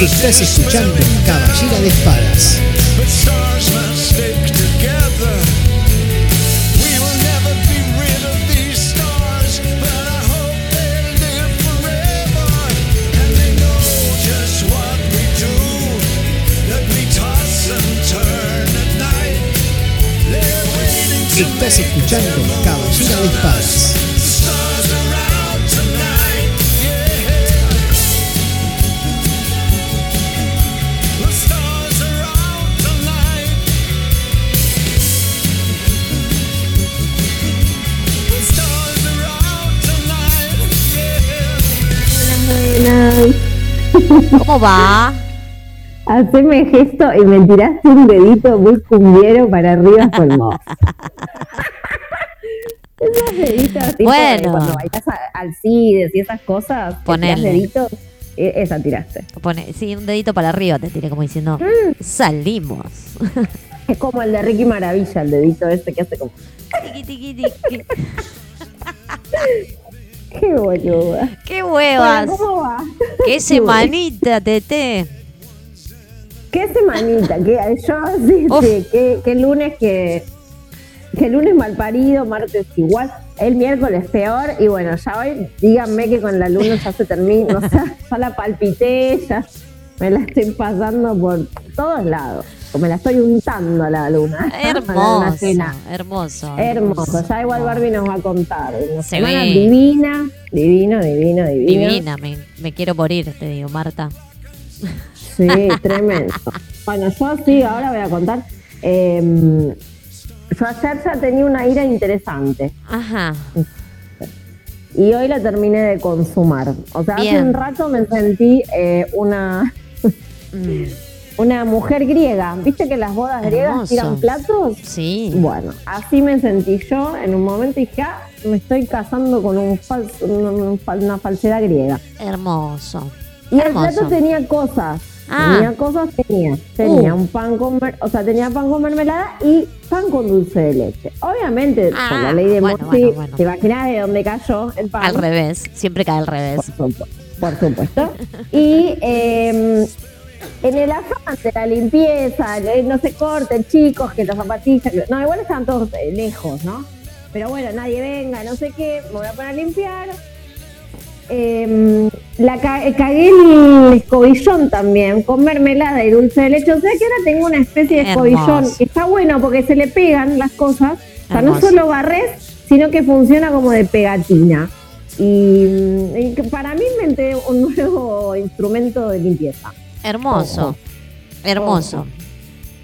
Estás escuchando Caballera de Espadas. But stars must stick together. ¿Cómo va? Haceme gesto y me tiraste un dedito muy cumbiero para arriba con vos. Esos deditos tipo Bueno. cuando bailas a- Alcides y esas cosas, tirás deditos, e- esa tiraste. Pone, sí, un dedito para arriba te tiré como diciendo, Mm. salimos. Es como el de Ricky Maravilla, el dedito este que hace como. ¡Qué boluda! ¡Qué Bueno, huevas! ¿Cómo va? ¡Qué semanita, Tete! ¿Qué semanita? ¿Qué, yo sí, sí, ¿qué, qué lunes que. Que lunes mal parido, martes igual, el miércoles peor, y bueno, ya hoy díganme que con la luna ya se termina, o sea, ya la palpité, ya me la estoy pasando por todos lados, me la estoy untando a la luna. la Hermoso, hermoso. Hermoso, ya igual Barbie nos va a contar. Una Se semana ve. divina, divino, divino, divino. Divina, me, me quiero morir, te digo, Marta. Sí, tremendo. Bueno, yo sí, ahora voy a contar. Eh, yo ayer ya tenía una ira interesante Ajá. y hoy la terminé de consumar. O sea, hace un rato me sentí eh, una, Mm, una mujer griega. ¿Viste que las bodas griegas Hermoso. tiran platos? sí. Bueno, así me sentí yo en un momento y dije, ah, me estoy casando con un fal- una falsedad griega. Hermoso. Y el plato tenía cosas. Ah. Tenía cosas, tenía. Tenía Uh. un pan con, o sea, tenía pan con mermelada y pan con dulce de leche. Obviamente, Ah, por la ley de bueno, Murphy, bueno, bueno. ¿te imaginas de dónde cayó el pan? Al revés, siempre cae al revés. Por, supu- por supuesto. y eh, en el afán de la limpieza, no se corten, chicos, que las zapatillas. No, igual estaban todos eh, lejos, ¿no? Pero bueno, nadie venga, no sé qué, me voy a poner a limpiar. Eh, la ca- eh, cagué el escobillón también, con mermelada y dulce de leche. O sea que ahora tengo una especie de escobillón que está bueno porque se le pegan las cosas. O sea, no solo barres, sino que funciona como de pegatina. Y, mm, y para mí inventé un nuevo instrumento de limpieza. Hermoso. Ojo. Hermoso.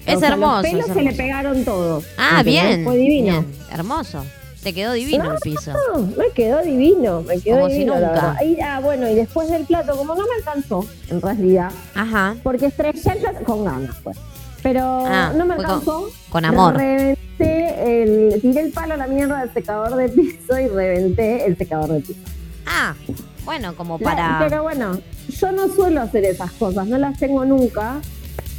Es O sea, hermoso. Los pelos se le pegaron todos. Ah, bien. Fue divino. bien, Hermoso. Te quedó divino el piso. No, me quedó divino, me quedó Como divino. nunca. Y, ah, bueno, y después del plato, como no me alcanzó, en realidad, Ajá. porque estrellé el plato con ganas, pues. Pero Ah, no me fue con- alcanzó. con amor. Reventé el, tiré el palo a la mierda del secador de piso y reventé el secador de piso. Ah, bueno, como La- para. pero bueno, yo no suelo hacer esas cosas, no las tengo nunca.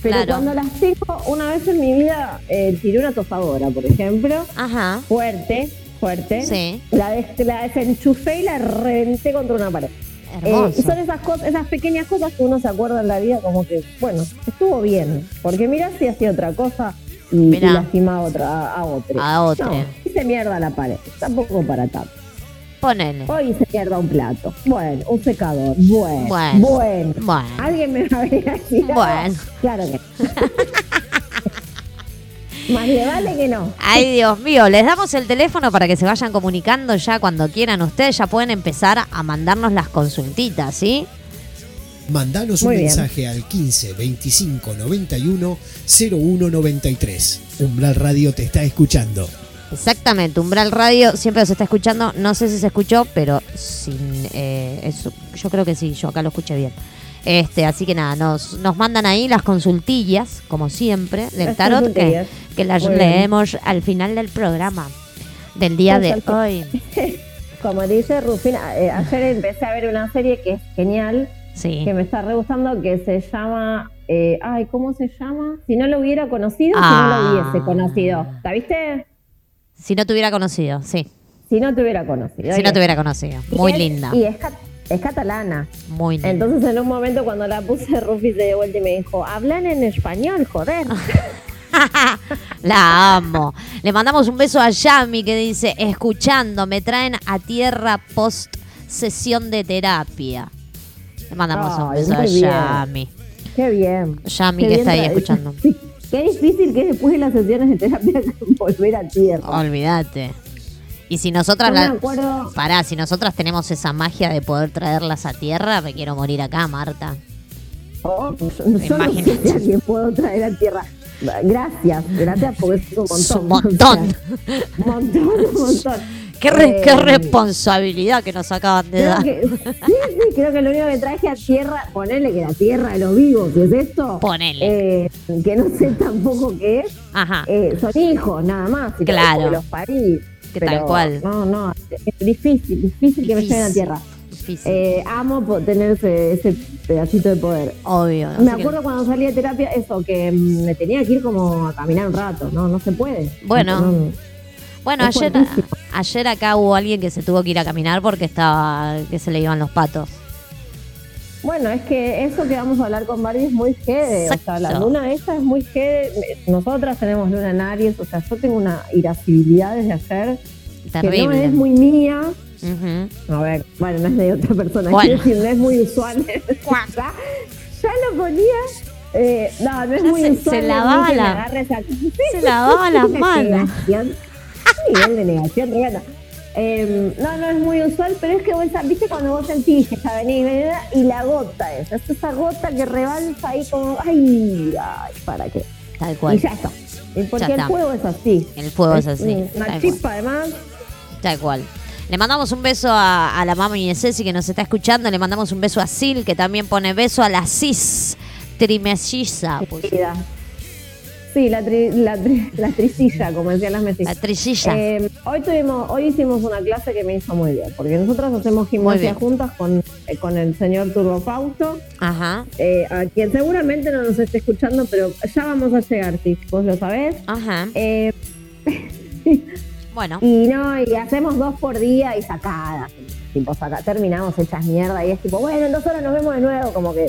Pero Claro. cuando las tengo, una vez en mi vida eh, tiré una tostadora, por ejemplo, Ajá. fuerte, fuerte. Sí. La, des- la desenchufé y la reventé contra una pared. Eh, Hermoso. son esas cosas, esas pequeñas cosas que uno se acuerda en la vida como que, bueno, estuvo bien. Porque mirá si hacía otra cosa y, y a otra, a otro. A otro. No, hice mierda la pared. Tampoco para tanto. Ponele. Hoy hice mierda un plato. Bueno, un secador. Bueno. Bueno. Bueno. Bueno. ¿Alguien me va a venir a decir algo? Bueno. Claro que Más le vale que no. Ay, Dios mío, les damos el teléfono para que se vayan comunicando ya cuando quieran. Ustedes ya pueden empezar a mandarnos las consultitas, ¿sí? Mandanos un bien. mensaje al 15 25 91 01 93. Umbral Radio te está escuchando. Exactamente, Umbral Radio siempre se está escuchando. No sé si se escuchó, pero sin, eh, eso- yo creo que sí, yo acá lo escuché bien. Este, así que nada, nos, nos mandan ahí las consultillas, como siempre, del Las tarot, que, las Muy bien. leemos al final del programa del día de hoy. Como dice Rufina, eh, ayer empecé a ver una serie que es genial, Sí. que me está re gustando, que se llama. eh, ay, ¿cómo se llama? Si no lo hubiera conocido, Ah. si no lo hubiese conocido. ¿La viste? Si no te hubiera conocido, sí. Si no te hubiera conocido. Si no te hubiera conocido. Y Muy es- linda. Y es, ca- es catalana. Muy lindo. Entonces en un momento cuando la puse, Rufi se dio vuelta y me dijo, hablan en español, joder. La amo. Le mandamos un beso a Yami que dice, escuchando, me traen a tierra post sesión de terapia. Le mandamos un beso a. Yami. Qué bien. Yami Qué que bien está ahí escuchando. Qué difícil que es después de las sesiones de terapia volver a tierra. Olvídate. Y si nosotras la... acuerdo, Pará, si nosotras tenemos esa magia de poder traerlas a tierra, me quiero morir acá, Marta. oh, no sé Imagínate. puedo traer a tierra. Gracias, gracias porque es un montón. Es un montón. O sea, montón, un montón. Qué, re- Eh, qué responsabilidad que nos acaban de dar. que, sí, sí, creo que lo único que traje a tierra, ponerle que la tierra de los vivos, ¿qué es esto? Ponele. Eh, que no sé tampoco qué es. Ajá. Eh, son hijos, nada más. y Claro. los parí. Que Pero tal cual. No, no, es difícil, difícil que me lleven a tierra. Eh, amo tener ese, ese pedacito de poder. Obvio. me que- acuerdo cuando salí de terapia, eso, que mm, me tenía que ir como a caminar un rato, ¿no? No se puede. Bueno. No, no. Bueno, ayer, ayer acá hubo alguien que se tuvo que ir a caminar porque estaba que se le iban los patos. Bueno, es que eso que vamos a hablar con Barbie es muy jede. O sea, la luna esta es muy jede. Nosotras tenemos luna en Aries, o sea, yo tengo una irascibilidad desde ayer que no Terrible. es muy mía. A ver, bueno, no es de otra persona, Bueno. decir, no es muy usual. ya, ya lo ponía. eh, no, no es Ya muy se- usual. se lavaba la- esa- Sí, se lavaba las manos. Nivel de negación tremendo. Eh, no, no es muy usual, pero es que vos, viste cuando vos sentís que venís ¿verdad? y la gota esa, es esa gota que rebalsa ahí como, ay, ay, ¿para qué? Tal Y cual. ya está. Y porque Ya el está. fuego es así. El fuego es así, mm, Una chispa además. Tal cual. Le mandamos un beso a, a la mami de Ceci que nos está escuchando. Le mandamos un beso a Sil que también pone beso a la cis trimelliza. puso. Sí, la, tri- la, tri- la tricilla, como decían las La mesas. trillilla. Eh, hoy tuvimos, hoy hicimos una clase que me hizo muy bien, porque nosotros hacemos gimnasia juntas con, eh, con el señor Turbo Fausto, Ajá. eh, a quien seguramente no nos esté escuchando, pero ya vamos a llegar, si vos lo sabés. Ajá. Eh, Bueno. y no, y hacemos dos por día y sacadas. Tipo, saca, terminamos hechas mierda y es tipo, bueno, en dos horas nos vemos de nuevo, como que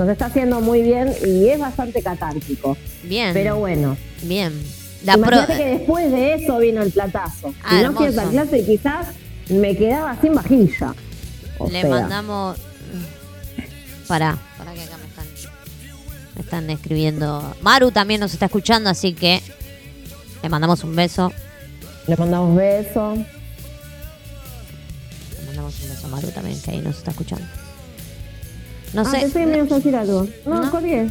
nos está haciendo muy bien y es bastante catártico. Bien. Pero bueno, Bien. La pro- imagínate que después de eso vino el platazo. Ah, si no fui a esa clase, quizás me quedaba sin vajilla. O Le sea, mandamos. Pará, pará que acá me están. Me están escribiendo. Maru también nos está escuchando, así que le mandamos un beso. Le mandamos besos. Le mandamos un beso a Maru también, que ahí nos está escuchando. No ah, sé. pensé que me ibas a decir algo. No, No. colgué.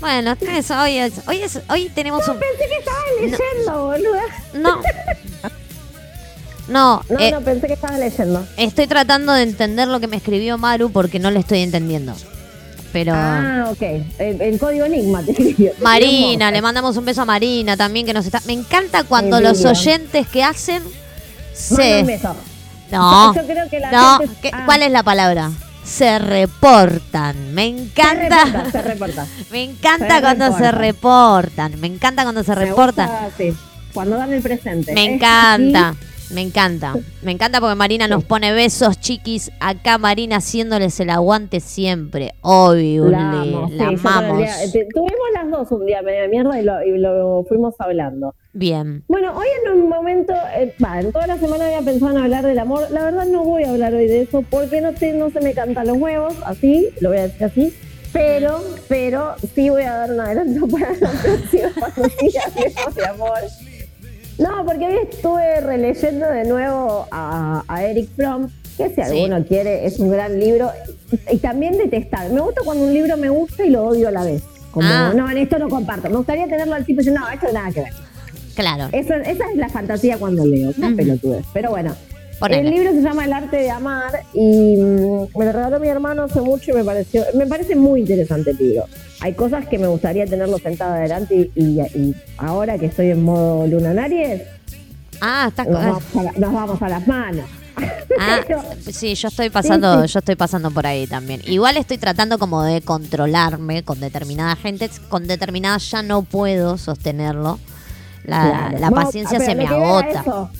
Bueno, eso, hoy, es, hoy, es, hoy tenemos un. Pensé que estabas leyendo, boluda. No. No, No, eh, no, pensé que estabas leyendo. estoy tratando de entender lo que me escribió Maru porque no le estoy entendiendo. Pero. Ah, ok. El, el código Enigma te escribió. Marina, le mandamos un beso a Marina también que nos está. Me encanta cuando los oyentes que hacen un se. beso. No, Yo creo que la no. gente- ¿qué- ah. ¿Cuál es la palabra? Se reportan. Me Se encanta. reporta, se reporta. Me encanta Se cuando se reportan. Me encanta cuando se Me reportan. gusta, sí, Cuando dan el presente. Me encanta. Me encanta. Me encanta porque Marina nos pone besos, chiquis. Acá Marina haciéndoles el aguante siempre. Obvio, La, la, sí, amamos. día- te- tuvimos las dos un día media mierda y lo, y lo fuimos hablando. Bien. Bueno, hoy en un momento, eh, en toda la semana había pensado en hablar del amor. La verdad no voy a hablar hoy de eso porque no, te, no se me cantan los huevos, así, lo voy a decir así. Pero, pero sí voy a dar un adelanto para la próxima hablemos de amor. No, porque hoy estuve releyendo de nuevo a, a Eric Fromm, que si alguno quiere es un gran libro y también detestar. Me gusta cuando un libro me gusta y lo odio a la vez. Como, Ah. no, en esto no comparto. Me gustaría tenerlo al tipo y decir, no, esto nada que ver. Claro. Eso, esa es la fantasía cuando leo, una pelotudez. Pero bueno, Ponele. el libro se llama El arte de amar y mm, me lo regaló mi hermano hace mucho y me pareció, me parece muy interesante el libro. Hay cosas que me gustaría tenerlo sentado adelante y, y- y ahora que estoy en modo Luna en Aries, Ah, está. nos vamos a, la- nos vamos a las manos. Ah, sí, yo estoy pasando, Sí, sí. yo estoy pasando por ahí también. Igual estoy tratando como de controlarme con determinada gente, con determinada ya no puedo sostenerlo. La, Claro. la Bueno, paciencia se me agota. eso.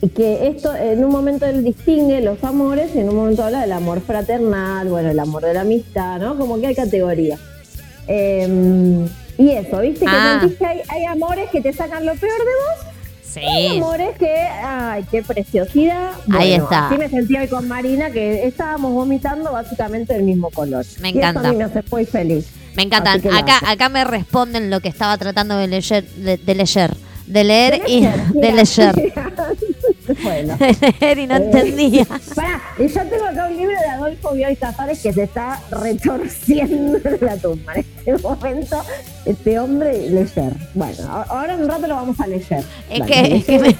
Y que esto en un momento él distingue los amores y en un momento habla del amor fraternal, bueno, el amor de la amistad, ¿no? Como que hay categorías. Eh, y eso, ¿viste? Que Ah. sentís que hay, hay amores que te sacan lo peor de vos hay Sí. amores que, ay, qué preciosidad. Ahí está. Así me sentí hoy con Marina, que estábamos vomitando básicamente el mismo color. Me Y eso encanta. a mí me hace muy feliz. Me encantan. Que Acá, acá me responden lo que estaba tratando de leer, de, de leer, de leer y de leer, bueno. de y no Eh. entendía. Pará, y yo tengo acá un libro de Adolfo Bioy Casares que se está retorciendo en la tumba. En este momento, este hombre leyer. Bueno, ahora en un rato lo vamos a leer. Es que, es que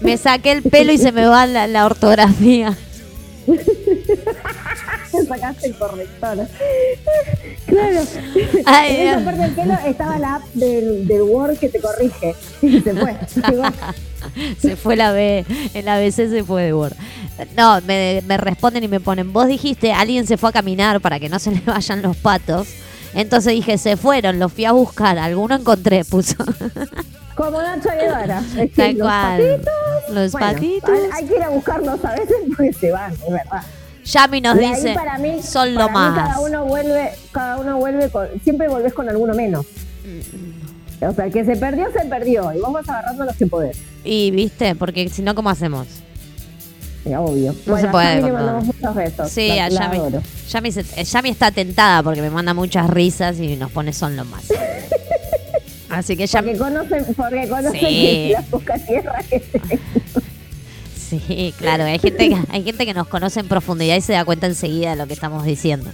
me, saqué el pelo y se me va la, la ortografía. Te sacaste el corrector. Claro. Ay, en esa Dios. parte del pelo estaba la app del, del Word que te corrige. Y se fue. Se fue la B, el ABC se fue de Word. No, me, me responden y me ponen, vos dijiste, alguien se fue a caminar para que no se le vayan los patos. Entonces dije, se fueron, los fui a buscar, alguno encontré, puso. Como Nacho Guevara. Es Tal los cual. patitos, Los bueno, patitos. Hay, hay que ir a buscarlos a veces porque se van, es verdad. Yami nos dice, para mí, son lo para mí más. cada uno vuelve, cada uno vuelve con, siempre volvés con alguno menos. O sea, el que se perdió, se perdió. Y vos vas agarrando los que podés. Y viste, porque si no, ¿cómo hacemos? Obvio. No se puede le mandamos todo. muchos besos. Sí, La- a la Yami. adoro. Yami, se- eh, Yami está tentada porque me manda muchas risas y nos pone son lo más. Así que Porque Yami. conocen, porque conocen Sí. la poca tierra que tenemos. Sí, claro, hay gente, que, hay gente que nos conoce en profundidad y se da cuenta enseguida de lo que estamos diciendo.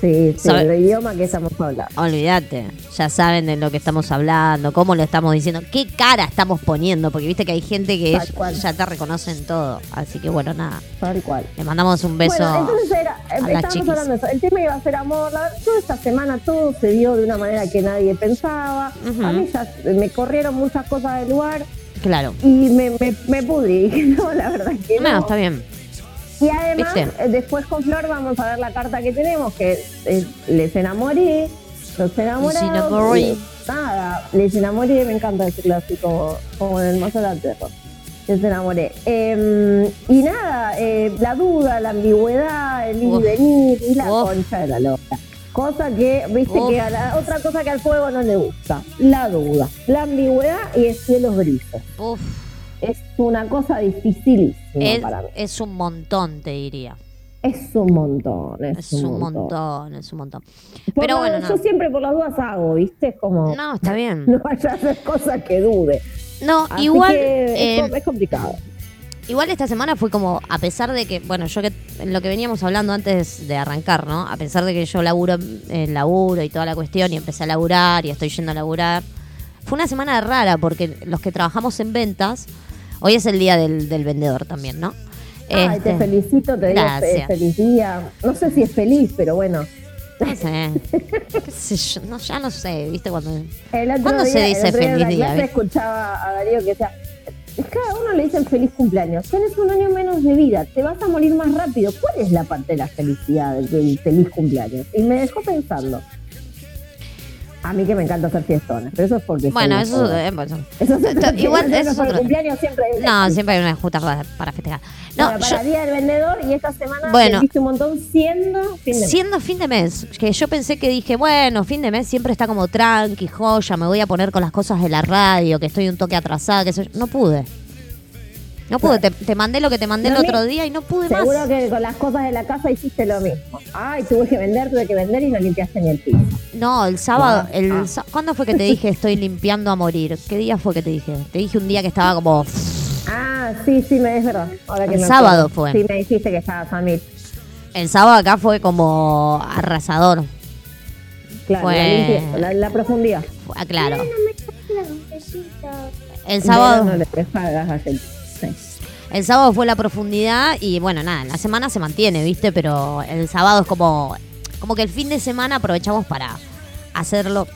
Sí, sí, el idioma que estamos hablando. Olvídate, ya saben de lo que estamos hablando, cómo lo estamos diciendo, qué cara estamos poniendo, porque viste que hay gente que es- ya te reconocen todo. Así que bueno, nada, Tal cual. le mandamos un beso Bueno, entonces era, a las estábamos chiquis. hablando de eso. El tema iba a ser amor. La verdad, toda esta semana todo se dio de una manera que nadie pensaba. A mí ya me corrieron muchas cosas del lugar Claro. y me, me, me pudrí. No, la verdad que no. No, está bien. Y además, ¿Viste? eh, después con Flor vamos a ver la carta que tenemos, que es Les enamoré, los enamorados. Les enamoré. Nada, les enamoré, me encanta decirlo así como, como en el mazo perro. Les enamoré. Eh, y nada, eh, la duda, la ambigüedad, el ir y venir, y la Uf. concha de la loca. Cosa que, viste, Uf. que a la, otra cosa que al fuego no le gusta, la duda, la ambigüedad y el cielos grises. Uf, Es una cosa dificilísima es, para mí. es un montón, te diría. Es un montón, es, Es un montón, es un montón. Por Pero la- bueno, yo no. siempre por las dudas hago, ¿viste? Es como no, No, está bien. vaya a hacer cosas que dude. No, Así igual, que es eh, es, complicado. igual esta semana fue como, a pesar de que, bueno, yo que lo que veníamos hablando antes de arrancar, ¿no? A pesar de que yo laburo, eh, laburo y toda la cuestión y empecé a laburar y estoy yendo a laburar, fue una semana rara porque los que trabajamos en ventas, hoy es el día del, del vendedor también, ¿no? Ay, Este, te felicito, te digo fe- feliz día. No sé si es feliz, pero bueno. No sé, qué sé yo, no, ya no sé, ¿viste? Cuando... ¿Cuándo día, se dice feliz día, clase escuchaba a Darío que decía, cada uno le dicen feliz cumpleaños. Tienes un año menos de vida, te vas a morir más rápido. ¿Cuál es la parte de la felicidad del, del feliz cumpleaños? Y me dejó pensando. A mí que me encanta hacer fiestones, pero eso es porque... Bueno, eso... eh, bueno, Eso es otro Igual eso es otro cumpleaños siempre hay una No, siempre hay una justa para, para festejar. No, bueno, para yo- el Día del Vendedor y esta semana Bueno. un montón siendo fin de mes. Siendo fin de mes, que yo pensé que dije, bueno, fin de mes siempre está como tranqui, joya, me voy a poner con las cosas de la radio, que estoy un toque atrasada, que yo. No pude. No pude, te, te mandé lo que te mandé No, el otro día y no pude Seguro más. que con las cosas de la casa hiciste lo mismo. Ay, tuve que vender, tuve que vender y no limpiaste ni el piso. No, el sábado, el, ah. ¿cuándo fue que te dije estoy limpiando a morir? ¿Qué día fue que te dije? Te dije un día que estaba como... Ah, sí, sí, me es verdad. Ahora que El me sábado fue. Sí, me dijiste que estabas a mil. El sábado acá fue como arrasador. Claro, Fue- la limpieza, la, la profundidad. Ah, claro. El sábado... no le hagas. Sí. El sábado fue la profundidad y bueno, nada, la semana se mantiene, ¿viste? Pero el sábado es como, como que el fin de semana aprovechamos para hacerlo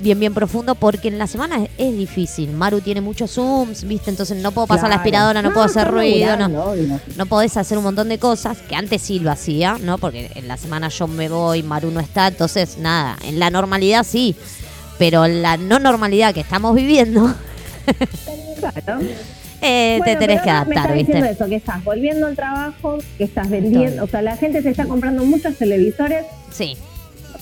bien, bien profundo porque en la semana es, es difícil. Maru tiene muchos zooms, ¿viste? Entonces no puedo pasar la aspiradora, no, puedo hacer ruido, no, no podés hacer un montón de cosas que antes sí lo hacía, ¿no? Porque en la semana yo me voy, Maru no está, entonces nada, en la normalidad sí, pero en la no normalidad que estamos viviendo Eh, te tenés que me adaptar, estás ¿viste? eso, que estás volviendo al trabajo, que estás vendiendo, o sea, la gente se está comprando muchos televisores Sí,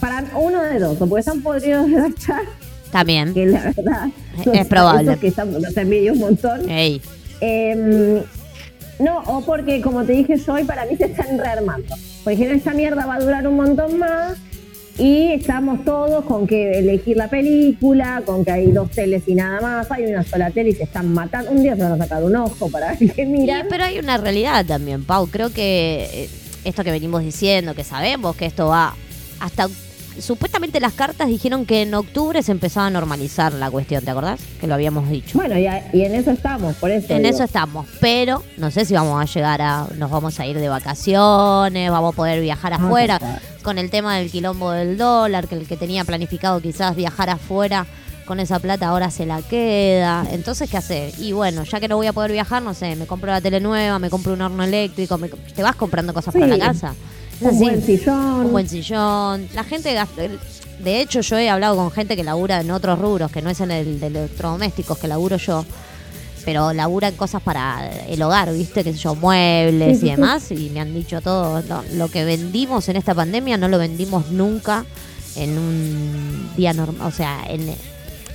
para uno de dos, o porque están podridos de gachar, también. que la verdad Es probable. que están, los envidio un montón. Ey, Em, no, o porque, como te dije yo, hoy para mí se están rearmando. Porque si no, esta mierda va a durar un montón más. Y estamos todos con que elegir la película, con que hay dos teles y nada más, hay una sola tele y se están matando. Un día se van a sacar un ojo para ver qué Sí, miran. pero hay una realidad también, Pau. Creo que eh, esto que venimos diciendo, que sabemos que esto va hasta... Supuestamente las cartas dijeron que en octubre se empezaba a normalizar la cuestión, ¿te acordás? Que lo habíamos dicho. Bueno, y, a- y en eso estamos, por eso. En digo. eso estamos, pero no sé si vamos a llegar a, nos vamos a ir de vacaciones, vamos a poder viajar No afuera. Con el tema del quilombo del dólar, que el que tenía planificado quizás viajar afuera con esa plata ahora se la queda. Entonces, ¿qué hacer? Y bueno, ya que no voy a poder viajar, no sé, me compro la tele nueva, me compro un horno eléctrico, me- te vas comprando cosas para la casa. Es Un así. buen sillón. Un buen sillón. La gente gasta. De hecho, yo he hablado con gente que labura en otros rubros, que no es en el de electrodomésticos que laburo yo, pero labura en cosas para el hogar, ¿viste? Que sé yo, muebles y demás. Y me han dicho todo. no, lo que vendimos en esta pandemia no lo vendimos nunca en un día normal. O sea, en,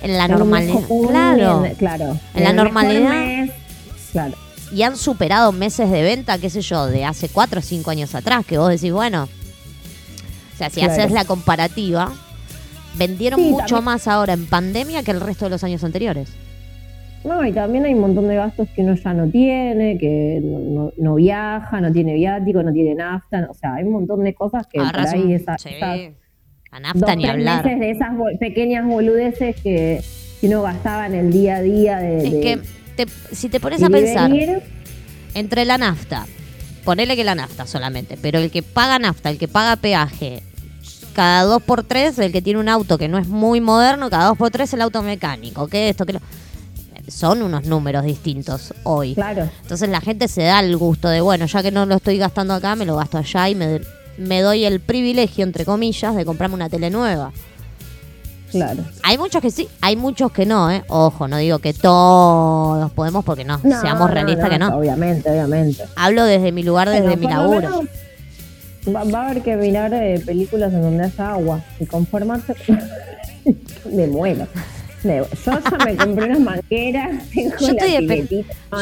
en la normalidad. Claro. en- claro. En la normalidad. claro. y han superado meses de venta, qué sé yo, de hace 4 o 5 años atrás, que vos decís, bueno, o sea, si Claro. haces la comparativa, vendieron Sí, mucho también- más ahora en pandemia que el resto de los años anteriores. No, y también hay un montón de gastos que uno ya no tiene, que no, viaja, no tiene viático, no tiene nafta, o sea, hay un montón de cosas que por Agarrás ahí esa- sí, esas a dos, nafta ni hablar. meses de esas pequeñas boludeces que, que uno gastaba en el día a día de, Es de que te- si te pones a pensar, venir, entre la nafta, ponele que la nafta solamente, pero el que paga nafta, el que paga peaje, cada dos por tres, el que tiene un auto que no es muy moderno, cada dos por tres el auto mecánico, que esto, que lo... Son unos números distintos hoy. claro, Entonces la gente se da el gusto de, bueno, ya que no lo estoy gastando acá, me lo gasto allá y me, me doy el privilegio, entre comillas, de comprarme una tele nueva. claro. Hay muchos que sí, hay muchos que no, ¿eh? Ojo, no digo que todos podemos porque no, No, seamos no, realistas que no. Obviamente, obviamente. Hablo desde mi lugar, desde mi laburo. Va, va a haber que mirar eh, películas en donde haya agua y conformarse. me muero. Me- yo ya me compré unas mangueras. Tengo Yo la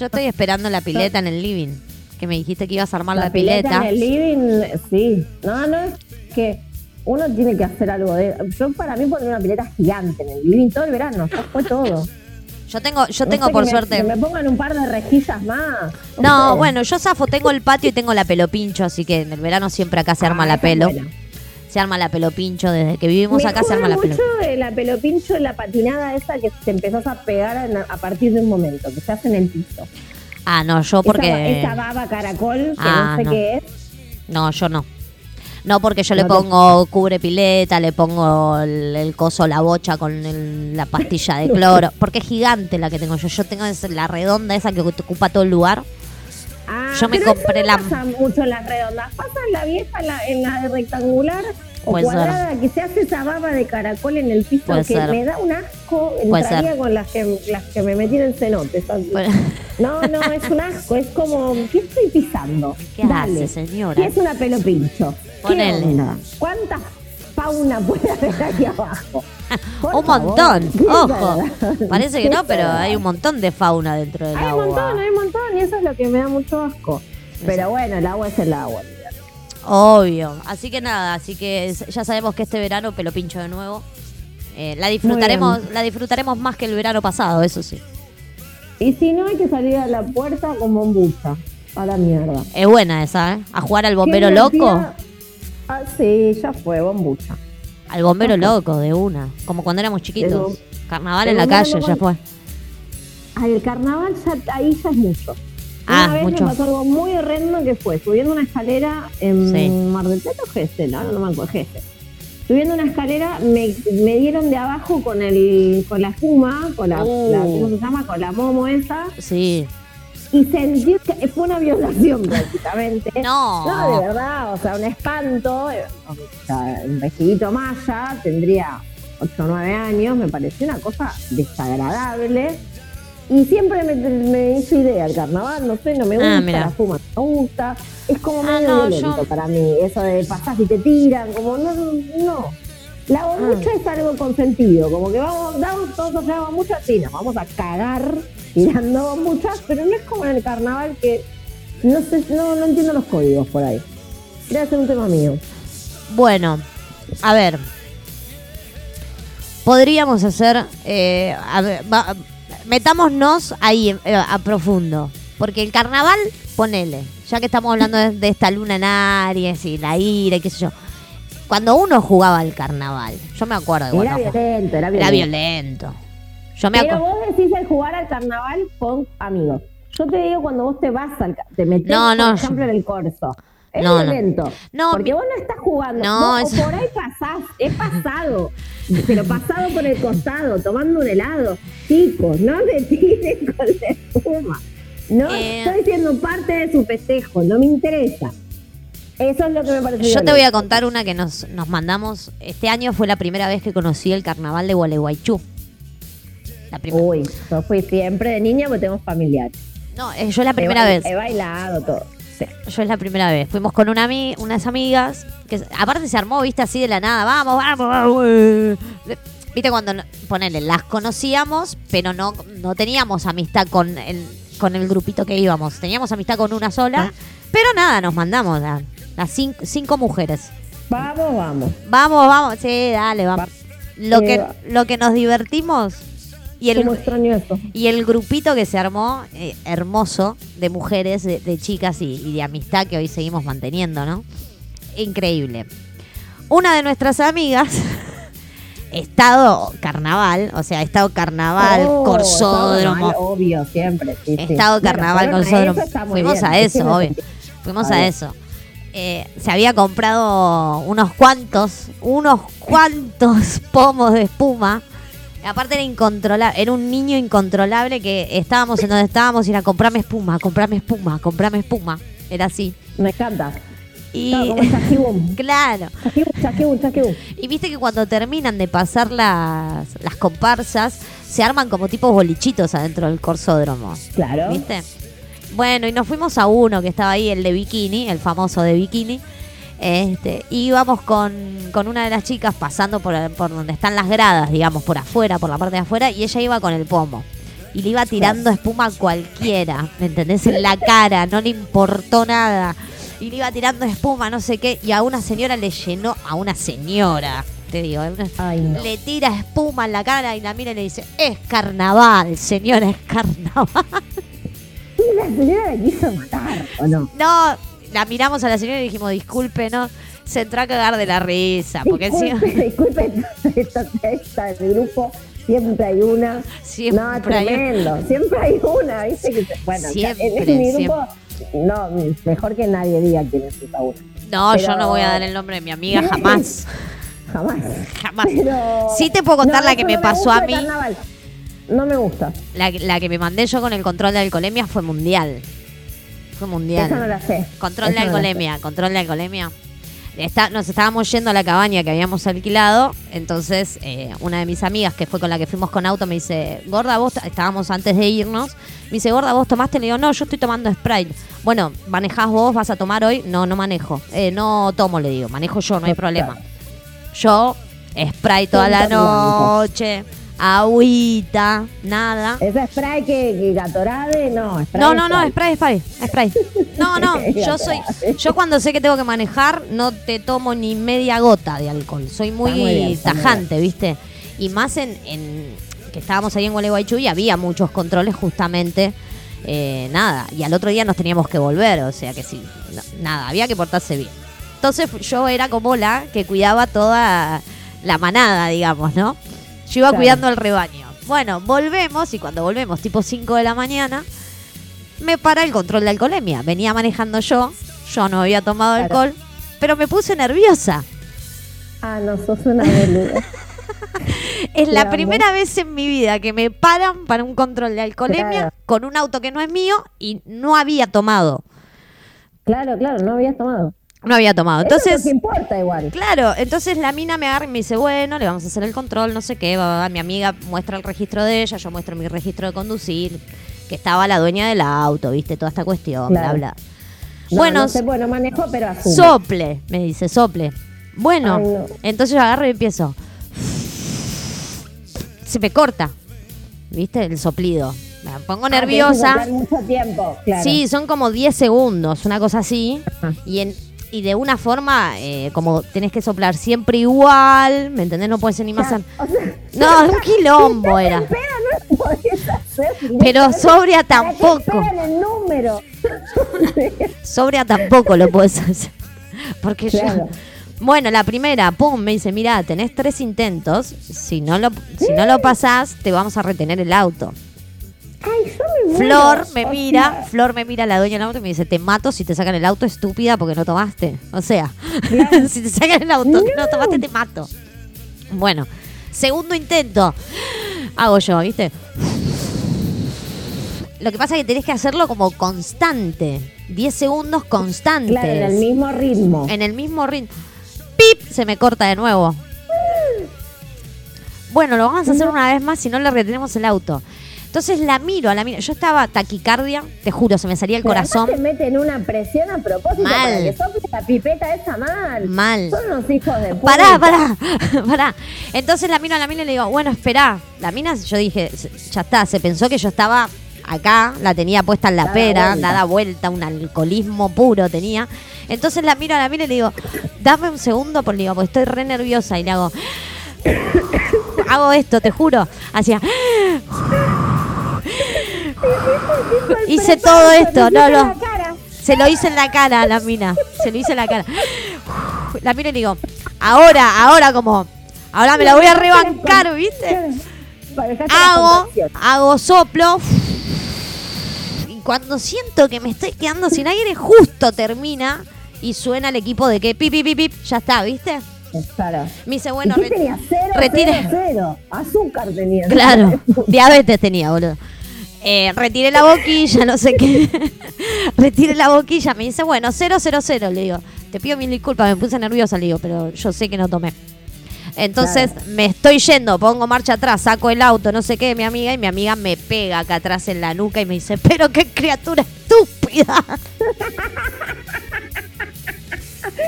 estoy, yo esperando la pileta en el living. Que me dijiste que ibas a armar la, pileta pileta. en el living, sí. No, no, es que uno tiene que hacer algo de. Yo, para mí, poner una pileta gigante en el living todo el verano. Ya fue todo. Yo tengo, yo No tengo sé, por que me- suerte. que me pongan un par de rejillas más. No, bueno, yo zafo, tengo el patio y tengo la pelo pincho, así que en el verano siempre acá se arma Ah, la pelo. buena. Se arma la pelo pincho, desde que vivimos Me acá se arma la pelo. mucho de la pelo pincho, la patinada esa que te empezás a pegar a partir de un momento, que se hace en el piso. Ah, no, yo Esa, porque. esa baba caracol, que Ah, no sé no. qué es. No, yo no. No, porque yo le No te- pongo cubre pileta, le pongo el, el coso, la bocha con el- la pastilla de cloro. Porque es gigante la que tengo yo. Yo tengo la redonda esa que ocupa todo el lugar. Yo me pero compré eso la- pasa mucho en las redondas. Pasa en la vieja, en la, en la rectangular o Puede ser. cuadrada, que se hace esa baba de caracol en el piso Puede que ser. me da un asco. Entraría con las que, las que me metí en el cenote. Bueno, No, no, es un asco. Es como, ¿qué estoy pisando? ¿Qué Dale. hace, señora? ¿Qué es una pelo pincho? ¿Qué Ponele. onda? ¿Cuánta fauna puede haber aquí abajo? Por un favor. montón, ¿Qué ojo. Parece que ¿Qué no, pero hay un montón de fauna dentro del Hay un agua. montón, hay un montón, y eso es lo que me da mucho asco. Pero bueno, el agua es el agua. Obvio. Así que nada, así que ya sabemos que este verano pelo pincho de nuevo. Eh, la disfrutaremos, la disfrutaremos más que el verano pasado, eso sí. Y si no, hay que salir a la puerta con bombucha. A la mierda. Es buena esa, ¿eh? A jugar al bombero ¿Quién loco. decía? Ah, sí, ya fue, bombucha. Al bombero loco, de una. Como cuando éramos chiquitos. Carnaval en la calle, loco- ya fue. Ay, el carnaval ya, ahí ya es mucho. Ah, Una vez mucho. me pasó algo muy horrendo que fue subiendo una escalera en Sí. Mar del Plata o Gesell, ahora no me acuerdo, Gesell. Subiendo una escalera me, me dieron de abajo con el con la espuma, con la, Uh. la- ¿cómo se llama? Con la momo esa Sí. Y sentí que fue una violación prácticamente. No. No, de verdad, o sea, un espanto. O sea, un vestidito maya, tendría 8 o 9 años, me pareció una cosa desagradable. Y siempre me, me hizo idea el carnaval, no sé, no me gusta, Ah, mira. la fuma no me gusta. Es como Ah, medio no, violento yo- para mí, eso de pasar y te tiran, como no, no. La bombucha es algo consentido, como que vamos, damos todos a hacer bombucha, sí, nos vamos a cagar tirando bombuchas, pero no es como en el carnaval que no sé, no, no entiendo los códigos por ahí. Debe ser un tema mío. Bueno, a ver. Podríamos hacer. eh, a ver, va- metámonos ahí eh, a profundo. Porque el carnaval, ponele. Ya que estamos hablando de, de esta luna en Aries y la ira y qué sé yo. Cuando uno jugaba al carnaval, yo me acuerdo de Era cuando violento, era violento. Era violento. Yo me Pero vos decís el jugar al carnaval con amigos. Yo te digo cuando vos te vas al te metes, No, no, por yo- ejemplo, en el corso. Es No, no. porque vos no estás jugando. No, Vos, o por ahí pasás, es pasado. Pero pasado por el costado, tomando un helado. Chicos, no le tiren con la espuma. No Eh. estoy siendo parte de su festejo, no me interesa. Eso es lo que me parece Yo te voy a contar una que nos, nos mandamos. Este año fue la primera vez que conocí el carnaval de Gualeguaychú. La primera. Uy, yo fui siempre de niña porque tengo familiares. No, eh, yo es la primera he, vez. He bailado todo. Sí. Yo es la primera vez. Fuimos con una unas amigas. que Aparte se armó, viste, así de la nada. Vamos, vamos, vamos. eh. Viste, cuando, ponele, las conocíamos, pero no, no teníamos amistad con el, con el grupito que íbamos. Teníamos amistad con una sola. Pero nada, nos mandamos la- las cinco, cinco mujeres. Vamos, vamos. Vamos, vamos. Sí, dale, vamos. Lo Eh, que, va. lo que nos divertimos y el, ¿Cómo extraño esto? y el grupito que se armó, eh, hermoso, de mujeres, de, de chicas y, y de amistad que hoy seguimos manteniendo, ¿no? Increíble. Una de nuestras amigas, estado carnaval, o sea, estado carnaval, Oh, corsódromo, Obvio, siempre. Sí, estado Bueno, carnaval, a corsódromo. Fuimos bien, a eso, obvio. Fuimos a eso. Eh, se había comprado unos cuantos, unos cuantos pomos de espuma. Aparte era incontrolable, era un niño incontrolable que estábamos en donde estábamos y era comprame espuma, comprame espuma, comprame espuma. Era así. Me encanta. Y Claro, como chasquibum. claro. Chasquibum, chasquibum, chasquibum. Y viste que cuando terminan de pasar las, las comparsas, se arman como tipos bolichitos adentro del corsódromo. Claro. ¿Viste? Bueno, y nos fuimos a uno que estaba ahí, el de bikini, el famoso de bikini. Este, y íbamos con, con una de las chicas pasando por, por donde están las gradas, digamos, por afuera, por la parte de afuera, y ella iba con el pomo. Y le iba tirando espuma a cualquiera, ¿me entendés? En la cara, no le importó nada. Y le iba tirando espuma, no sé qué, y a una señora le llenó, a una señora, te digo, a una- Ay, no. le tira espuma en la cara y la mira y le dice, es carnaval, señora, es carnaval. Y la señora le quiso matar, ¿o no? No, la miramos a la señora y dijimos, disculpe, no. Se entró a cagar de la risa. Porque disculpe, encima- disculpe, esta, esta del grupo, siempre hay una. Siempre no, hay tremendo, siempre hay una, ¿viste? Que, bueno, Siempre, en, en mi grupo, no, mejor que nadie diga quién es esa una. No, yo no voy a dar el nombre de mi amiga jamás. Jamás. Jamás. Pero... Sí te puedo contar la que me no pasó a mí. carnaval. No me gusta. La, la que me mandé yo con el control de alcoholemia fue mundial. Fue mundial. Esa no la sé. Control de no la alcoholemia, control de alcoholemia. Está, nos estábamos yendo a la cabaña que habíamos alquilado, entonces eh, una de mis amigas que fue con la que fuimos con auto me dice, gorda, vos, estábamos antes de irnos, me dice, gorda, vos tomaste, le digo, no, yo estoy tomando Sprite. Bueno, manejás vos, vas a tomar hoy, no, no manejo, Eh, no tomo, le digo, manejo yo, no hay problema. Yo, Sprite toda la noche, agüita, nada. Esa spray que, que Gatorade, no. Spray, No, no, no, spray. spray, spray, spray. No, no, yo soy, yo cuando sé que tengo que manejar no te tomo ni media gota de alcohol. Soy muy, Está muy bien, está muy tajante, ¿viste? Y más en, en que estábamos ahí en Gualeguaychú y había muchos controles justamente, eh, nada. Y al otro día nos teníamos que volver, o sea que sí, no- nada, había que portarse bien. Entonces yo era como la que cuidaba toda la manada, digamos, ¿no? Yo iba Claro. cuidando el rebaño. Bueno, volvemos y cuando volvemos, tipo 5 de la mañana, me para el control de alcoholemia. Venía manejando yo, yo no había tomado Claro. alcohol, pero me puse nerviosa. Ah, no, sos una boluda. Es la amo. primera vez en mi vida que me paran para un control de alcoholemia Claro. con un auto que no es mío y no había tomado. claro, claro, no habías tomado. No había tomado. Eso Entonces, no importa igual. Claro, entonces la mina me agarra y me dice, bueno, le vamos a hacer el control, no sé qué, va, va, va. mi amiga muestra el registro de ella, yo muestro mi registro de conducir, que estaba la dueña del auto, viste, toda esta cuestión, Claro. bla, bla. No, bueno, no sé, bueno, manejo, pero asumo. sople, me dice, sople. Bueno, Ay, no. entonces yo agarro y empiezo. Se me corta, viste, el soplido. Me pongo Ah, nerviosa. soplar mucho tiempo, claro. Sí, son como 10 segundos, una cosa así. Ajá. Y, en, y de una forma, eh, como tenés que soplar siempre igual, ¿me entendés? No puede ser ni más... an- O sea, No, un quilombo era. Pero no lo podés hacer. Pero sobria ¿Para qué tampoco. el número? Sobria tampoco lo puedes hacer. Porque yo... Bueno, la primera, pum, me dice, mira, tenés tres intentos. Si no lo, si no lo pasás, te vamos a retener el auto. Ay, yo me muero. Flor me mira, Flor me mira, la dueña del auto y me dice, te mato si te sacan el auto, estúpida, porque no tomaste. O sea, Claro. si te sacan el auto, no tomaste, te mato. Bueno, segundo intento. Hago yo, ¿viste? Lo que pasa es que tenés que hacerlo como constante. 10 segundos constantes. Claro, en el mismo ritmo. En el mismo ritmo. ¡Pip! Se me corta de nuevo. Bueno, lo vamos a hacer una vez más si no le retenemos el auto. Entonces la miro a la miro. Yo estaba taquicardia, te juro, se me salía el Pero corazón. te meten una presión a propósito Mal. para que sople la pipeta esa mal. Mal. Son unos hijos de puta. Pará, pará, pará. Entonces la miro a la mina y le digo, bueno, esperá. La mina, yo dije, ya está, se pensó que yo estaba acá, la tenía puesta en la Dada pera, vuelta. dada vuelta, un alcoholismo puro tenía. Entonces la miro a la mina y le digo, dame un segundo, por, le digo, porque estoy re nerviosa. Y le hago, hago esto, te juro. Hacía, hice todo esto, no, no. Se lo hice en la cara a la mina. Se lo hice en la cara. La miro y digo, ahora, ahora como, ahora me la voy a rebancar, ¿viste? Hago, hago soplo. Y cuando siento que me estoy quedando sin aire, justo termina y suena el equipo de que pip, pip, pip, pip, ya está, ¿viste? Claro. Me dice, bueno, ¿Y qué re- tenía? Cero, retire- cero, cero. Azúcar tenía. Claro, diabetes tenía, boludo. Eh, retiré la boquilla, no sé qué. retiré la boquilla, me dice, bueno, 000, le digo. Te pido mil disculpas, me puse nerviosa, le digo, pero yo sé que no tomé. Entonces me estoy yendo, pongo marcha atrás, saco el auto, no sé qué, mi amiga, y mi amiga me pega acá atrás en la nuca y me dice, pero qué criatura estúpida.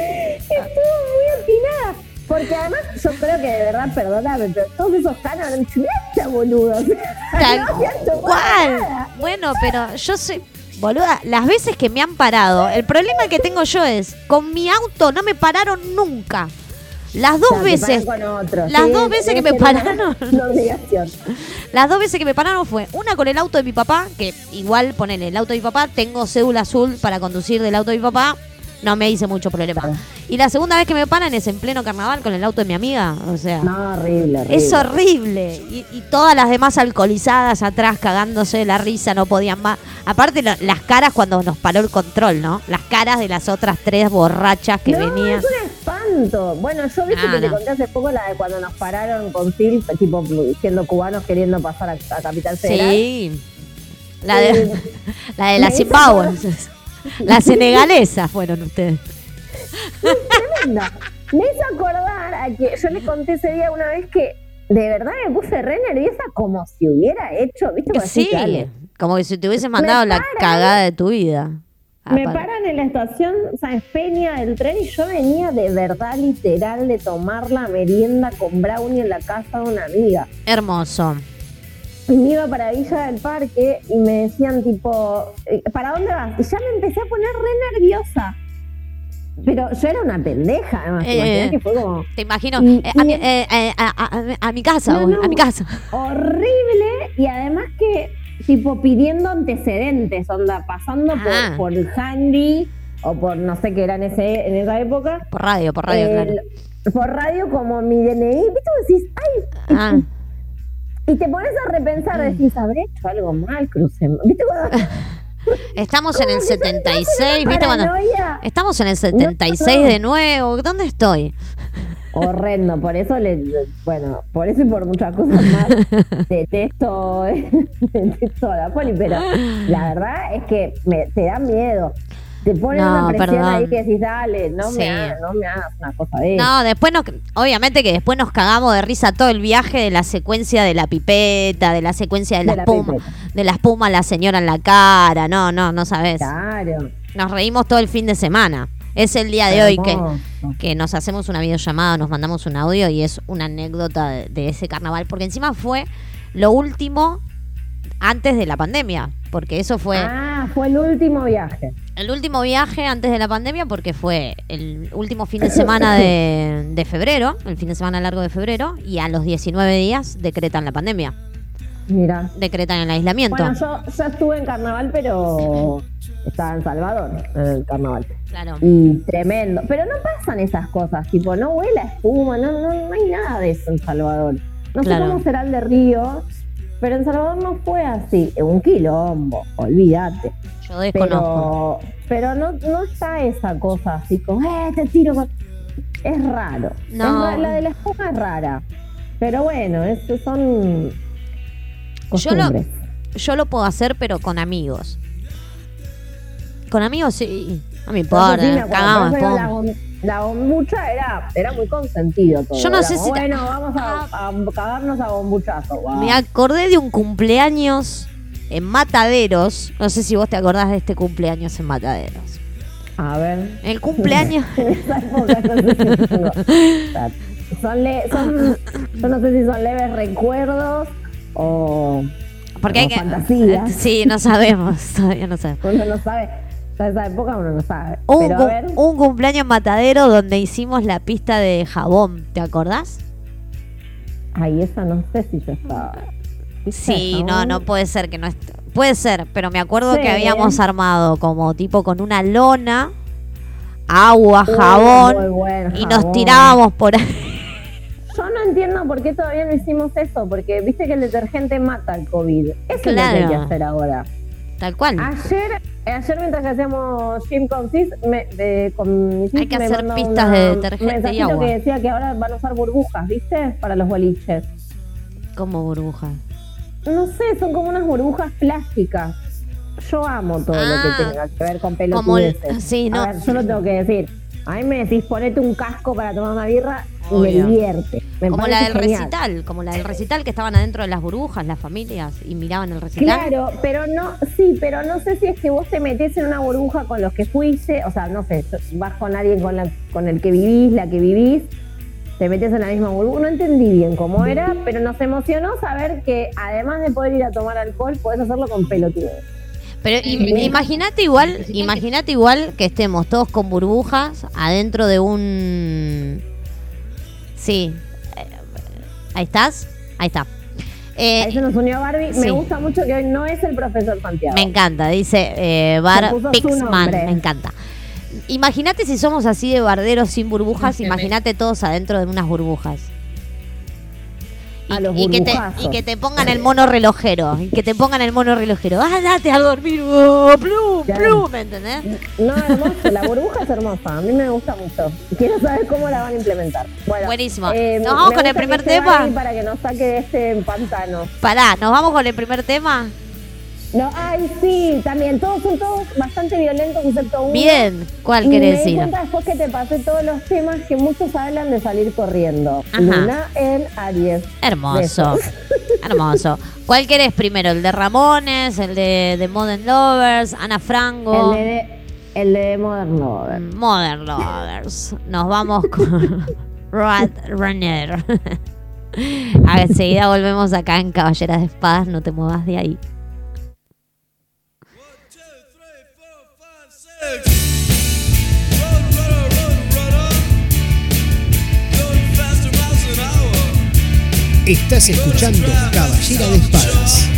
Estuvo muy atinada. Porque además yo creo que de verdad, perdóname, pero todos esos canos eran chuleta, boludo. O sea, Tal no cual. Bueno, pero yo soy. Boluda, las veces que me han parado, el problema que tengo yo es, con mi auto no me pararon nunca. Las dos Claro, te veces, con otro. las Sí, dos veces que me pararon. Obligación. las dos veces que me pararon fue una con el auto de mi papá, que igual ponen el auto de mi papá, tengo cédula azul para conducir del auto de mi papá, no me hice mucho problema. Y la segunda vez que me paran es en pleno carnaval con el auto de mi amiga, o sea. No, horrible, horrible. Es horrible. Y, y todas las demás alcoholizadas atrás cagándose de la risa, no podían más. Aparte, lo- las caras cuando nos paró el control, ¿no? Las caras de las otras tres borrachas que no, venían. es un espanto. Bueno, yo viste Ah, que te no. conté hace poco la de cuando nos pararon con Phil, tipo siendo cubanos queriendo pasar a, a Capital Federal. Sí. La de, Eh, la de la me hizo Zimbabue. La senegalesa fueron ustedes. Tremenda. Me hizo acordar a que yo le conté ese día una vez que de verdad me puse re nerviosa como si hubiera hecho, ¿viste? Como Sí, como que si te hubiesen mandado la cagada de tu vida. Me Aparte. paran en la estación Sáenz Peña del tren y yo venía de verdad literal de tomar la merienda con brownie en la casa de una amiga. Hermoso. Y me iba para Villa del Parque y me decían tipo, eh, ¿para dónde vas? Y ya me empecé a poner re nerviosa. Pero yo era una pendeja, además. Eh, que fue como Te imagino. Y- eh, a, y- mi, eh, eh, a- a- a- a mi casa, No, voy, no. a mi casa. horrible y además que tipo pidiendo antecedentes, onda, pasando por, Ah. por el handy o por no sé qué era en, ese, en esa época. Por radio, por radio, el- claro. Por radio como mi DNI, ¿viste? Vos decís, ay, Ah, y te pones a repensar, decís, habré hecho algo mal, crucé. ¿Viste cuando estamos en el como que sos- 76, ¿viste cuando? Estamos en el 76 no. de nuevo. ¿Dónde estoy? Horrendo, por eso le, le- bueno, por eso y por muchas cosas más detesto, detesto a la poli, pero la verdad es que me, te da miedo. Te ponen No, una presión perdón. ahí que decís, dale, no, Sí. me hagas, no me hagas una cosa de eso. No, después nos, obviamente que después nos cagamos de risa todo el viaje de la secuencia de la pipeta, de la secuencia de, De la espuma, de la espuma a la señora en la cara, no, no, no sabes. Claro. Nos reímos todo el fin de semana. Es el día de hoy que, que nos hacemos una videollamada, nos mandamos un audio y es una anécdota de, de ese carnaval, porque encima fue lo último antes de la pandemia, porque eso fue Ah, fue el último viaje. El último viaje antes de la pandemia, porque fue el último fin de semana de, de febrero, el fin de semana largo de febrero, y a los 19 días decretan la pandemia, Mira. decretan el aislamiento. Bueno, yo, yo estuve en carnaval, pero estaba en Salvador, en el carnaval. Claro. Y tremendo. Pero no pasan esas cosas, tipo, no huele a espuma, no, no, no hay nada de eso en Salvador. No Claro. sé cómo será el de Río, pero en Salvador no fue así. Un quilombo, olvídate. Yo desconozco. Pero, pero no, no está esa cosa así como, eh, te tiro con... Es raro. No. Es la de la espuma es rara. Pero bueno, eso son Yo lo- costumbres. Yo lo puedo hacer, pero con amigos. Con amigos sí. No me importa. sí me cagamos la, bom- la bombucha era, era muy consentido todo. Yo no Era sé como, si Bueno, vamos a, a cagarnos a bombuchazo. Me acordé de un cumpleaños en Mataderos. No sé si vos te acordás de este cumpleaños en Mataderos. A ver. El cumpleaños. Son, le- son- yo no sé si son leves recuerdos o Porque hay que. fantasías. Sí, no sabemos. Todavía no sabemos. Uno no sabe. Esa época uno no sabe. Un, Pero a ver. un cumpleaños Matadero donde hicimos la pista de jabón. ¿Te acordás? Ay, esa no sé si yo estaba. Sí, no, no puede ser que no est- Puede ser, pero me acuerdo Sí. que habíamos armado como tipo con una lona, agua, Uy, jabón buen y nos tirábamos por ahí. Yo no entiendo por qué todavía no hicimos eso, porque viste que el detergente mata el COVID. Eso es lo que hay que Claro. hacer ahora. Tal cual. Ayer, ayer mientras hacíamos gym con Cis, me, de- con mis Hay que hacer pistas una- de detergente y agua. que decía que ahora van a usar burbujas, ¿viste? Para los boliches. Como burbuja. No sé, son como unas burbujas plásticas. Yo amo todo lo Ah, que tenga que ver con como el- pelotudeces. sí, no. A ver, yo lo tengo que decir. A mí me decís ponete un casco para tomar una birra y me Obvio. divierte. Me como la del genial. recital, como la del recital que estaban adentro de las burbujas, las familias, y miraban el recital. Claro, pero no, sí, pero no sé si es que vos te metés en una burbuja con los que fuiste, o sea, no sé, vas con alguien con, la, con el que vivís, la que vivís, te metes en la misma burbuja. No entendí bien cómo era, pero nos emocionó saber que además de poder ir a tomar alcohol, podés hacerlo con pelotudos. Pero im- imagínate igual, imagínate igual que estemos todos con burbujas adentro de un Sí. Eh, Ahí estás. Ahí está. Eh, eso nos unió Barbie. sí. Me gusta mucho que hoy no es el profesor Santiago. Me encanta, dice eh, Bar Pixman, me encanta. Imagínate si somos así de barderos sin burbujas, imagínate todos adentro de unas burbujas. Y, A los y que te, y que te pongan el mono relojero, y que te pongan el mono relojero. ¡Ah, date a dormir! oh, ¡Plum, plum! ¿Me entendés? No, hermoso, la burbuja es hermosa. A mí me gusta mucho. Quiero saber cómo la van a implementar. Bueno, Buenísimo. eh, ¿Nos vamos con el primer tema? Para que nos saque de este pantano. Pará, ¿nos vamos con el primer tema? No, ay, sí, también. Todos son todos bastante violentos, excepto uno. Bien, ¿cuál me querés di decir? cuenta después que te pasé todos los temas que muchos hablan de salir corriendo. Ajá. Luna en Aries. Hermoso, hermoso. ¿Cuál querés primero? ¿El de Ramones? ¿El de, de Modern Lovers? ¿Ana Frango? El de, el de Modern Lover. Modern Lovers. Nos vamos con Rad Runner. Enseguida volvemos acá en Caballeras de Espadas, no te muevas de ahí. Estás escuchando Caballera de Espadas.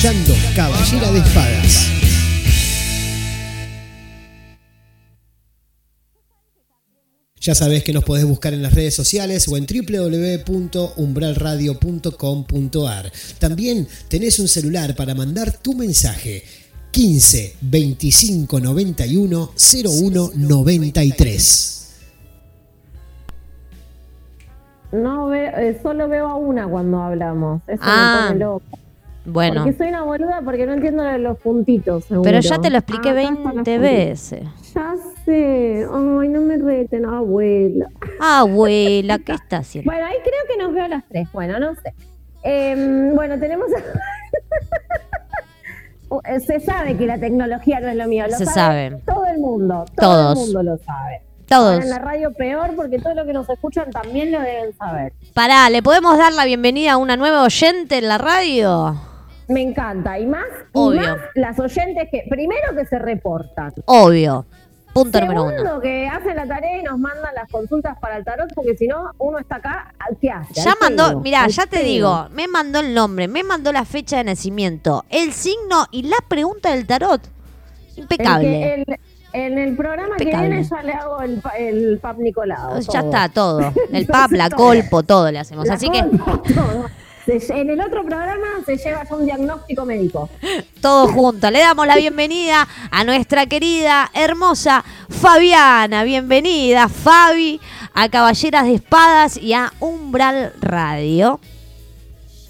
Escuchando Caballera de Espadas. Ya sabés que nos podés buscar en las redes sociales o en www.umbralradio.com.ar. También tenés un celular para mandar tu mensaje 15 25 91 01 93. No veo, eh, solo veo a una cuando hablamos. Eso Ah, me pone loco. Bueno, Porque soy una boluda porque no entiendo lo de los puntitos. seguro. pero ya te lo expliqué Ah, acá están los 20 puntitos. veces. Ya sé. Ay, no me reten, abuela. Abuela, ¿qué está haciendo? Bueno, ahí creo que nos veo a las tres. Bueno, no sé. Em, bueno, tenemos. Eh, Se sabe que la tecnología no es lo mío. Lo Se sabe. Todo el mundo. Todo Todos. el mundo lo sabe. Todos. Ahora en la radio peor porque todo lo que nos escuchan también lo deben saber. Pará, ¿le podemos dar la bienvenida a una nueva oyente en la radio? Me encanta. Y más, y Obvio. más las oyentes que, primero que se reportan. Obvio. Punto número uno. Segundo, que hacen la tarea y nos mandan las consultas para el tarot, porque si no, uno está acá, ¿qué hace? Ya mandó, mirá, ya te digo, me mandó el nombre, me mandó la fecha de nacimiento, el signo y la pregunta del tarot. El Impecable. que- el- en el programa Impecable. que viene ya le hago el, el pap Nicolau. ya todo. está, todo. El pap, la colpo, todo le hacemos. La Así que todo. En el otro programa se lleva ya un diagnóstico médico. todo junto. Le damos la bienvenida a nuestra querida, hermosa Fabiana. Bienvenida, Fabi, a Caballeras de Espadas y a Umbral Radio.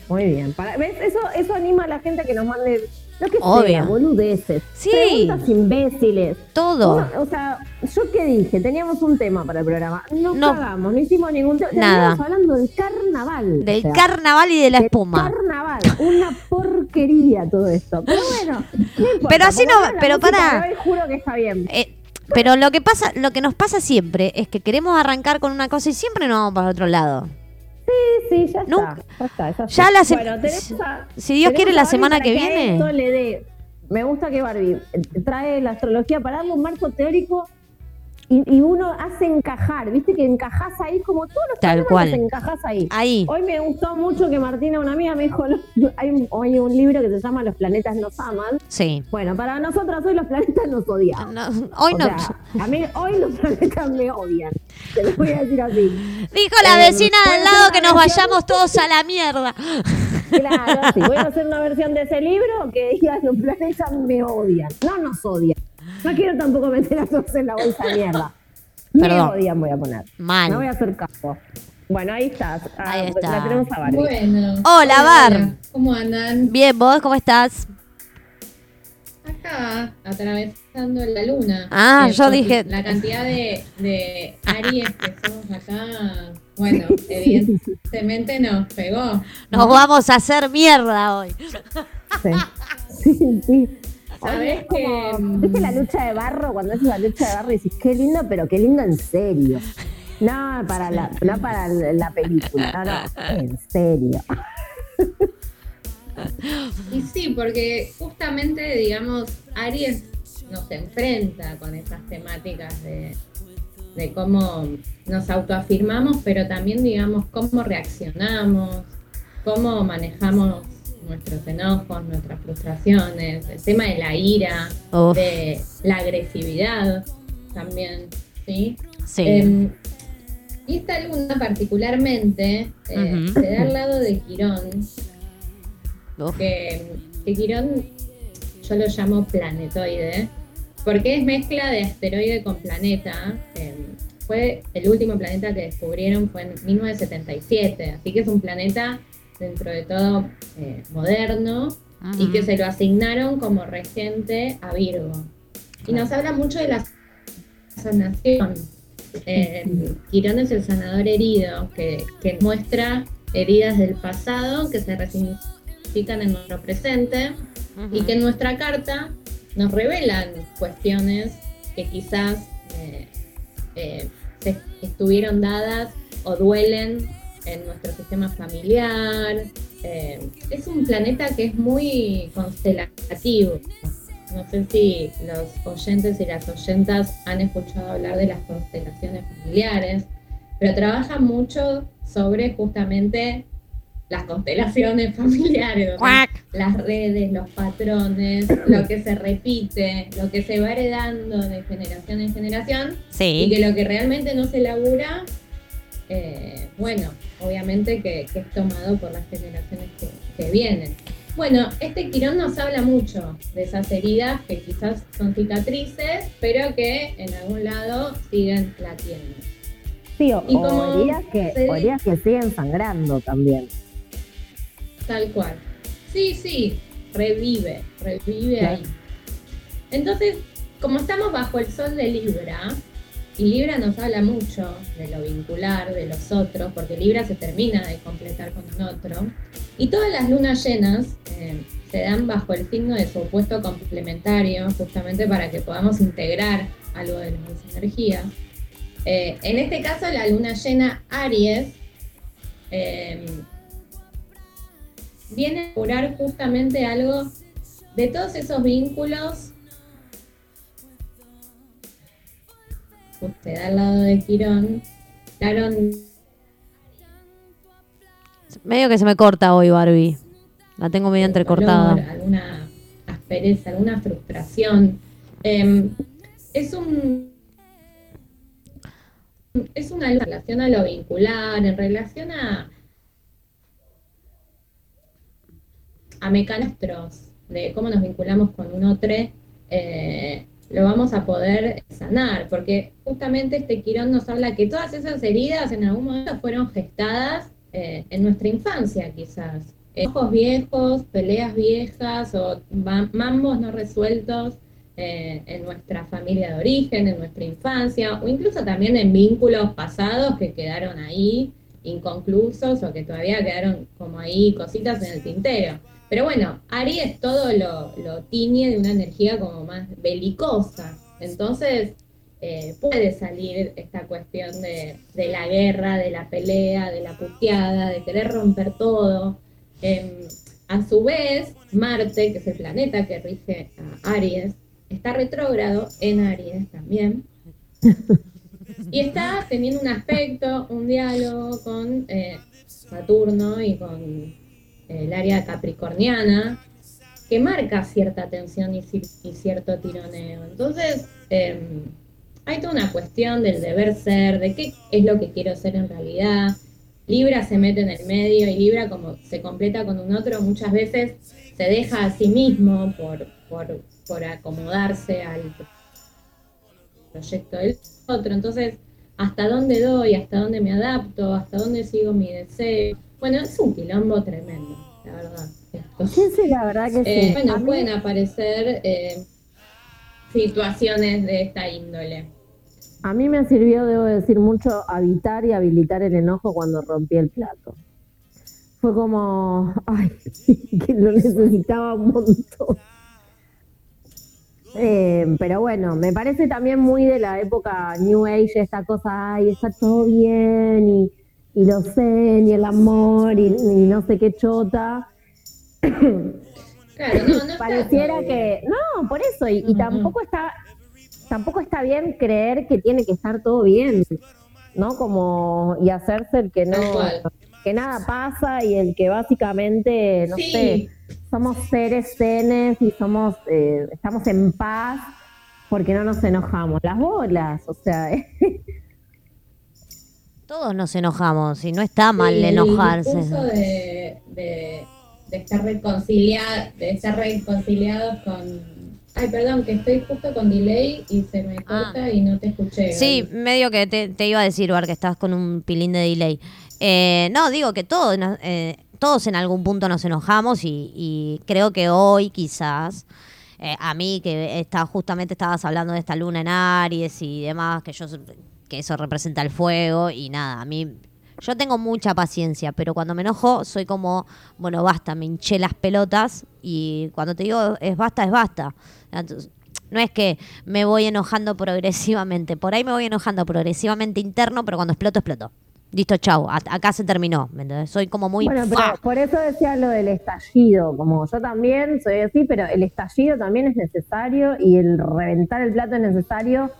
Muy bien. Para, ¿Ves? Eso, eso anima a la gente a que nos mande lo que Obvio. sea, boludeces. Sí. Preguntas imbéciles. Todo. Uno- o sea, yo qué dije, teníamos un tema para el programa. No, No. cagamos, no hicimos ningún tema. Nada. Terminamos hablando del carnaval. Del o sea, carnaval y de la del espuma. Carnaval, una porquería todo esto. Pero bueno, no importa, Pero así no- pero de hoy juro que está bien. Eh, pero lo que pasa, lo que nos pasa siempre es que queremos arrancar con una cosa y siempre nos vamos para otro lado. Sí, sí, ya Nunca- está. Ya está, ya Ya está. la se- Bueno, tenemos a- si Dios quiere, la semana que viene. esto le dé- Me gusta que Barbie eh, trae la astrología para darle un marco teórico y, y uno hace encajar, viste que encajás ahí como todos los Tal cual. encajás ahí. Ahí. Hoy me gustó mucho que Martina, una amiga, me dijo, "Los- hay, un, hay un libro que se llama Los planetas nos aman. Sí. Bueno, para nosotras hoy los planetas nos odian. No, hoy O no. sea, a mí hoy los planetas me odian. Te lo voy a decir así. Dijo la Eh, vecina del lado que nos vayamos todos a la mierda. Claro, sí. Voy a hacer una versión de ese libro que diga los planetas me odian. No nos odian. No quiero tampoco meter a todos en la bolsa de mierda. Me Perdón. odian, voy a poner. Mal. No voy a hacer caso. Bueno, ahí estás. Ah, Ahí está. La tenemos a Barbie. Bueno. Hola, Bar. ¿Cómo andan? Bien, ¿vos cómo estás? Acá, atravesando la luna. Ah, Eh, yo dije- La cantidad de, de Aries que somos acá, bueno, evidentemente nos pegó. Nos vamos a hacer mierda hoy. Sí, sí. sí. Sabés es como, que, ¿Viste la lucha de barro? Cuando haces la lucha de barro y dices, qué lindo, pero qué lindo en serio. No para la, no para la película, no, no, en serio. Y sí, porque justamente, digamos, Aries nos enfrenta con esas temáticas de, de cómo nos autoafirmamos, pero también, digamos, cómo reaccionamos, cómo manejamos nuestros enojos, nuestras frustraciones, el tema de la ira, Uf. de la agresividad también, ¿sí? Sí. Em, y esta luna particularmente eh, Ujú. se da al lado de Quirón, Uf. que, que Quirón yo lo llamo planetoide, porque es mezcla de asteroide con planeta. eh, fue el último planeta que descubrieron fue en 1977, así que es un planeta dentro de todo eh, moderno y que se lo asignaron como regente a Virgo. Y nos habla mucho de la sanación. Eh, Quirón es el sanador herido, que, que muestra heridas del pasado que se resignifican en nuestro presente y que en nuestra carta nos revelan cuestiones que quizás eh, eh, se estuvieron dadas o duelen en nuestro sistema familiar. Eh, es un planeta que es muy constelativo. No sé si los oyentes y las oyentas han escuchado hablar de las constelaciones familiares, pero trabaja mucho sobre justamente las constelaciones familiares, o sea, Cuac. las redes, los patrones, lo que se repite, lo que se va heredando de generación en generación y que lo que realmente no se labura, eh, bueno, obviamente que, que es tomado por las generaciones que, que vienen. Bueno, este Quirón nos habla mucho de esas heridas que quizás son cicatrices, pero que en algún lado siguen latiendo. Sí, o, Y como heridas que, se heridas que siguen sangrando también. Tal cual. Sí, sí, revive, revive Claro. ahí. Entonces, como estamos bajo el sol de Libra, y Libra nos habla mucho de lo vincular, de los otros, porque Libra se termina de completar con un otro, y todas las lunas llenas eh, se dan bajo el signo de su opuesto complementario, justamente para que podamos integrar algo de las dos energías. Eh, en este caso, la luna llena Aries eh, viene a curar justamente algo de todos esos vínculos. Se da al lado de Quirón. Claro, Medio que se me corta hoy, Barbie. La tengo medio entrecortada. alguna aspereza, alguna frustración. Eh, es un es una en relación a lo vincular, en relación a a mecanismos de cómo nos vinculamos con un otro, eh, lo vamos a poder sanar, porque justamente este Quirón nos habla que todas esas heridas en algún momento fueron gestadas eh, en nuestra infancia, quizás. Ojos viejos, peleas viejas o ma- mambos no resueltos eh, en nuestra familia de origen, en nuestra infancia, o incluso también en vínculos pasados que quedaron ahí inconclusos o que todavía quedaron como ahí cositas en el tintero. Pero bueno, Aries todo lo, lo tiñe de una energía como más belicosa. Entonces eh, puede salir esta cuestión de, de la guerra, de la pelea, de la puteada, de querer romper todo. Em, a su vez, Marte, que es el planeta que rige a Aries, está retrógrado en Aries también. Y está teniendo un aspecto, un diálogo con eh, Saturno y con el área capricorniana que marca cierta tensión y, y cierto tironeo. Entonces, eh, hay toda una cuestión del deber ser, de qué es lo que quiero ser en realidad. Libra se mete en el medio y Libra como se completa con un otro, muchas veces se deja a sí mismo por, por, por acomodarse al proyecto del otro. Entonces, ¿hasta dónde doy? ¿Hasta dónde me adapto? ¿Hasta dónde sigo mi deseo? Bueno, es un quilombo tremendo. Sí, sí, la verdad que Eh, sí. bueno, A mí- pueden aparecer eh, situaciones de esta índole. A mí me sirvió, debo decir, mucho habitar y habilitar el enojo cuando rompí el plato. Fue como, ay, que lo necesitaba un montón. Eh, pero bueno, me parece también muy de la época New Age, esta cosa, ay, está todo bien, y, y lo sé, y el amor, y, y no sé qué chota. Claro, no, Pareciera que, no, por eso, y, tampoco está, tampoco está bien creer que tiene que estar todo bien, ¿no? Como, y hacerse el que no, que nada pasa y el que básicamente, no Sí. sé, somos seres zenes y somos, eh, estamos en paz porque no nos enojamos. Las bolas, o sea, Todos nos enojamos y no está mal Sí, enojarse. de, de estar reconciliados, de estar reconciliados con Ay, perdón, que estoy justo con delay y se me corta y no te escuché. Sí, medio que te, te iba a decir, Bar, que estás con un pilín de delay. Eh, no, digo que todos, eh, todos en algún punto nos enojamos y, y creo que hoy quizás, eh, a mí que está, justamente estabas hablando de esta luna en Aries y demás, que yo que eso representa el fuego y nada, a mí yo tengo mucha paciencia, pero cuando me enojo soy como, bueno, basta, me hinché las pelotas y cuando te digo es basta, es basta. Entonces, no es que me voy enojando progresivamente, por ahí me voy enojando progresivamente interno, pero cuando exploto, exploto. Listo, chau, a- acá se terminó, ¿me entendés? Soy como muy... bueno, pero por eso decía lo del estallido, como yo también soy así, pero el estallido también es necesario y el reventar el plato es necesario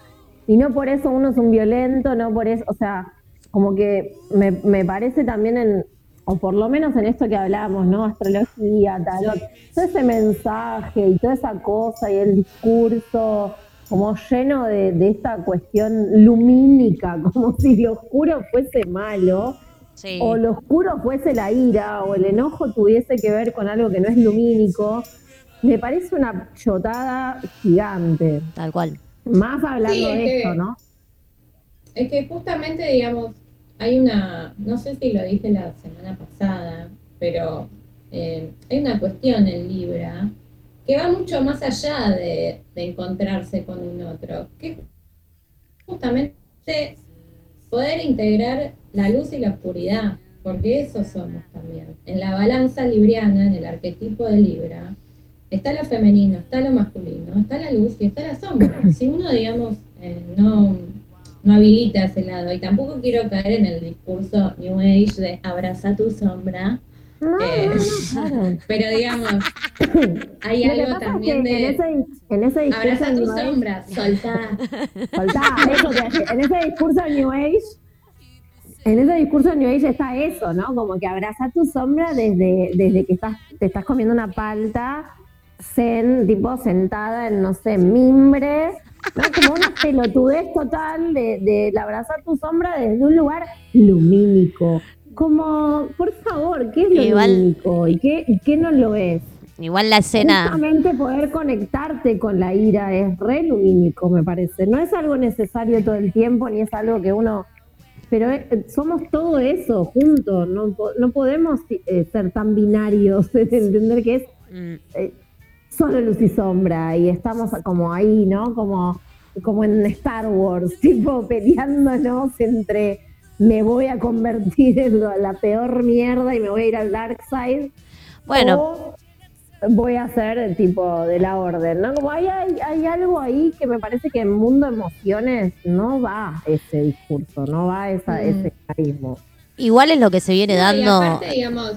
y no por eso uno es un violento, no por eso, o sea, como que me, me parece también en, o por lo menos en esto que hablábamos, ¿no? Astrología, tarot, todo ese mensaje y toda esa cosa y el discurso como lleno de, de esta cuestión lumínica, como si lo oscuro fuese malo, Sí. o lo oscuro fuese la ira, o el enojo tuviese que ver con algo que no es lumínico, me parece una chotada gigante. Tal cual. Más hablando Sí, es de que- esto, ¿no? Es que justamente, digamos, hay una, no sé si lo dije la semana pasada, pero eh, hay una cuestión en Libra que va mucho más allá de, encontrarse con un otro, que es justamente poder integrar la luz y la oscuridad, porque eso somos también. En la balanza libriana, en el arquetipo de Libra, está lo femenino, está lo masculino, está la luz y está la sombra. Si uno, digamos, eh, no, no habilita ese lado, y tampoco quiero caer en el discurso New Age de abraza tu sombra, No, eh, no, no, claro. pero digamos, hay algo también de en ese, en ese discurso abraza tu New Age- sombra, soltá. Soltá, eso. En ese discurso New Age, en ese discurso New Age está eso, ¿no? Como que abraza tu sombra desde, desde que estás, te estás comiendo una palta, zen, tipo sentada en, no sé, mimbre, ¿no? Como una pelotudez total de, de abrazar tu sombra desde un lugar lumínico. Como, por favor, ¿qué es lo Igual- lumínico? ¿Y qué, y qué no lo es? Igual la escena... Justamente poder conectarte con la ira es re lumínico, me parece. No es algo necesario todo el tiempo, ni es algo que uno... Pero eh, somos todo eso juntos, no, no podemos eh, ser tan binarios, de entender que es mm, eh, solo luz y sombra y estamos como ahí, ¿no? Como, como en Star Wars, tipo peleándonos entre me voy a convertir en lo- la peor mierda y me voy a ir al dark side Bueno, o voy a ser el tipo de la orden, ¿no? Como hay, hay, hay algo ahí que me parece que en mundo emociones no va ese discurso, no va esa, Mm. ese carisma. igual es lo que se viene No, y dando... aparte, digamos,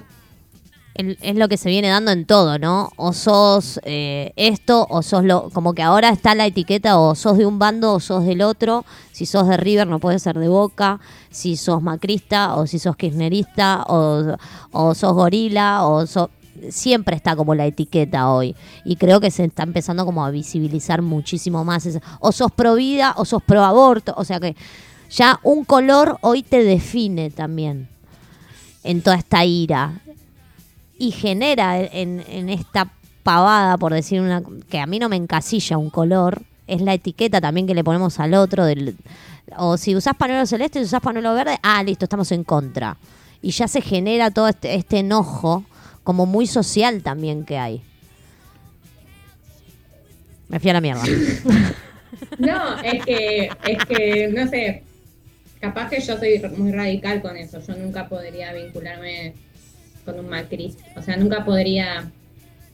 es lo que se viene dando en todo, ¿no? O sos eh, esto, o sos lo. Como que ahora está la etiqueta, o sos de un bando o sos del otro. Si sos de River, no puedes ser de Boca. Si sos macrista, o si sos kirchnerista, o, sos gorila, o sos. Siempre está como la etiqueta hoy. Y creo que se está empezando como a visibilizar muchísimo más. O sos pro vida, o sos pro aborto. O sea que ya un color hoy te define también en toda esta ira y genera en, esta pavada, por decir una que a mí no me encasilla un color, es la etiqueta también que le ponemos al otro del o si usás panuelo celeste, si usás panuelo verde, ah, listo, estamos en contra. Y ya se genera todo este, este enojo como muy social también que hay. Me fui a la mierda. No, es que, es que, no sé, capaz que yo soy muy radical con eso. Yo nunca podría vincularme con un macrista. O sea, nunca podría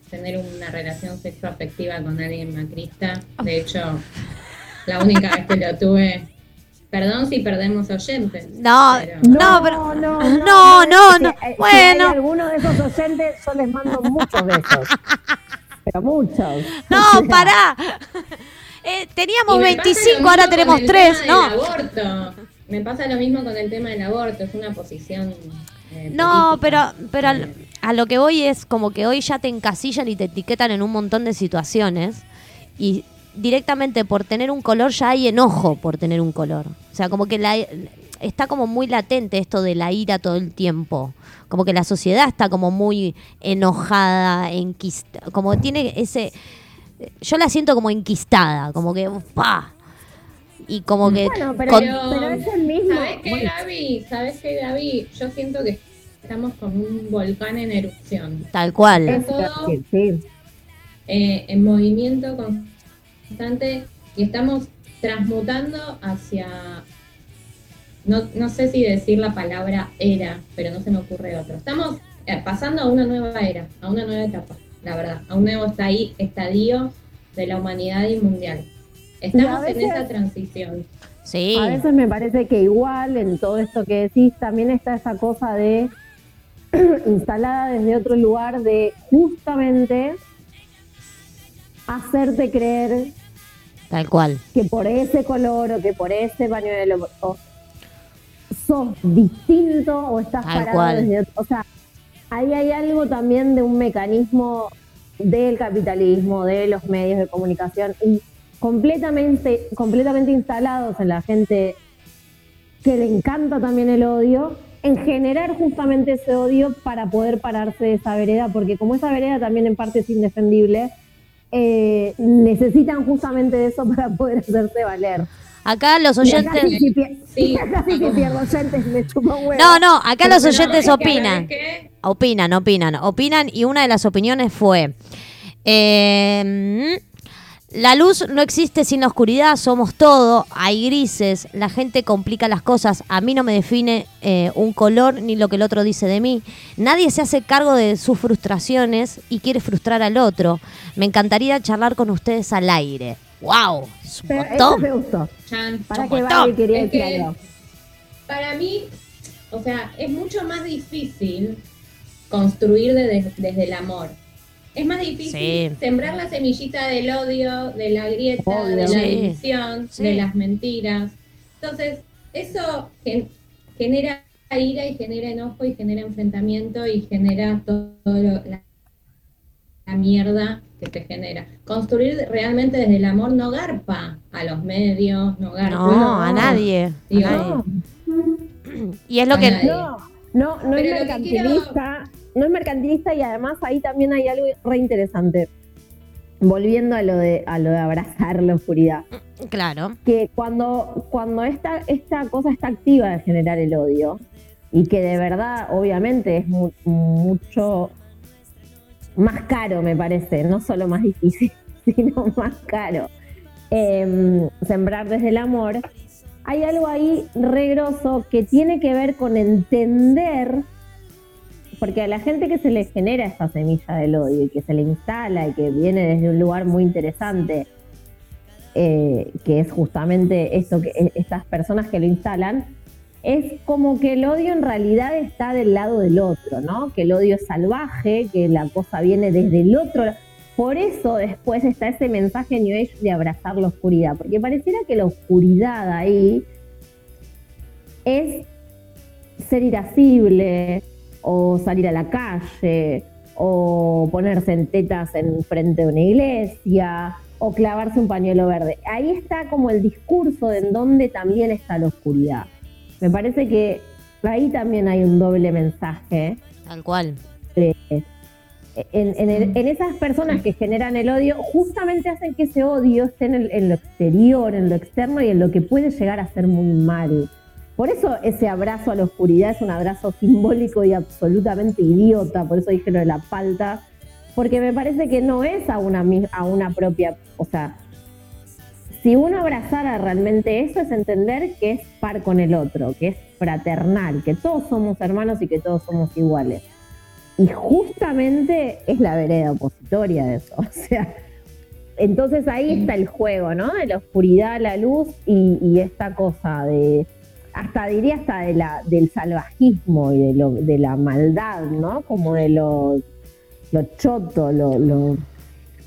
tener una relación sexoafectiva con alguien macrista. De hecho, la única vez que lo tuve, perdón si perdemos oyentes. No, pero- No, pero- no, no, no, Si- no. eh, Si Bueno. hay alguno de esos oyentes, yo les mando muchos besos. Pero muchos. No, O sea, pará. Eh, teníamos Y me pasa 25, lo ahora tenemos con el 3, tema ¿no? aborto. Me pasa lo mismo con el tema del aborto, es una posición. Eh, No, pero, pero Eh, al- a lo que voy es como que hoy ya te encasillan y te etiquetan en un montón de situaciones y directamente por tener un color ya hay enojo por tener un color. O sea, como que la, está como muy latente esto de la ira todo el tiempo. Como que la sociedad está como muy enojada, enquista, como tiene ese... Yo la siento como enquistada, como que... ¡pa! Y como que... Bueno, pero, con- pero es el mismo. ¿Sabes qué, Gaby? ¿Sabes qué, Gaby? Yo siento que estamos como un volcán en erupción. tal cual. todo- sí. eh, en movimiento constante y estamos transmutando hacia, no, no sé si decir la palabra era, pero no se me ocurre otro. Estamos eh, pasando a una nueva era, a una nueva etapa, la verdad, a un nuevo estadio de la humanidad y mundial. Estamos veces- en esa transición. Sí. A veces me parece que igual en todo esto que decís también está esa cosa de instalada desde otro lugar de justamente hacerte creer Tal cual. que por ese color o que por ese pañuelo o sos distinto o estás Tal parado cual. desde otro. O sea, ahí hay algo también de un mecanismo del capitalismo, de los medios de comunicación y completamente, completamente instalados en la gente que le encanta también el odio, en generar justamente ese odio para poder pararse de esa vereda, porque como esa vereda también en parte es indefendible, eh, necesitan justamente de eso para poder hacerse valer. Acá los acá oyentes... sí, Sí. acá sí que pierdo oyentes, me chupa un huevo. No, no, acá los oyentes opinan. Opinan, opinan, opinan. Y una de las opiniones fue: eh, La luz no existe sin la oscuridad, somos todo, hay grises, la gente complica las cosas. A mí no me define eh, un color ni lo que el otro dice de mí. Nadie se hace cargo de sus frustraciones y quiere frustrar al otro. Me encantaría charlar con ustedes al aire. ¡Wow! Es un Pero eso montón. me gustó. Chan. Para que montón. Vale quería Es decir que- algo. Para mí, o sea, es mucho más difícil construir de- desde el amor. Es más difícil Sí. sembrar la semillita del odio, de la grieta, Obvio. de la división, Sí. de las mentiras. Entonces, eso gen- genera ira y genera enojo y genera enfrentamiento y genera todo lo- la, la mierda que se genera. Construir realmente desde el amor no garpa a los medios, no garpa No, a nadie. a Digo, nadie. Y es lo A que. nadie. No, no, no es Pero lo que mercantilista. No es mercantilista y además ahí también hay algo re interesante. Volviendo a lo de, a lo de abrazar la oscuridad. Claro. que cuando, cuando esta, esta cosa está activa de generar el odio, y que de verdad, obviamente, es mu- mucho más caro, me parece, no solo más difícil, sino más caro, em, sembrar desde el amor, hay algo ahí regroso que tiene que ver con entender, porque a la gente que se le genera esta semilla del odio y que se le instala y que viene desde un lugar muy interesante, eh, que es justamente esto que eh, estas personas que lo instalan, es como que el odio en realidad está del lado del otro, ¿no? Que el odio es salvaje, que la cosa viene desde el otro. Por eso después está ese mensaje New Age de abrazar la oscuridad, porque pareciera que la oscuridad ahí es ser irascible o salir a la calle o ponerse en tetas en frente de una iglesia o clavarse un pañuelo verde. Ahí está como el discurso de en donde también está la oscuridad. Me parece que ahí también hay un doble mensaje. Tal cual. en, en el- en esas personas que generan el odio, justamente hacen que ese odio esté en, el- en lo exterior, en lo externo y en lo que puede llegar a ser muy mal. Por eso ese abrazo a la oscuridad es un abrazo simbólico y absolutamente idiota, por eso dije lo de la falta, porque me parece que no es a una, a una propia, o sea, si uno abrazara realmente eso es entender que es par con el otro, que es fraternal, que todos somos hermanos y que todos somos iguales. Y justamente es la vereda opositoria de eso. O sea, entonces ahí está el juego, ¿no? De la oscuridad, la luz y esta cosa de, hasta diría hasta de la, del salvajismo y de, lo, de la maldad, ¿no? Como de lo, lo choto, lo, lo,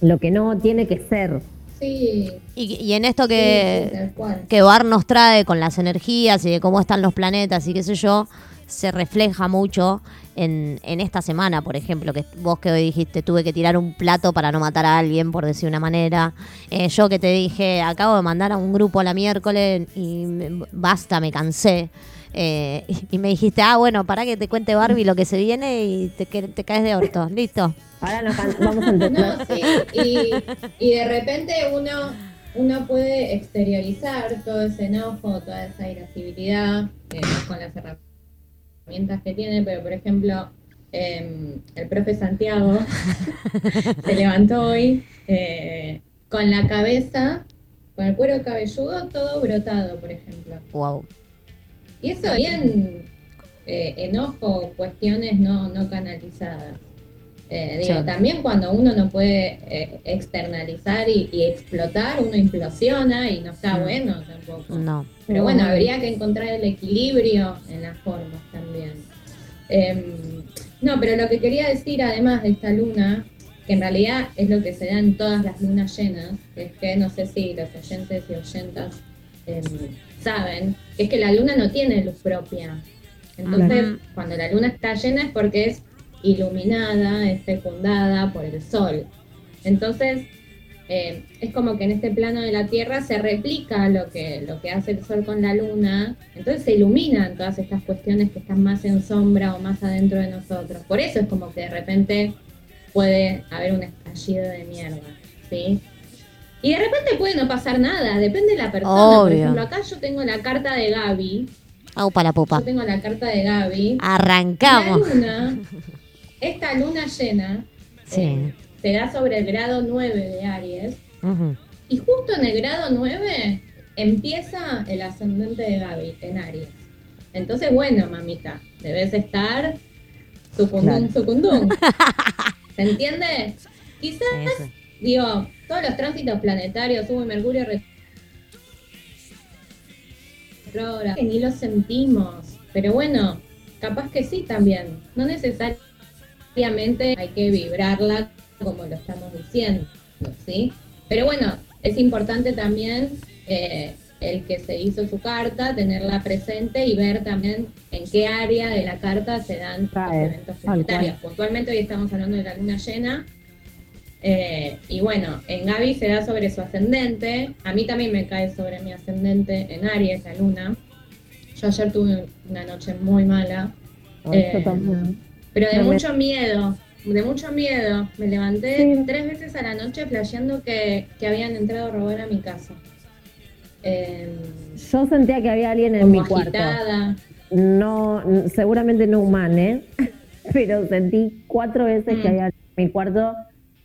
lo que no tiene que ser. Sí. Y, y en esto que, sí, que Bar nos trae con las energías y de cómo están los planetas y qué sé yo, se refleja mucho en, en esta semana, por ejemplo, que vos que hoy dijiste tuve que tirar un plato para no matar a alguien, por decir una manera. Eh, yo que te dije, acabo de mandar a un grupo la miércoles y me- basta, me cansé. Eh, y, y me dijiste, ah, bueno, para que te cuente Barbie lo que se viene y te, que- te caes de orto. Listo. Ahora nos vamos a. No, sí. Y, y de repente uno, uno puede exteriorizar todo ese enojo, toda esa irascibilidad eh, con las herramientas que tiene, pero por ejemplo, eh, el profe Santiago se levantó hoy eh, con la cabeza, con el cuero cabelludo todo brotado, por ejemplo. Wow. Y eso bien eh, enojo, cuestiones no, no canalizadas. Eh, digo, Sí. también cuando uno no puede eh, externalizar y, y explotar, uno implosiona y no está Mm. bueno tampoco. No. Pero bueno, habría que encontrar el equilibrio en las formas también. Em, no, pero lo que quería decir además de esta luna, que en realidad es lo que se da en todas las lunas llenas, que es que no sé si los oyentes y oyentas em, saben, que es que la luna no tiene luz propia. Entonces, cuando la luna está llena es porque es iluminada, es fecundada por el sol. Entonces, eh, es como que en este plano de la Tierra se replica lo que, lo que hace el Sol con la Luna, entonces se iluminan todas estas cuestiones que están más en sombra o más adentro de nosotros. Por eso es como que de repente puede haber un estallido de mierda, ¿sí? Y de repente puede no pasar nada, depende de la persona. Por ejemplo, acá yo tengo la carta de Gaby, Au para la pupa. yo tengo la carta de Gaby. Arrancamos. La luna, esta luna llena, Sí. eh, se da sobre el grado 9 de Aries. Y justo en el grado 9 empieza el ascendente de Gaby en Aries. Entonces, bueno, mamita, debes estar sucundum, Claro. sucundum. ¿Se entiende? Quizás, digo, todos los tránsitos planetarios, hubo Mercurio retrógrado, que ni lo sentimos. Pero bueno, capaz que sí también. No necesariamente hay que vibrarla como lo estamos diciendo, ¿sí? Pero bueno, es importante también eh, el que se hizo su carta, tenerla presente y ver también en qué área de la carta se dan los eventos planetarios. Puntualmente hoy estamos hablando de la luna llena. eh, y bueno, en Gaby se da sobre su ascendente. A mí también me cae sobre mi ascendente en Aries, la luna. Yo ayer tuve una noche muy mala. Eh, también. Pero de No mucho miedo, de mucho miedo. Me levanté Sí. tres veces a la noche flasheando que, que habían entrado a robar a mi casa. Eh, Yo sentía que había alguien en mi cuarto. agitada. No, n- seguramente no humano, ¿eh? pero sentí cuatro veces que Mm. había alguien en mi cuarto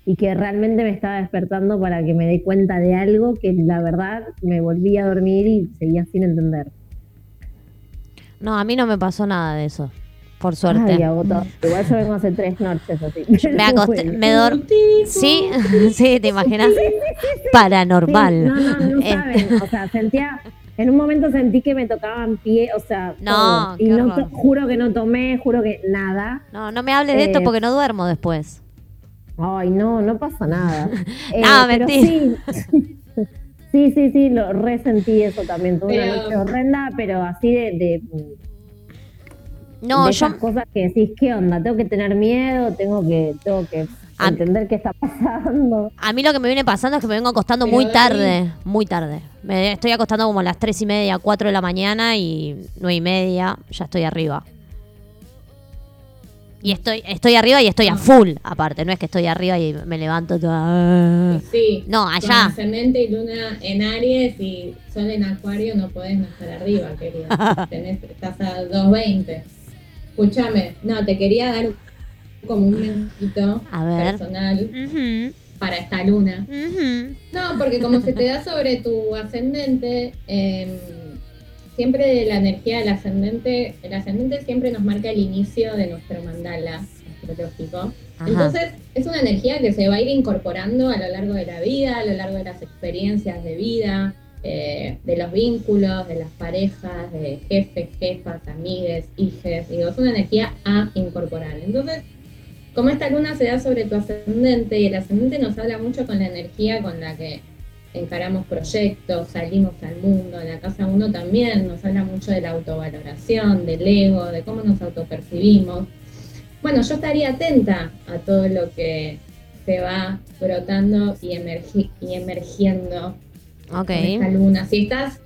y que realmente me estaba despertando para que me dé cuenta de algo que la verdad me volví a dormir y seguía sin entender. No, a mí no me pasó nada de eso. Por suerte. Ay. Igual yo vengo hace tres noches así. me acosté, me dormí. Sí, sí, te imaginas. Paranormal. Sí, no, no, no Este, saben. O sea, sentía, En un momento sentí que me tocaban pie, o sea, No, todo. y qué no horror. juro que no tomé, juro que nada. No, no me hables de esto Eh, porque no duermo después. Ay, no, no pasa nada. Eh, No, pero mentira. Sí, sí, sí, sí, lo resentí eso también. Tuve una noche horrenda, pero así de, de, No, de yo. esas cosas que decís, ¿qué onda? Tengo que tener miedo, tengo que, tengo que A- entender qué está pasando. A mí lo que me viene pasando es que me vengo acostando Pero, muy tarde, muy tarde. Me estoy acostando como a las tres y media, cuatro de la mañana y nueve y media ya estoy arriba. Y estoy, estoy arriba y estoy a full, aparte. No es que estoy arriba y me levanto toda... Sí. No, Con allá. ascendente y luna en Aries y sol en Acuario no podés no estar arriba, querida. Tenés, estás a 220. Escúchame, no, te quería dar como un mensajito personal para esta luna. No, porque como se te da sobre tu ascendente, eh, siempre la energía del ascendente, el ascendente siempre nos marca el inicio de nuestro mandala astrológico. Ajá. Entonces, es una energía que se va a ir incorporando a lo largo de la vida, a lo largo de las experiencias de vida, eh, de los vínculos, de las parejas, de jefes, jefas, amigues, hijes. Digo, es una energía a incorporar. Entonces, como esta luna se da sobre tu ascendente y el ascendente nos habla mucho con la energía con la que encaramos proyectos, salimos al mundo, en la casa uno también nos habla mucho de la autovaloración, del ego, de cómo nos autopercibimos. Bueno, yo estaría atenta a todo lo que se va brotando y emergiendo Ok. con esta luna. Si estás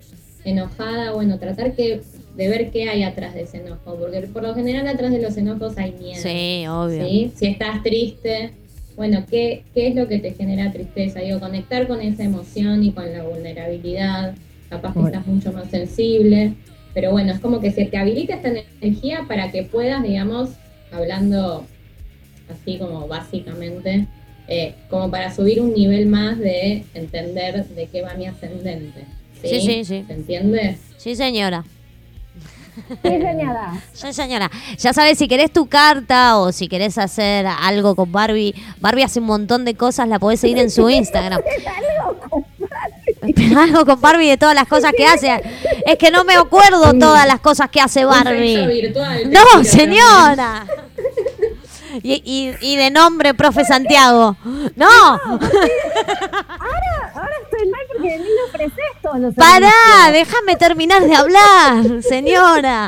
enojada, bueno, tratar que, de ver qué hay atrás de ese enojo, porque por lo general atrás de los enojos hay miedo. Sí, obvio. ¿sí? Si estás triste, bueno, ¿qué, ¿qué es lo que te genera tristeza? Digo, conectar con esa emoción y con la vulnerabilidad, capaz que Bueno. estás mucho más sensible, pero bueno, es como que se te habilita esta energía para que puedas, digamos, hablando así como básicamente, eh, como para subir un nivel más de entender de qué va mi ascendente. Sí, sí, sí. ¿Se entiende? Sí, señora. Sí, señora. Sí, señora. Ya sabes, si querés tu carta o si querés hacer algo con Barbie, Barbie hace un montón de cosas, la podés seguir en su Instagram. Algo con Barbie de todas las cosas que hace. Es que no me acuerdo todas las cosas que hace Barbie. virtual, No, señora. Y, y- y de nombre, profe Santiago. No, Ahora estoy mal porque ni me ofreces todos los pará, déjame terminar de hablar, señora.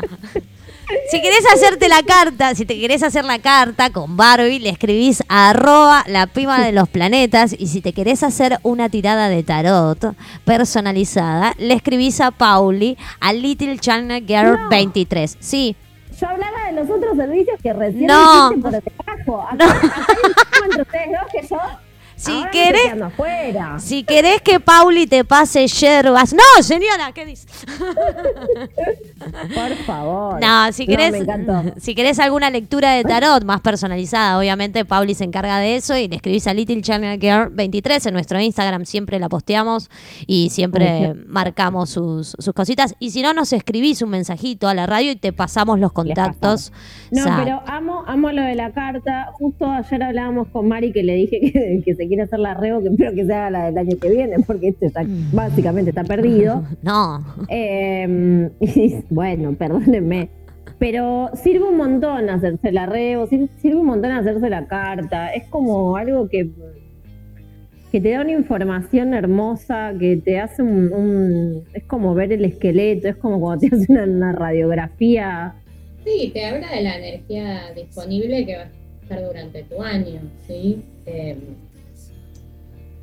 Si querés hacerte la carta, si te querés hacer la carta con Barbie, le escribís a arroba la prima de los planetas. Y si te querés hacer una tirada de tarot personalizada, le escribís a Pauli, a Little Channel Girl No. 23. Sí, Yo hablaba de los otros servicios que recién No. por debajo. Acá, acá hay un entre ustedes dos que yo Si ahora querés- afuera. Si querés que Pauli te pase yerbas. No, señora, ¿qué dice? Por favor. No, si querés, si querés alguna lectura de tarot más personalizada, obviamente Pauli se encarga de eso y le escribís a Little Channel Girl 23 en nuestro Instagram, siempre la posteamos y siempre marcamos sus, sus cositas. Y si no, nos escribís un mensajito a la radio y te pasamos los contactos. No, pero amo, amo lo de la carta. Justo ayer hablábamos con Mari que le dije que, que se quiere hacer la rebo, que espero que se haga la del año que viene, porque este está, básicamente está perdido. No, Eh, y bueno, perdónenme. Pero sirve un montón hacerse la rebo, sir- sirve un montón hacerse la carta. Es como algo que, que te da una información hermosa, que te hace un, un- Es como ver el esqueleto, es como cuando te hace una, una radiografía. Sí, te habla de la energía disponible que va a estar durante tu año, ¿sí? Eh,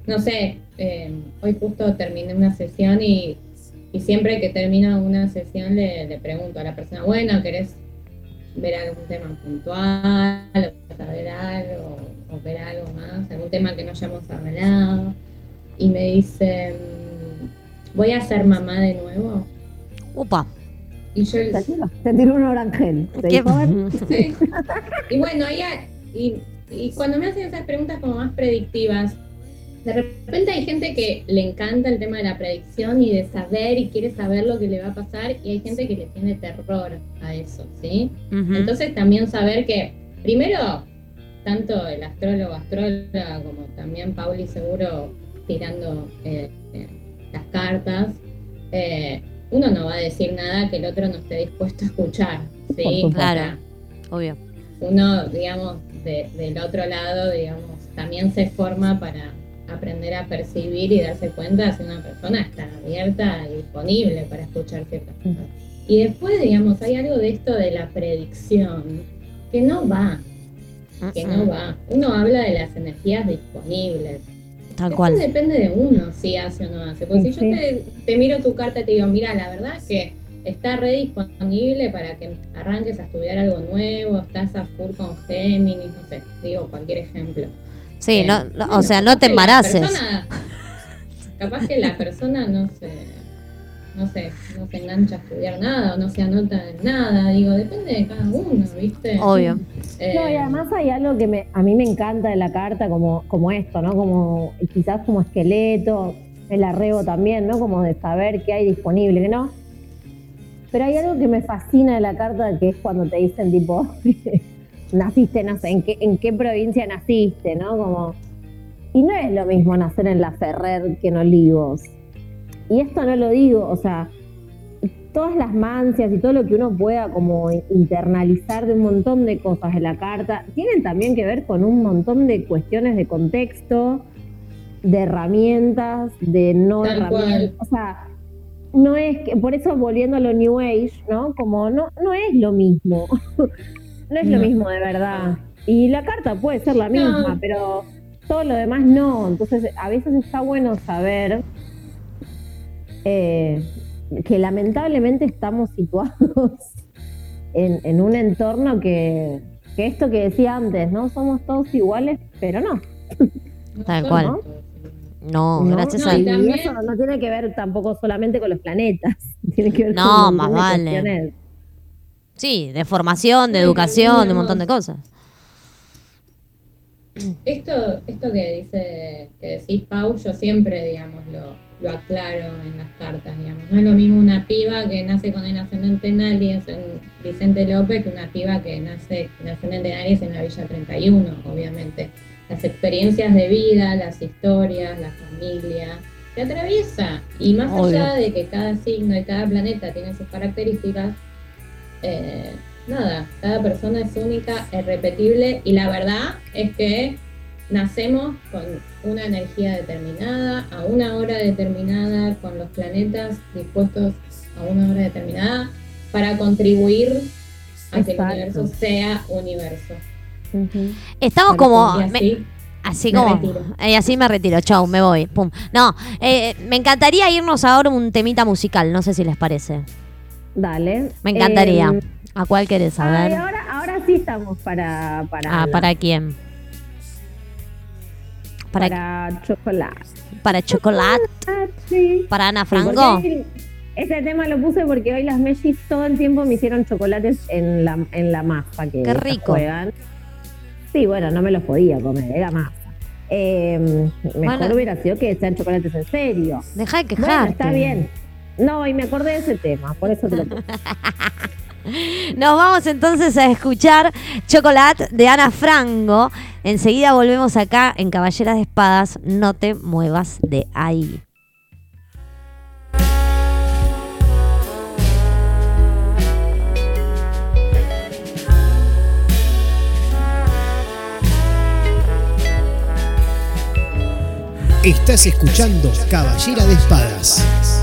no sé, eh, hoy justo terminé una sesión y, y siempre que termino una sesión le, le pregunto a la persona, bueno, ¿querés ver algún tema puntual, o saber algo, o ver algo más, algún tema que no hayamos hablado? Y me dice, mm, ¿voy a ser mamá de nuevo? upa. Y yo Te tiró, te tiró un orangel. ¿Te ¿Qué- dijo, "A ver, Sí. Y bueno, ella, y, y cuando me hacen esas preguntas como más predictivas, de repente hay gente que le encanta el tema de la predicción y de saber y quiere saber lo que le va a pasar y hay gente que le tiene terror a eso, ¿sí? Entonces también saber que, primero, tanto el astrólogo, astróloga, como también Pauli seguro tirando eh, eh, las cartas, eh, uno no va a decir nada que el otro no esté dispuesto a escuchar. ¿sí? Claro, obvio. uno, digamos, de- del otro lado, digamos, también se forma para aprender a percibir y darse cuenta si una persona está abierta y disponible para escuchar ciertas cosas. Y después, digamos, hay algo de esto de la predicción que no va, que no va. Uno habla de las energías disponibles. Tal cual. depende de uno si hace o no hace. Porque si yo Sí. te, te miro tu carta y te digo, mira, la verdad es que está re disponible para que arranques a estudiar algo nuevo, estás a full con Géminis, no sé, digo cualquier ejemplo. Sí, Eh, no, no, bueno, o sea, no te embaraces. persona- capaz que la persona no se, no sé, no se engancha a estudiar nada o no se anota en nada. Digo, depende de cada uno, ¿viste? Obvio. Eh, No, y además hay algo que me, a mí me encanta de la carta, como, como esto, ¿no? Como quizás como esqueleto, el arrebo también, ¿no? Como de saber qué hay disponible, ¿no? Pero hay algo que me fascina de la carta, que es cuando te dicen tipo, naciste, no sé, ¿en qué, en qué provincia naciste, ¿no? Como, y no es lo mismo nacer en La Ferrer que en Olivos. Y esto no lo digo, o sea, todas las mancias y todo lo que uno pueda como internalizar de un montón de cosas de la carta, tienen también que ver con un montón de cuestiones de contexto, de herramientas, de no Tal herramientas. O sea, no es que, por eso volviendo a lo New Age, ¿no? Como no, no es lo mismo. no es lo mismo de verdad. Y la carta puede ser la No. misma, pero todo lo demás no. Entonces, a veces está bueno saber eh, que lamentablemente estamos situados en, en un entorno que, que esto que decía antes, ¿no? Somos todos iguales, pero no. Tal cual. No, ¿no? gracias No, a y Y eso no tiene que ver tampoco solamente con los planetas, tiene que ver No, con más vale. cuestiones. Sí, de formación, de educación, de un montón de cosas. Esto, esto que dice, que decís Pau, yo siempre, digamos, lo, lo aclaro en las cartas, digamos. No es lo mismo una piba que nace con el ascendente en Aries en Vicente López que una piba que nace con el ascendente en Aries en la Villa 31, obviamente. Las experiencias de vida, las historias, la familia, te atraviesa. Y más Obvio. allá de que cada signo y cada planeta tiene sus características, eh, nada, cada persona es única, es repetible y la verdad es que nacemos con una energía determinada, a una hora determinada, con los planetas dispuestos a una hora determinada para contribuir a que el universo sea universo. Estamos como... me- así, Así Me como. así me retiro, chau, me voy. Pum. No, eh, me encantaría irnos ahora un temita musical, no sé si les parece. Dale. Me encantaría. Eh, ¿A cuál querés saber? ahora, ahora sí estamos para. para Ah, ¿para quién? Para, para chocolate. para chocolate, sí. para Ana Sí, Franco. porque Ese tema lo puse porque hoy las Mellis todo el tiempo me hicieron chocolates en la, en la masa que Qué rico. juegan. Sí, bueno, no me los podía comer, era masa. Eh, mejor Bueno. hubiera sido que sean chocolates en serio. Deja de Bueno, quejarte. está bien. No, y me acordé de ese tema, por eso te lo puse. Nos vamos entonces a escuchar Chocolate de Ana Franco. Enseguida volvemos acá en Caballeras de Espadas. No te muevas de ahí. Estás escuchando Caballera de Espadas.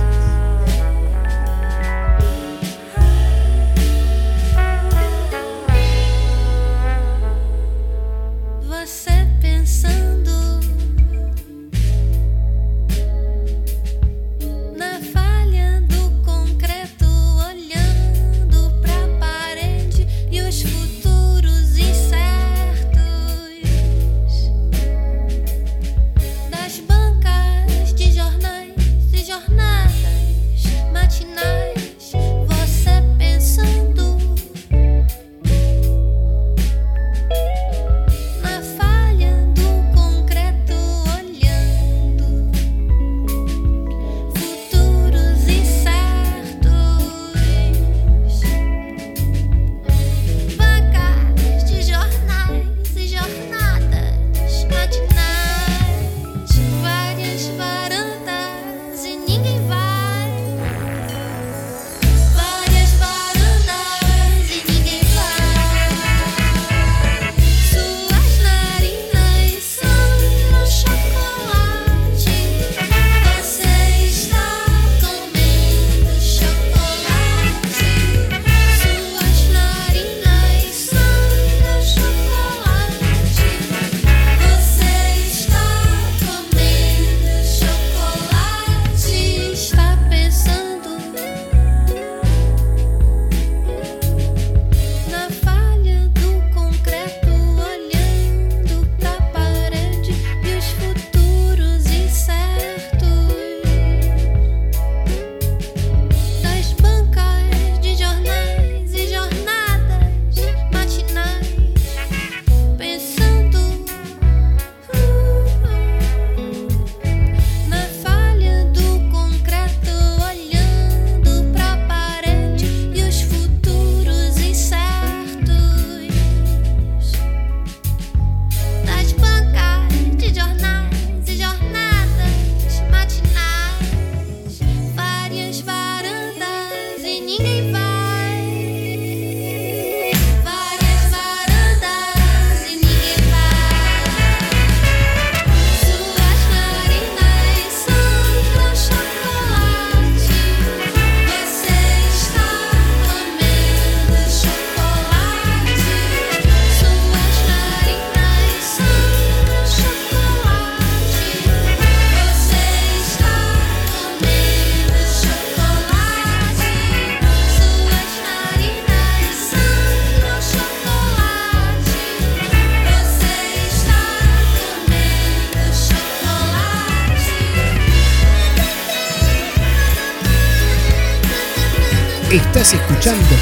Escuchando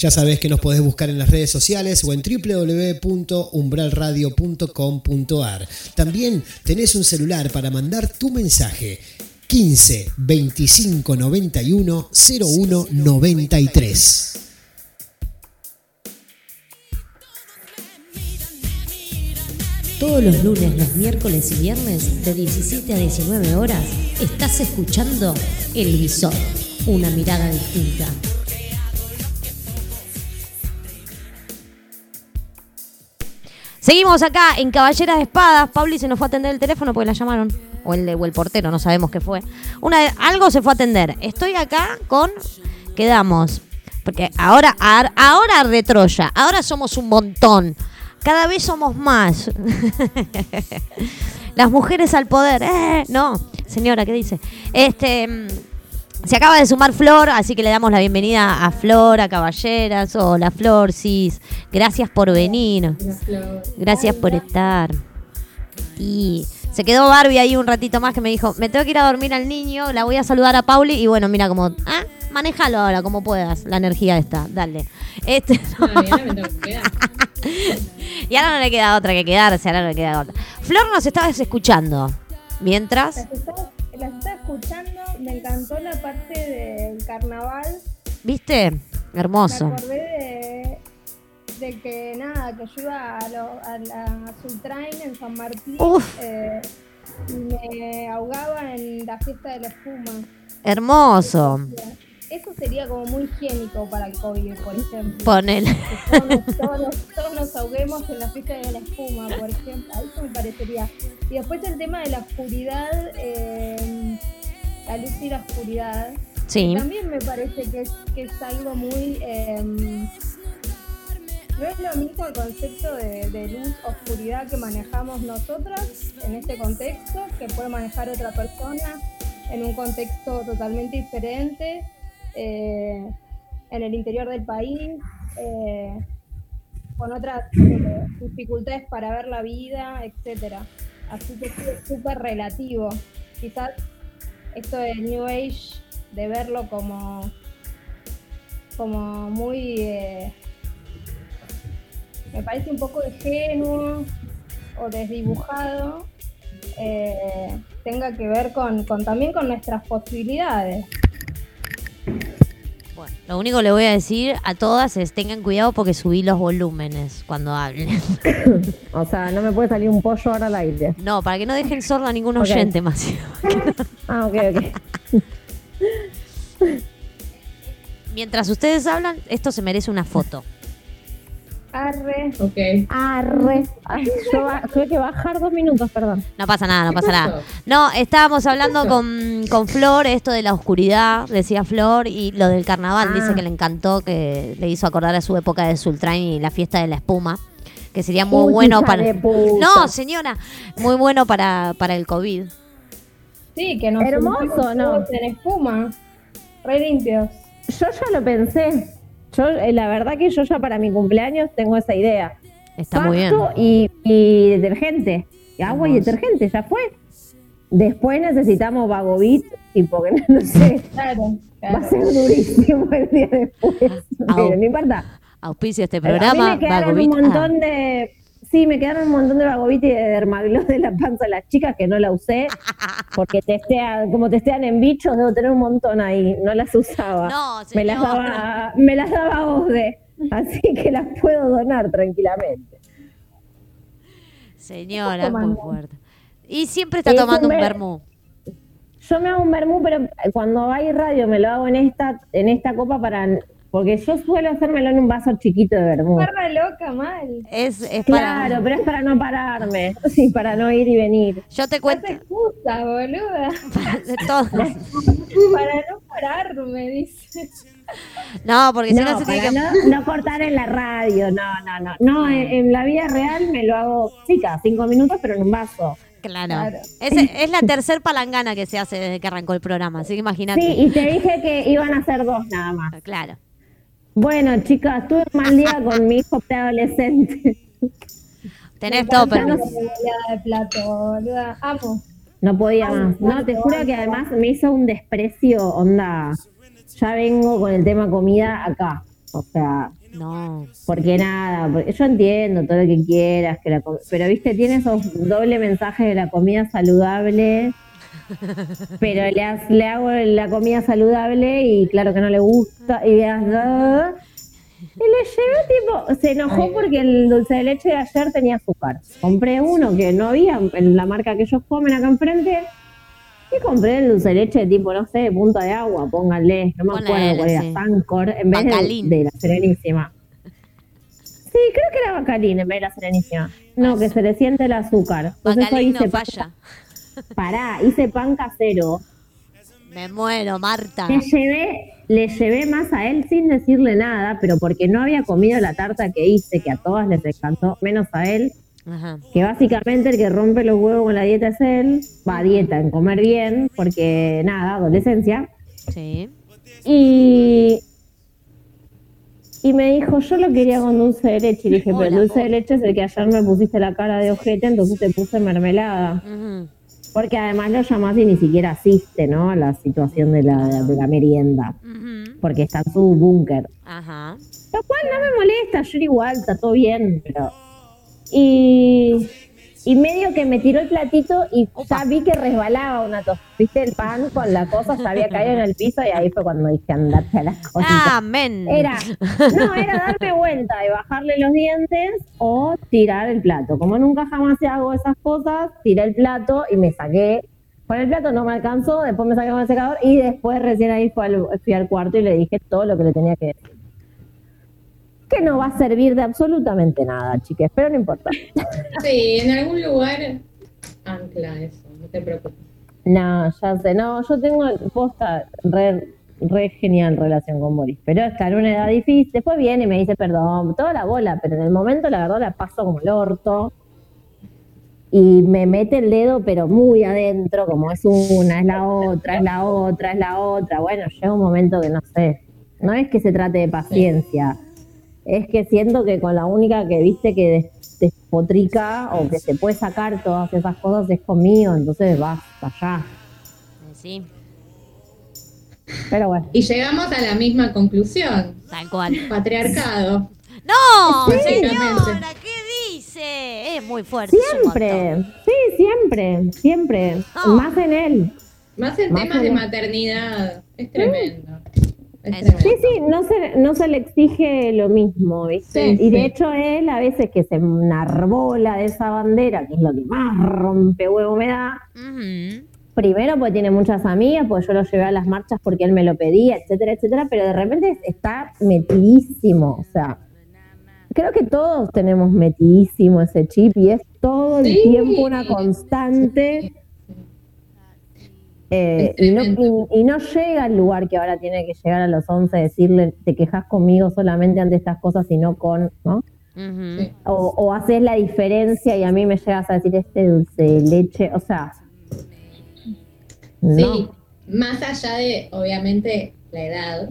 Ya sabés que nos podés buscar en las redes sociales o en www.umbralradio.com.ar. También tenés un celular para mandar tu mensaje. 15 25 91 01 93. Todos los lunes, los miércoles y viernes de 17 a 19 horas estás escuchando El Visor, una mirada distinta. Seguimos acá en Caballeras de Espadas. Pauli se nos fue a atender el teléfono porque la llamaron. O el, o el portero, no sabemos qué fue. Una, algo se fue a atender. Estoy acá con. Quedamos. Porque ahora, ar- ahora de Troya. Ahora somos un montón. Cada vez somos más. Las mujeres al poder. Eh, no, señora, ¿qué dice? Este. Se acaba de sumar Flor, así que le damos la bienvenida a Flor, a Caballeras. Hola, Flor, Cis. Gracias por venir. Gracias por estar. Y se quedó Barbie ahí un ratito más que me dijo, me tengo que ir a dormir al niño, la voy a saludar a Pauli y bueno, mira como, ah, manejalo ahora como puedas, la energía está, dale. Este, me tengo que y ahora no le queda otra que quedarse, ahora no le queda otra. Flor nos estabas escuchando. Mientras, Las las estaba escuchando, me encantó la parte del carnaval. ¿viste? Me Hermoso. acordé de, de que nada, que yo iba a, lo- a la Sultrain en San Martín eh, y me ahogaba en la fiesta de la espuma. Hermoso. Eso sería como muy higiénico para el COVID, por ejemplo. Ponele. Todos nos, todos nos- todos nos ahoguemos en la fiesta de la espuma, por ejemplo. A Eso me parecería. Y después el tema de la oscuridad, eh, la luz y la oscuridad. Sí. También me parece que es, que es algo muy... eh, no es lo mismo el concepto de, de luz-oscuridad que manejamos nosotras en este contexto, que puede manejar otra persona en un contexto totalmente diferente, eh, en el interior del país, eh, con otras eh, dificultades para ver la vida, etcétera. Así que es súper relativo. Quizás esto del New Age, de verlo como, como muy... me parece un poco ingenuo o desdibujado, tenga que ver con también con nuestras posibilidades. Lo único que le voy a decir a todas es tengan cuidado porque subí los volúmenes cuando hablen. O sea, no me puede salir un pollo ahora al aire. No, para que no dejen sordo a ningún oyente más. Ah, ok, ok. Mientras ustedes hablan, esto se merece una foto. Arre. Ok. Arre. Ay, yo ba- tuve que bajar dos minutos, perdón. No pasa nada, no ¿Qué pasa pasó? nada. No, estábamos hablando con, con Flor, esto de la oscuridad, decía Flor, y lo del carnaval, Ah. dice que le encantó, que le hizo acordar a su época de Sultrain y la fiesta de la espuma, que sería muy Uy, bueno hija para... de puta. No, señora, muy bueno para, para el COVID. Sí, que nos Hermoso, ¿no? todos en espuma. Re limpios. Yo ya lo pensé. Yo, eh, la verdad que yo ya para mi cumpleaños tengo esa idea. Está muy bien. Pasto y, y detergente. Y agua y detergente, ya fue. Después necesitamos Vagovit, tipo que no, sé, Claro. va a ser durísimo el día después. Au. Pero no importa. Auspicia este a mí programa. me quedaron Vagovit. un montón Ah, de. Sí, me quedaron un montón de Vagovit y de Dermagloss de la panza de las chicas que no la usé. Porque testean, como testean en bichos, debo tener un montón ahí. No las usaba. No, me las daba, me las daba Ode. Así que las puedo donar tranquilamente. Señora, muy fuerte. Y siempre está Es tomando un un ver- vermú. Yo me hago un vermú, pero cuando hay radio me lo hago en esta, en esta copa para. Porque yo suelo hacérmelo en un vaso chiquito de vermú. Barra loca, mal. Es, es para. Claro, pero es para no pararme. Sí, para no ir y venir. Yo te No cuento. te excusa, boluda. de todo. Para no pararme, dice. No, porque si no, No, se tiene que. no, no cortar en la radio, no, no, no. No, en, en la vida real me lo hago, cada cinco minutos, pero en un vaso. Claro. Claro. Es, es la tercer palangana que se hace desde que arrancó el programa, así que imagínate. Sí, y te dije que iban a ser dos nada más. Claro. Bueno, chicas, tuve un mal día con mi hijo preadolescente. Tenés todo, pero. la boleada de plato, boluda. Amo. No podía más. No, te juro que además me hizo un desprecio, onda. Ya vengo con el tema comida acá. O sea, No. porque nada, porque yo entiendo todo lo que quieras, que la pero viste, tiene esos doble mensajes de la comida saludable, pero le, has- le hago la comida saludable y claro que no le gusta, y, y le llevé tipo, se enojó porque el dulce de leche de ayer tenía azúcar. Compré uno que no había en la marca que ellos comen acá enfrente. Y compré el dulce de leche tipo, no sé, punta de agua, pónganle, no me Ponle acuerdo cuál era, sí. Sancor, en vez de, la Serenísima. Sí, creo que era Bacalín en vez de la Serenísima. No, que se le siente el azúcar. Entonces Bacalín no hice falla. Pará, hice pan casero. Me muero, Marta. Le llevé, le llevé más a él sin decirle nada, pero porque no había comido la tarta que hice, que a todas les encantó, menos a él, Ajá. que básicamente el que rompe los huevos con la dieta es él, va a dieta en comer bien, porque nada, adolescencia. Sí. Y, y me dijo, yo lo quería con dulce de leche. Y dije, pero dulce de leche es el que ayer me pusiste la cara de ojete, entonces te puse mermelada. Ujú. Porque además lo llamás y ni siquiera asiste, ¿no? A la situación de la, de la merienda. Porque está en su búnker. Ajá. Lo cual no me molesta, yo igual, está todo bien, pero. Y, y medio que me tiró el platito y ya vi que resbalaba una tos. Viste el pan con la cosa, se había caído en el piso y ahí fue cuando dije andate a las cosas. Amén. Era, no, era darme vuelta y bajarle los dientes o tirar el plato. Como nunca jamás hago esas cosas, tiré el plato y me saqué. Con el plato no me alcanzó, después me saqué con el secador y después recién ahí fue al- fui al cuarto y le dije todo lo que le tenía que decir. Que no va a servir de absolutamente nada, chiques, pero no importa. Sí, en algún lugar ancla eso, no te preocupes. No, ya sé, no, yo tengo posta re, re genial relación con Boris, pero está en una edad difícil, después viene y me dice perdón, toda la bola, pero en el momento la verdad la paso como el orto y me mete el dedo pero muy adentro, como es una, es la otra, es la otra, es la otra, bueno, llega un momento que no sé, no es que se trate de paciencia, es que siento que con la única que viste que des- despotrica o que se puede sacar todas esas cosas es conmigo, entonces vas allá. Sí, Pero bueno. Y llegamos a la misma conclusión. tal cual. Patriarcado. ¡No! Señora, ¿qué dice? Es muy fuerte. Siempre, sí, siempre, siempre. No. Más en él. Más en Más temas de maternidad. Es tremendo. Eso. Sí, sí, no se, no se le exige lo mismo, ¿viste? Sí, y de sí. hecho él a veces que se enarbola de esa bandera, que es lo que más rompe huevo me da, primero porque tiene muchas amigas, porque yo lo llevé a las marchas porque él me lo pedía, etcétera, etcétera, pero de repente está metidísimo, o sea, creo que todos tenemos metidísimo ese chip y es todo el Sí. tiempo una constante. Eh, y, no, tremendo. y- y no llega al lugar que ahora tiene que llegar a los 11, decirle, te quejas conmigo solamente ante estas cosas y no con, ¿no? Sí. O, o haces la diferencia y a mí me llegas a decir este dulce de leche, o sea, Sí, más allá de, obviamente, la edad.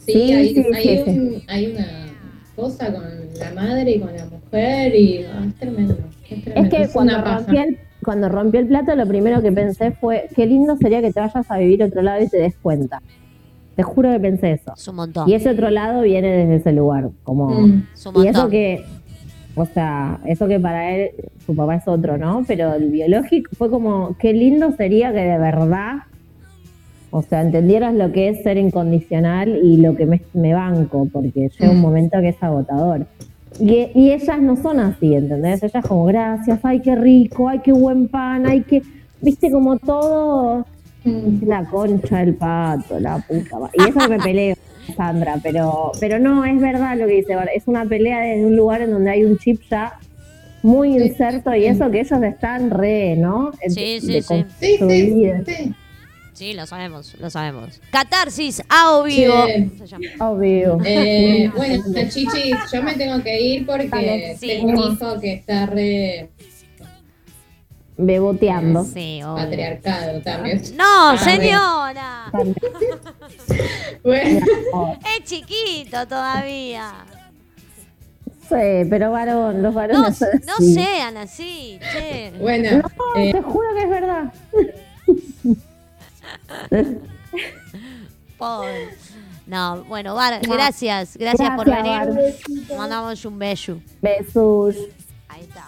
Sí, Sí, hay, sí, hay sí, un- hay una cosa con la madre y con la mujer y ah, es tremendo. Es, Es tremendo, que es cuando una paja. rompí, el, cuando rompí el plato, lo primero que pensé fue, qué lindo sería que te vayas a vivir a otro lado y te des cuenta. Te juro que pensé eso. Es un montón. Y ese otro lado viene desde ese lugar, como... Mm. Es un Y eso que, o sea, eso que para él, su papá es otro, ¿no? Pero el biológico fue como, qué lindo sería que de verdad, o sea, entendieras lo que es ser incondicional y lo que me, me banco, porque llega un Mm. momento que es agotador. Y, y ellas no son así, ¿entendés? Ellas como, gracias, ay, qué rico, ay, qué buen pan, ay, qué, viste, como todo, Mm. la concha del pato, la puta. Y eso me peleo, Sandra, pero, pero no, es verdad lo que dice. Es una pelea desde un lugar en donde hay un chip ya muy inserto y eso que ellos están re, ¿no? Sí, sí, de sí. Sí, sí, sí. Sí, lo sabemos, lo sabemos. Catarsis a o vivo. Obvio. Eh, bueno, chichis, yo me tengo que ir porque sí. tengo un hijo que está re Beboteando. Sí, obvio. patriarcado también. No, señora. Bueno, Es chiquito todavía. Sí, pero varón, los No, varones no sean así, che. bueno, No, eh, te juro que es verdad. Pobre. No, bueno, Bar, gracias, gracias por venir. Mandamos un beso. Besos. Ahí está.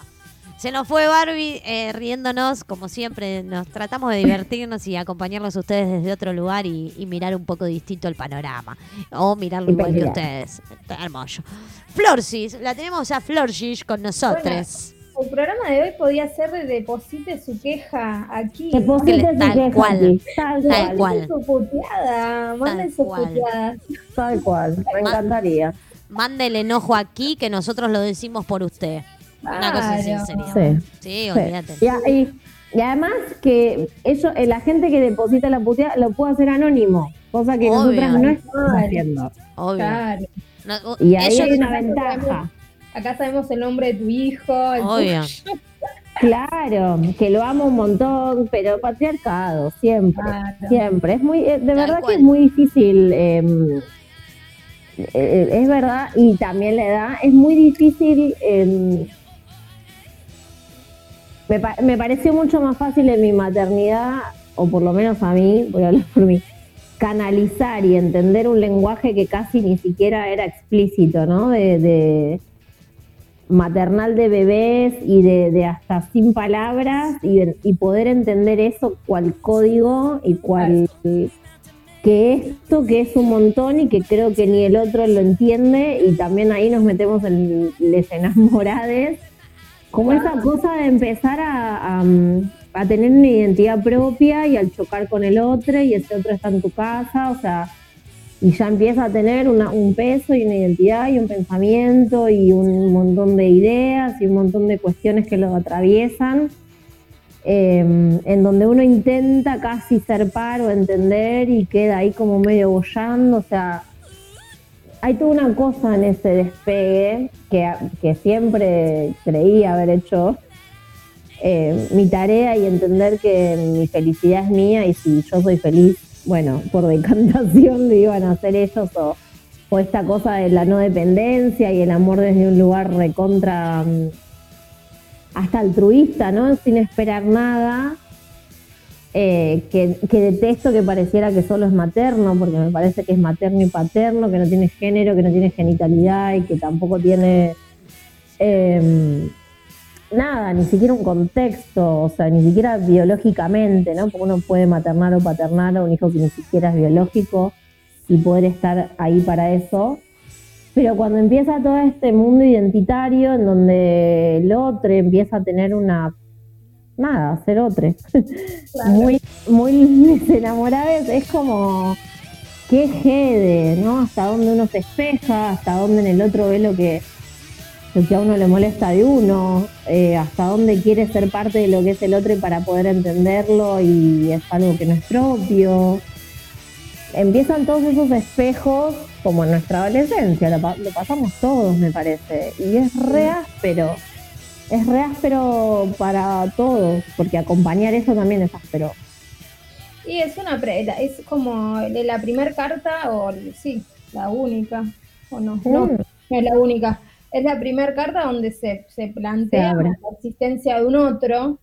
Se nos fue Barbie eh, riéndonos, como siempre, nos tratamos de divertirnos y acompañarlos a ustedes desde otro lugar y, y mirar un poco distinto el panorama. O mirarlo igual que ustedes. Está hermoso. Florsis, la tenemos a Florsis con nosotros. El programa de hoy podía ser de deposite su queja aquí. Deposite su Tal queja cual. aquí. Tal Tal cual. su puteada, manden Tal sus cual. puteadas. Tal cual. Me encantaría. Mande el enojo aquí que nosotros lo decimos por usted. Una cosa así sería. Sí. Sí, Sí. olvídate. Y, a- y- y además que ellos, eh, la gente que deposita la puteada lo puede hacer anónimo, cosa que Obvio. nosotras no estamos haciendo. Obvio. Claro. No, Y ahí ellos- hay una ventaja. Acá sabemos el nombre de tu hijo. el Obvio. Claro, que lo amo un montón, pero patriarcado, siempre. Claro. Siempre. Es muy, eh, de verdad cual. que es muy difícil. eh, eh, es verdad, y también la edad, es muy difícil. eh, me, pa- me pareció mucho más fácil en mi maternidad, o por lo menos a mí, voy a hablar por mí, canalizar y entender un lenguaje que casi ni siquiera era explícito, ¿no? De, de maternal de bebés y de, hasta sin palabras y, y poder entender eso cual código y cual que esto que es un montón y que creo que ni el otro lo entiende y también ahí nos metemos en les enamorades como esa cosa de empezar a, a, a tener una identidad propia y al chocar con el otro y ese otro está en tu casa, o sea, y ya empieza a tener una- un peso y una identidad y un pensamiento y un montón de ideas y un montón de cuestiones que lo atraviesan, eh, en donde uno intenta casi ser par o entender y queda ahí como medio bollando, o sea, hay toda una cosa en ese despegue que, que siempre creí haber hecho eh, mi tarea y entender que mi felicidad es mía y si yo soy feliz, bueno, por decantación lo iban a hacer ellos o, esta cosa de la no dependencia y el amor desde un lugar recontra mm, hasta altruista, ¿no? Sin esperar nada. eh, que, que detesto que pareciera que solo es materno, porque me parece que es materno y paterno, que no tiene género, que no tiene genitalidad y que tampoco tiene eh, nada, ni siquiera un contexto, o sea, ni siquiera biológicamente, ¿no? Porque uno puede maternar o paternar a un hijo que ni siquiera es biológico y poder estar ahí para eso. Pero cuando empieza todo este mundo identitario en donde el otro empieza a tener una nada, ser otro. Muy, muy desenamoradas, es como qué jede, ¿no? Hasta dónde uno se espeja, hasta dónde en el otro ve lo que, lo que a uno le molesta de uno, eh, hasta dónde quiere ser parte de lo que es el otro y para poder entenderlo y es algo que no es propio. Empiezan todos esos espejos como en nuestra adolescencia, lo, pa- lo pasamos todos me parece, y es re áspero, es re áspero para todos, porque acompañar eso también es áspero. Y es una pre- es como la primera carta, o sí, la única, o no, no, Mm. no es la única. Es la primera carta donde se, se plantea la existencia de un otro.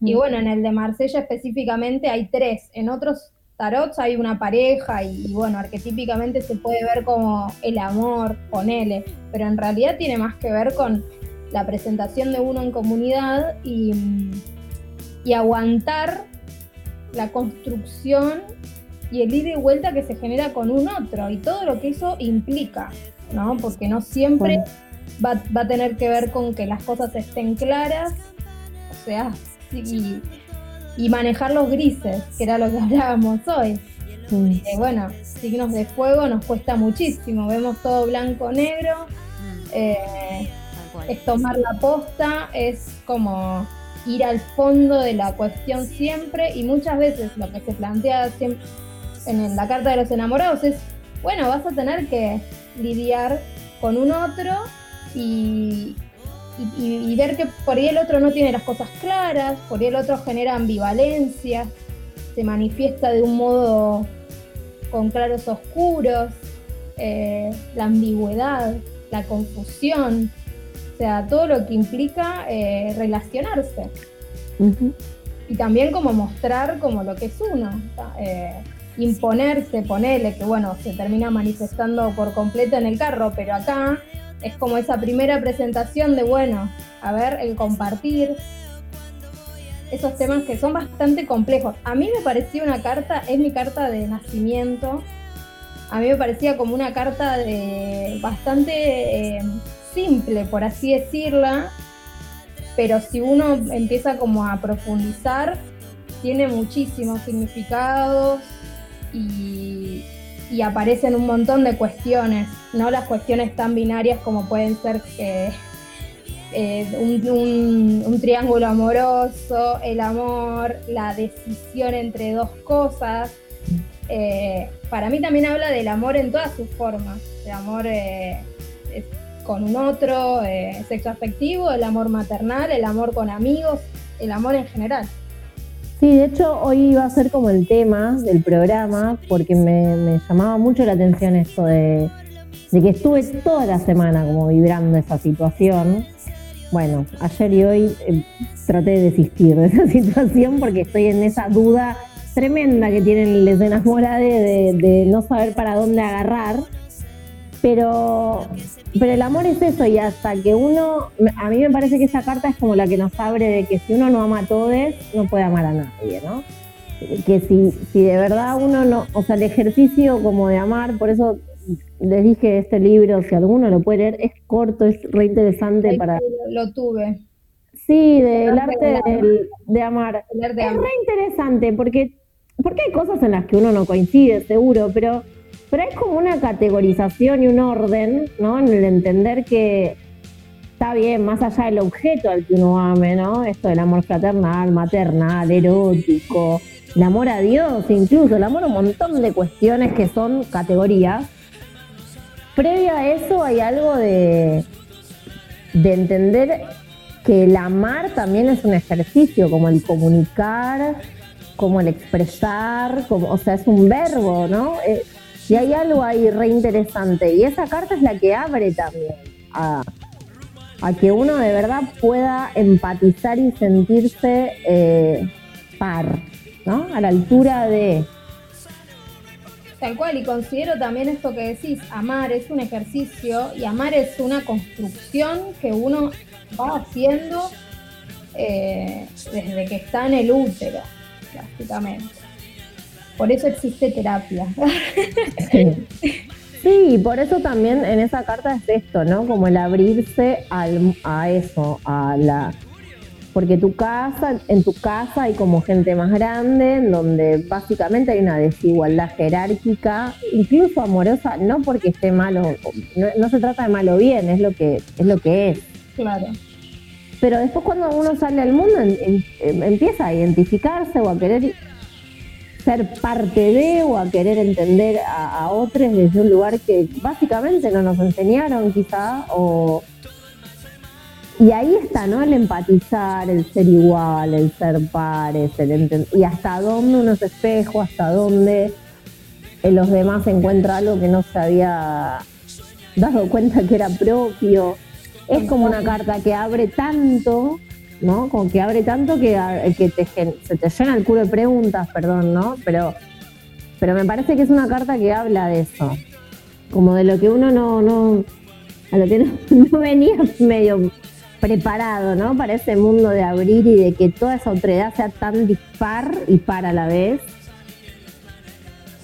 Y Mm. bueno, en el de Marsella específicamente hay tres. En otros tarots hay una pareja y, y bueno, arquetípicamente se puede ver como el amor, ponele. Pero en realidad tiene más que ver con la presentación de uno en comunidad y, y aguantar la construcción y el ida y vuelta que se genera con un otro y todo lo que eso implica, ¿no? Porque no siempre va, va a tener que ver con que las cosas estén claras, o sea, y, y manejar los grises, que era lo que hablábamos hoy. Mm. Eh, bueno, signos de fuego nos cuesta muchísimo, vemos todo blanco-negro, eh, Tal cual. es tomar la posta, es como ir al fondo de la cuestión siempre y muchas veces lo que se plantea siempre en la carta de los enamorados es, bueno, vas a tener que lidiar con un otro y, y- y- y ver que por ahí el otro no tiene las cosas claras, por ahí el otro genera ambivalencia, se manifiesta de un modo con claros oscuros, eh, la ambigüedad, la confusión, o sea, todo lo que implica eh, relacionarse. Y también como mostrar como lo que es uno, eh, imponerse, ponerle, que bueno, se termina manifestando por completo en el carro, pero acá es como esa primera presentación de, bueno, a ver, el compartir, esos temas que son bastante complejos. A mí me parecía una carta, es mi carta de nacimiento, a mí me parecía como una carta de bastante eh, simple, por así decirla, pero si uno empieza como a profundizar, tiene muchísimos significados y, y aparecen un montón de cuestiones, no las cuestiones tan binarias como pueden ser eh, eh, un, un- un triángulo amoroso, el amor, la decisión entre dos cosas. Eh, para mí también habla del amor en todas sus formas, el amor eh, con un otro, eh, sexo afectivo, el amor maternal, el amor con amigos, el amor en general. Sí, de hecho hoy iba a ser como el tema del programa porque me, me llamaba mucho la atención esto de, que estuve toda la semana como vibrando esa situación. Bueno, ayer y hoy eh, traté de desistir de esa situación porque estoy en esa duda tremenda que tienen les enamorades de, de no saber para dónde agarrar. Pero, pero el amor es eso y hasta que uno, a mí me parece que esa carta es como la que nos abre de que si uno no ama a todos, no puede amar a nadie, ¿no? Que si, si de verdad uno no, o sea, el ejercicio como de amar, por eso les dije este libro, si alguno lo puede leer, es corto, es re interesante Ahí para... Lo tuve. Sí, del Arte arte de de amar. de Es amar. re interesante porque, porque hay cosas en las que uno no coincide, seguro, pero, pero hay como una categorización y un orden, ¿no? En el entender que está bien, más allá del objeto al que uno ame, ¿no? Esto del amor fraternal, maternal, erótico, el amor a Dios, incluso el amor a un montón de cuestiones que son categorías. Previo a eso hay algo de, de entender que el amar también es un ejercicio, como el comunicar, como el expresar, como, o sea, es un verbo, ¿no? Eh, y hay algo ahí re interesante. Y esa carta es la que abre también a, a que uno de verdad pueda empatizar y sentirse eh, par, ¿no? A la altura de... Tal cual, y considero también esto que decís, amar es un ejercicio y amar es una construcción que uno va haciendo eh, desde que está en el útero, prácticamente. Por eso existe terapia. Sí, por eso también en esa carta es esto, ¿no? Como el abrirse al, a eso, a la... Porque tu casa, en tu casa hay como gente más grande, en donde básicamente hay una desigualdad jerárquica, incluso amorosa, no porque esté malo, no, no se trata de malo bien, es lo que es lo que es. claro. Pero después cuando uno sale al mundo en- en- em- empieza a identificarse o a querer ser parte de o a querer entender a, a otros desde un lugar que básicamente no nos enseñaron quizá o Y ahí está, ¿no? El empatizar, el ser igual, el ser pares, el y hasta dónde uno es espejo, hasta dónde en los demás encuentra algo que no se había dado cuenta que era propio. Es como una carta que abre tanto, ¿no? Como que abre tanto que, que te se te llena el culo de preguntas, perdón, ¿no? Pero, pero me parece que es una carta que habla de eso. Como de lo que uno no, no, a lo que no, no venía medio preparado, ¿no? Para ese mundo de abrir y de que toda esa otredad sea tan dispar y para a la vez.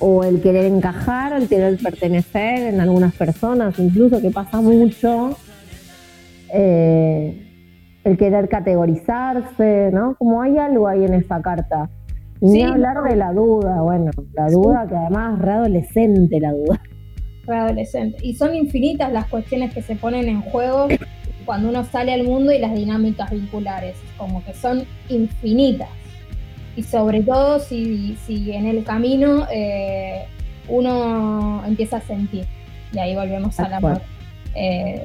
O el querer encajar, el querer pertenecer en algunas personas, incluso que pasa mucho. Eh, el querer categorizarse, ¿no? Como hay algo ahí en esa carta. Y ni Sí, hablar no. de la duda, bueno, la duda que además es readolescente la duda. adolescente. Y son infinitas las cuestiones que se ponen en juego cuando uno sale al mundo y las dinámicas vinculares, como que son infinitas. Y sobre todo si, si en el camino eh, uno empieza a sentir. Y ahí volvemos amor. cual. Eh,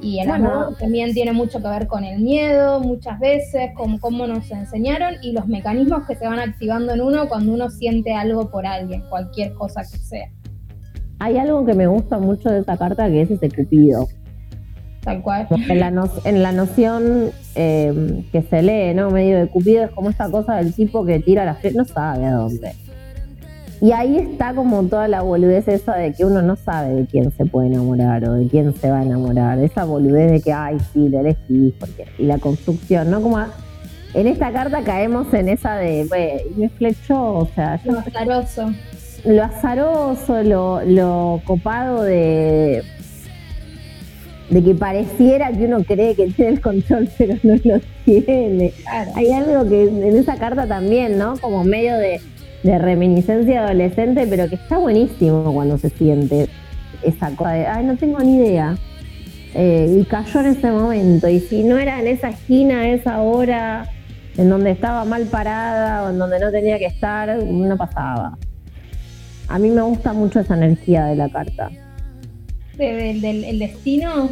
y el Bueno. amor también tiene mucho que ver con el miedo, muchas veces, con cómo nos enseñaron y los mecanismos que se van activando en uno cuando uno siente algo por alguien, cualquier cosa que sea. Hay algo que me gusta mucho de esa carta que es ese cupido. Tal cual. En la, no- en la noción eh, que se lee, ¿no? Medio de Cupido es como esta cosa del tipo que tira la flechas, no sabe a dónde. Y ahí está como toda la boludez esa de que uno no sabe de quién se puede enamorar o de quién se va a enamorar. Esa boludez de que, ay, sí, lo elegí, porque... y la construcción, ¿no? Como a- en esta carta caemos en esa de, "Güey, me flechó, o sea, yo Lo azaroso. lo azaroso, lo, lo copado de, de que pareciera que uno cree que tiene el control, pero no lo tiene. Claro. Hay algo que en esa carta también, ¿no? Como medio de, de reminiscencia adolescente, pero que está buenísimo cuando se siente esa cosa de, ay, no tengo ni idea. Eh, y cayó en ese momento. Y si no era en esa esquina, a esa hora, en donde estaba mal parada o en donde no tenía que estar, no pasaba. A mí me gusta mucho esa energía de la carta. De- del, del- el destino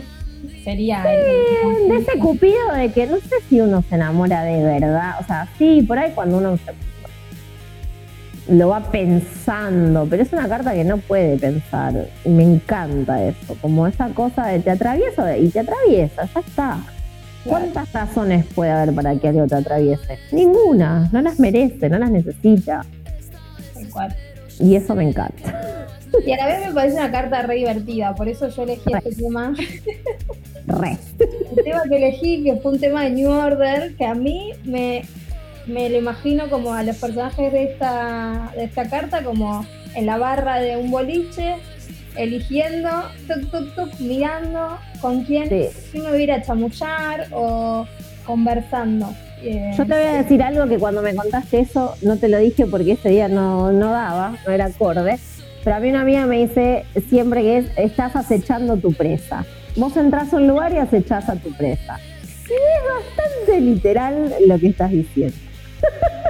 sería el- De ese cupido de que no sé si uno se enamora de verdad. O sea, sí, por ahí cuando uno se- lo va pensando, pero es una carta que no puede pensar. Y me encanta eso. Como esa cosa de te atravieso y te atraviesa, ya está. ¿Cuántas razones puede haber para que algo te atraviese? Ninguna, no las merece, no las necesita. Y eso me encanta. Y a la vez me parece una carta re divertida, por eso yo elegí este tema. Re. El tema que elegí, que fue un tema de New Order, que a mí me, me lo imagino como a los personajes de esta, de esta carta, como en la barra de un boliche, eligiendo, tuk, tuk, tuk, mirando con quién Sí. si uno iba a chamullar o conversando. Eh, Yo te voy a decir algo que cuando me contaste eso no te lo dije porque ese día no, no daba, no era acorde. Pero a mí una amiga me dice siempre que es, estás acechando tu presa. Vos entras a un lugar y acechás a tu presa. Y es bastante literal lo que estás diciendo.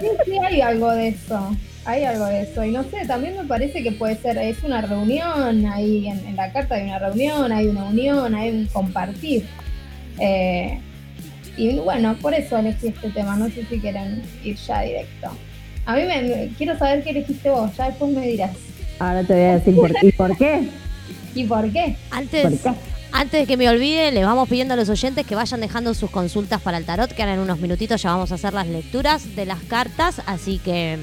Sí, sí, hay algo de eso. Hay algo de eso. Y no sé, también me parece que puede ser, es una reunión, ahí en, en la carta hay una reunión, hay una unión, hay un compartir. Eh, y bueno, por eso elegí este tema. No sé si quieren ir ya directo. A mí me, me- quiero saber qué elegiste vos, ya después me dirás. Ahora te voy a decir por, ¿y por qué. ¿Y por qué? Antes, ¿Por qué? Antes de que me olvide, les vamos pidiendo a los oyentes que vayan dejando sus consultas para el tarot, que ahora en unos minutitos ya vamos a hacer las lecturas de las cartas, así que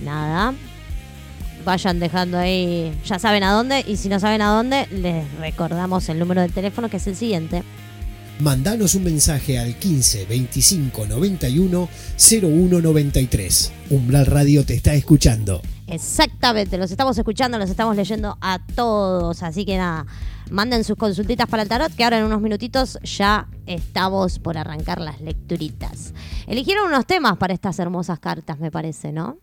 mm, nada. Vayan dejando ahí, ya saben a dónde, y si no saben a dónde, les recordamos el número de teléfono que es el siguiente. Mandanos un mensaje al 15 25 91 01 93. Umbral Radio te está escuchando. Exactamente, los estamos escuchando, los estamos leyendo a todos, así que nada, manden sus consultitas para el tarot, que ahora en unos minutitos ya estamos por arrancar las lecturitas. Eligieron unos temas para estas hermosas cartas, me parece, ¿no?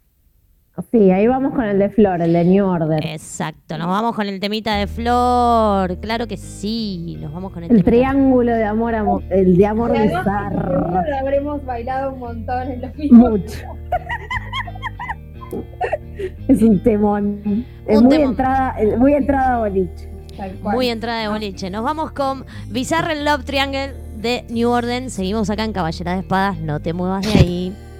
Sí, ahí vamos con el de Flor, el de New Order. Exacto, nos vamos con el temita de Flor, claro que sí, nos vamos con el, El temita. triángulo de amor, amo- el de amor bizarro. habremos bailado un montón en los mismos. Mucho. es un temón. Es Un muy temón. entrada, eh, muy entrada a boliche. Muy entrada de ah. boliche. Nos vamos con Bizarre Love Triangle de New Order. Seguimos acá en Caballera de Espadas. No te muevas de ahí.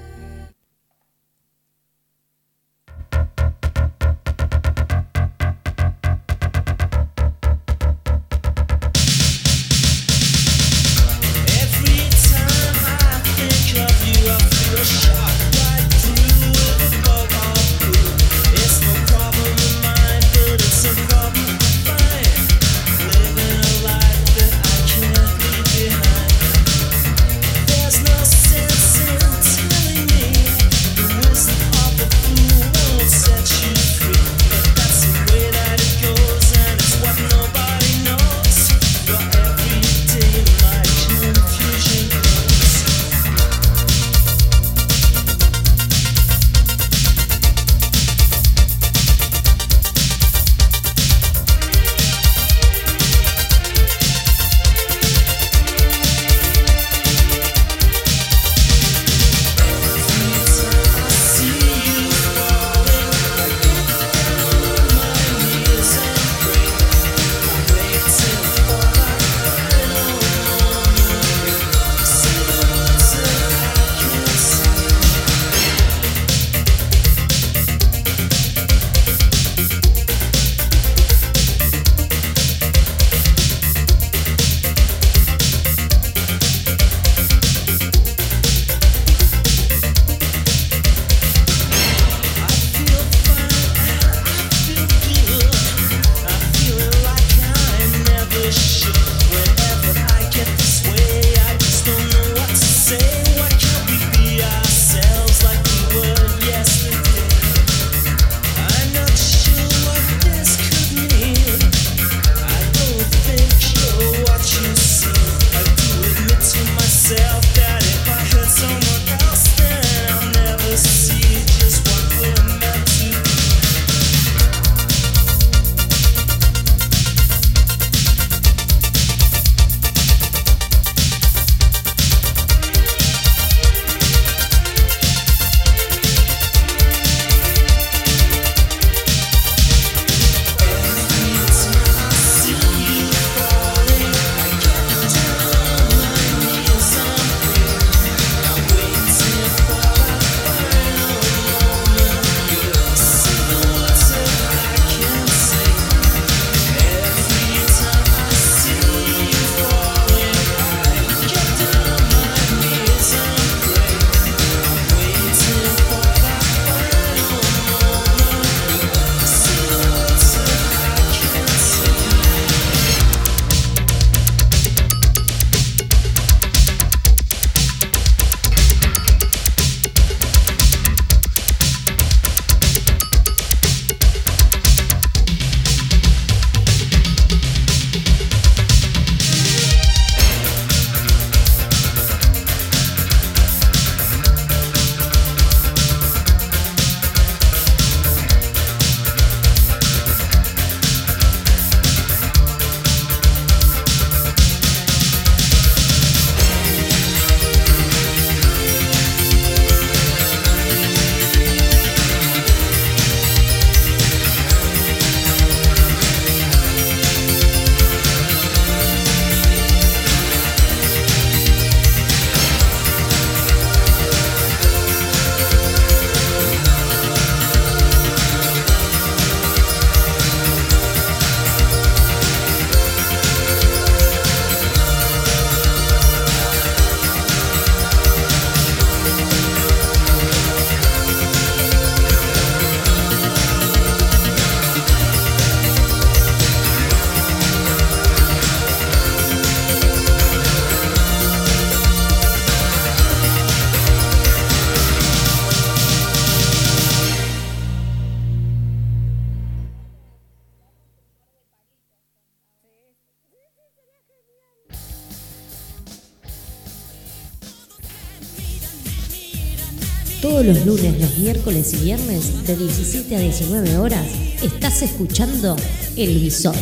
los lunes, los miércoles y viernes de 17 a 19 horas estás escuchando El Visor,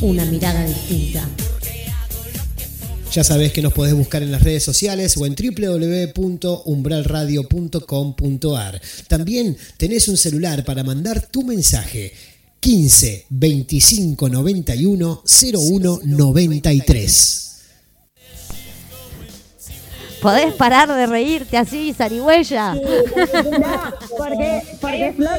una mirada distinta. Ya sabés que nos podés buscar en las redes sociales o en www.umbralradio.com.ar. También tenés un celular para mandar tu mensaje. 15 25 91 01 93. ¿Podés parar de reírte así, zarigüeya? No, porque, porque Flor,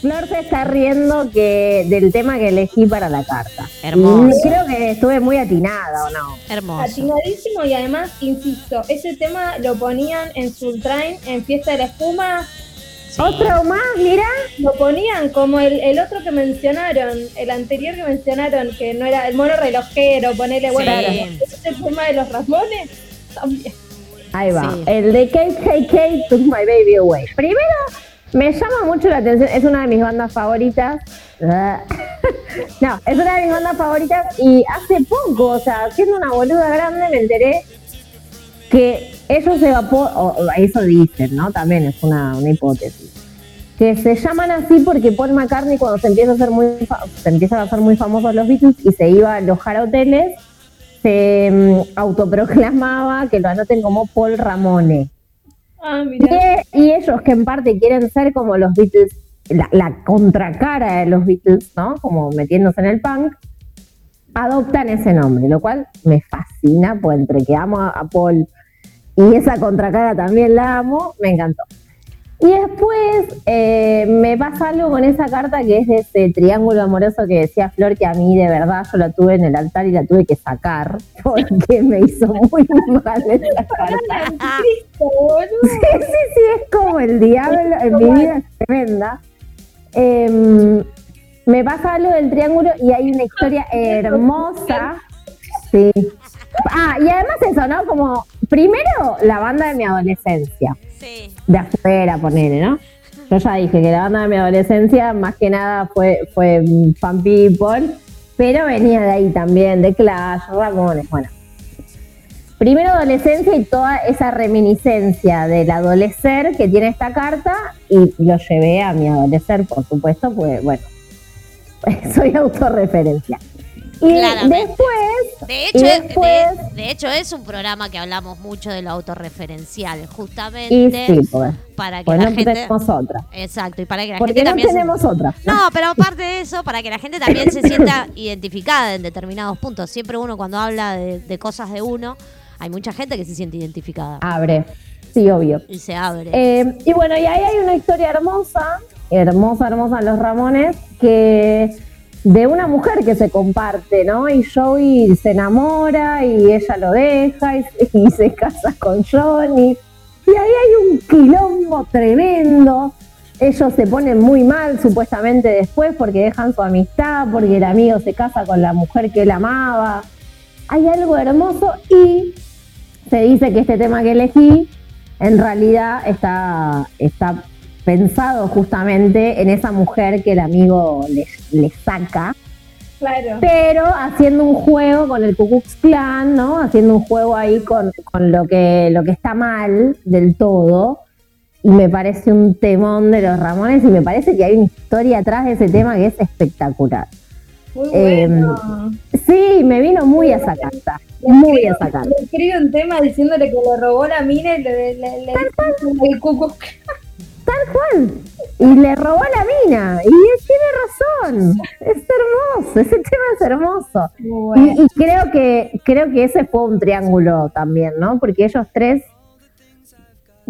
Flor se está riendo que del tema que elegí para la carta. Hermoso. Y creo que estuve muy atinada, ¿o no? Hermoso. Atinadísimo y además, insisto, ese tema lo ponían en Sultrain, en Fiesta de la Espuma, Otro más, mira. lo ponían como el, el otro que mencionaron, el anterior que mencionaron, que no era el mono relojero, ponerle, bueno, Sí. ese tema de los Ramones, también. Ahí va. Sí. El de KKK Took My Baby Away. Primero, me llama mucho la atención. Es una de mis bandas favoritas. no, es una de mis bandas favoritas. Y hace poco, o sea, siendo una boluda grande, me enteré que ellos se evaporan. O, eso dicen, ¿no? También es una, una hipótesis. Que se llaman así porque Paul McCartney, cuando se empieza a hacer muy, fa- se empiezan a hacer muy famosos los Beatles y se iba a alojar a hoteles, se mm, autoproclamaba que lo anoten como Paul Ramone. Ah. Y, y ellos que en parte quieren ser como los Beatles, la, la contracara de los Beatles, ¿no? Como metiéndose en el punk, adoptan ese nombre, lo cual me fascina, pues entre que amo a, a Paul y esa contracara también la amo, me encantó. Y después eh, me pasa algo con esa carta que es de ese triángulo amoroso que decía Flor, que a mí de verdad yo la tuve en el altar y la tuve que sacar porque me hizo muy mal esa carta. Sí, sí, sí, es como el diablo en mi vida es tremenda. Em, me pasa algo del triángulo y hay una historia hermosa. Sí. Ah, y además eso, ¿no? Como, primero, la banda de mi adolescencia. De afuera, ponele, ¿no? Yo ya dije que la banda de mi adolescencia, más que nada, fue, fue Fan People, pero venía de ahí también, de Clash, Ramones, bueno. Primero adolescencia y toda esa reminiscencia del adolecer que tiene esta carta y lo llevé a mi adolecer, por supuesto, pues bueno, soy autorreferencia. Y después, De y hecho, después, de, de hecho, es un programa que hablamos mucho de lo autorreferencial, y justamente sí, pues, para que pues la no gente. tenemos otra. Exacto, y para que la Porque gente no también. se- tenemos otra. No, pero aparte de eso, para que la gente también se sienta identificada en determinados puntos. Siempre uno cuando habla de, de cosas de uno, hay mucha gente que se siente identificada Abre, sí, obvio. y se abre. Eh, y bueno, y ahí hay una historia hermosa, hermosa, hermosa Los Ramones, que de una mujer que se comparte, ¿no? Y Joey se enamora y ella lo deja y, se casa con Johnny. Y ahí hay un quilombo tremendo. Ellos se ponen muy mal supuestamente después porque dejan su amistad, porque el amigo se casa con la mujer que él amaba. Hay algo hermoso y se dice que este tema que elegí en realidad está, está pensado justamente en esa mujer que el amigo le, le saca, Claro. pero haciendo un juego con el Ku Klux Klan, ¿no? Haciendo un juego ahí con, con lo, que, lo que está mal del todo. Y me parece un temón de los Ramones y me parece que hay una historia atrás de ese tema que es espectacular. Muy Eh, bueno. Sí, me vino muy a esa carta, muy a esa carta. Le escribe un tema diciéndole que le robó la mina y le, le, le, el cucu. Tal cual. Y le robó la mina. Y él tiene razón. Es hermoso. Ese tema es hermoso. Bueno. Y, y creo que creo que ese fue un triángulo también, ¿no? Porque ellos tres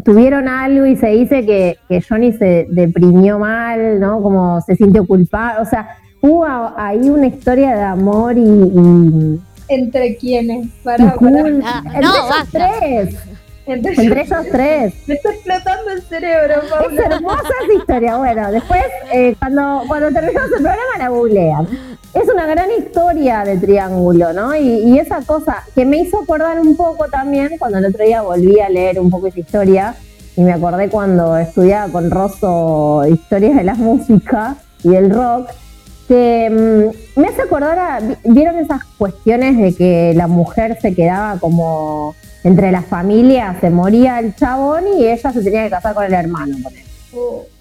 tuvieron algo y se dice que, que Johnny se deprimió mal, ¿no? Como se sintió culpable. O sea, hubo ahí una historia de amor y, y, ¿Entre quiénes? y Para, para. Ah, entre no, basta. tres. Entre, Entre ellos tres. Me está explotando el cerebro, Es Paula. hermosa esa historia. Bueno, después, eh, cuando, cuando terminamos el programa, la googlean. Es una gran historia de Triángulo, ¿no? Y, y esa cosa que me hizo acordar un poco también, cuando el otro día volví a leer un poco esa historia, y me acordé cuando estudiaba con Rosso historias de la música y del rock, que mm, me hace acordar a, vi- ¿vieron esas cuestiones de que la mujer se quedaba como entre las familias, se moría el chabón y ella se tenía que casar con el hermano?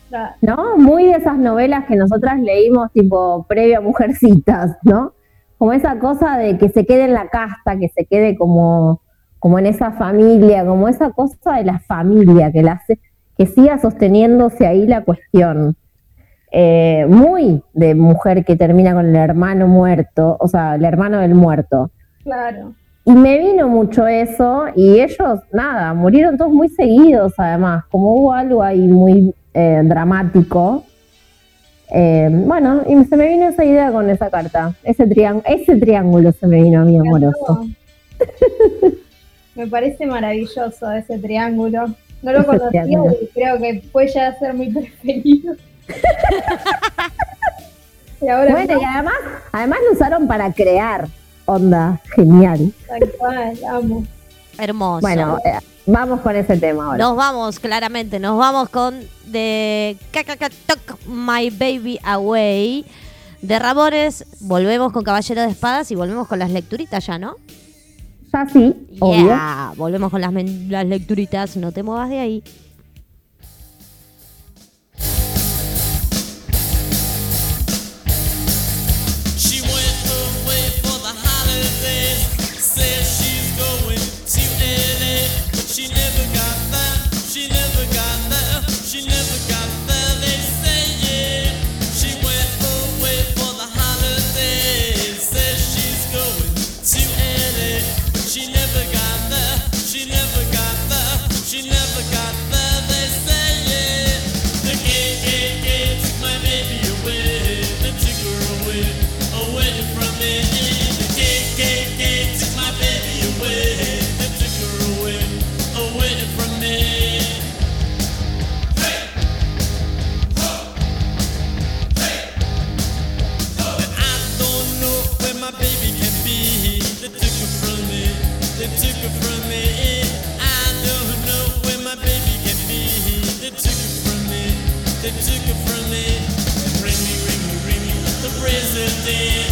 claro. ¿no? Muy de esas novelas que nosotras leímos tipo previa a Mujercitas, ¿no? Como esa cosa de que se quede en la casta, que se quede como, como en esa familia, como esa cosa de la familia, que, la hace- que siga sosteniéndose ahí la cuestión. Eh, muy de mujer que termina con el hermano muerto, o sea, el hermano del muerto. Claro. Y me vino mucho eso y ellos, nada, murieron todos muy seguidos además, como hubo algo ahí muy eh, dramático. Eh, bueno, y se me vino esa idea con esa carta, ese, triángulo ese triángulo se me vino a mí amoroso. Me parece maravilloso ese triángulo. No lo conocía y creo que puede ya a ser mi preferido. y ahora Bueno, y además, además lo usaron para crear onda, genial. tal cual, amo. Hermoso. Bueno, eh, vamos con ese tema ahora. Nos vamos, claramente, nos vamos con The Took My Baby Away de Ramones. Volvemos con Caballero de Espadas y volvemos con las lecturitas ya, ¿no? Ya sí, obvio. Yeah, volvemos con las, las lecturitas, no te muevas de ahí. is the.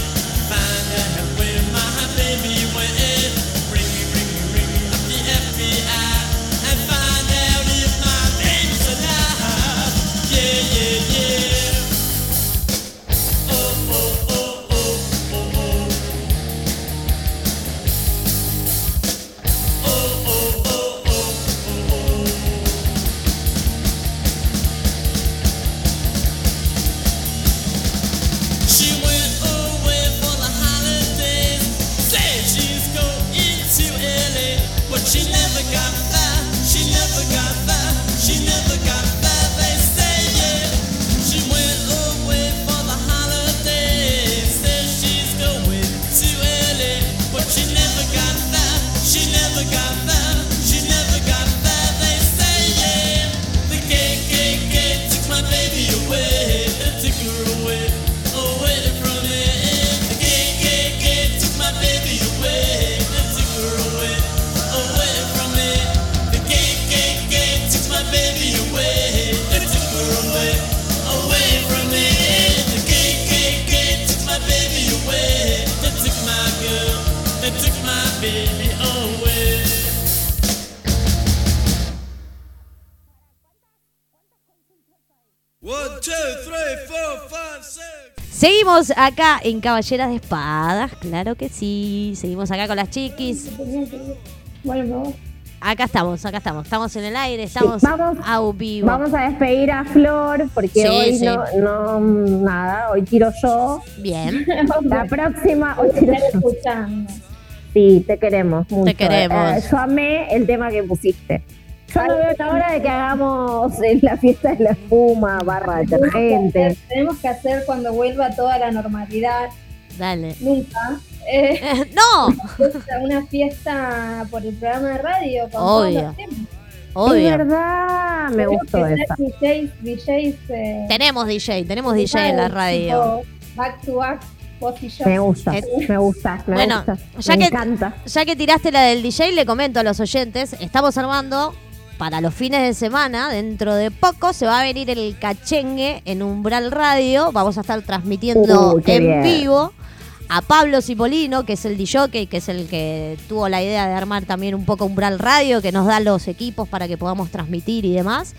Seguimos acá en Caballeras de Espadas, claro que sí. Seguimos acá con las chiquis. Bueno. Acá estamos, acá estamos. Estamos en el aire, estamos vamos- a vivo. Vamos a despedir a Flor porque Sí, hoy sí. no, no, nada, hoy tiro yo. Bien. La próxima, hoy tiro yo. escuchando. Sí, te queremos mucho. queremos. Eh, yo amé el tema que pusiste. Yo no veo la hora de que hagamos eh, la fiesta de la espuma, barra detergente. Tenemos que hacer cuando vuelva toda la normalidad. Dale. Nunca. Eh, ¡No! una fiesta por el programa de radio. Con Obvio. temas. Es Obvio. verdad, me Tenemos gustó que esa. DJs, DJs. eh, Tenemos DJ, tenemos DJ en la radio. Back to back, vos y yo. Me gusta, Eh, me gusta, me bueno, gusta. ya me que- encanta. Ya que tiraste la del DJ, le comento a los oyentes, estamos armando para los fines de semana, dentro de poco, se va a venir el cachengue en Umbral Radio. Vamos a estar transmitiendo en bien. vivo a Pablo Cipolino, que es el DJ, que es el que tuvo la idea de armar también un poco Umbral Radio, que nos da los equipos para que podamos transmitir y demás.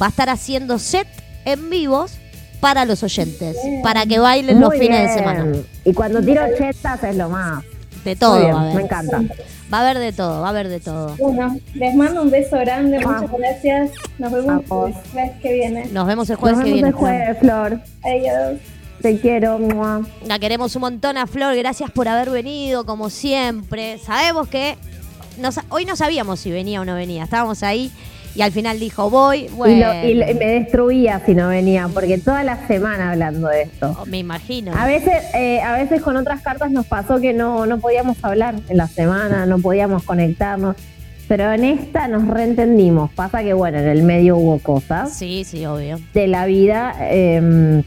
Va a estar haciendo set en vivos para los oyentes, para que bailen los fines de semana. Y cuando tiro chetas es lo más. De todo Muy bien, va a haber. me encanta. Va a haber de todo, va a haber de todo. Bueno, les mando un beso grande, Ah. muchas gracias. Nos vemos el mes que viene. Nos vemos el Nos jueves que vemos viene. el jueves, Flor. Adiós. Te quiero. mua. La queremos un montón a Flor, gracias por haber venido, como siempre. Sabemos que no sa- hoy no sabíamos si venía o no venía, estábamos ahí y al final dijo voy. Y, Bueno, lo- y lo- y me destruía si no venía, porque toda la semana hablando de esto. me imagino. A veces, eh, a veces con otras cartas nos pasó que no, no podíamos hablar en la semana, no podíamos conectarnos. Pero en esta nos reentendimos. Pasa que, bueno, en el medio hubo cosas Sí, sí, obvio. de la vida, eh,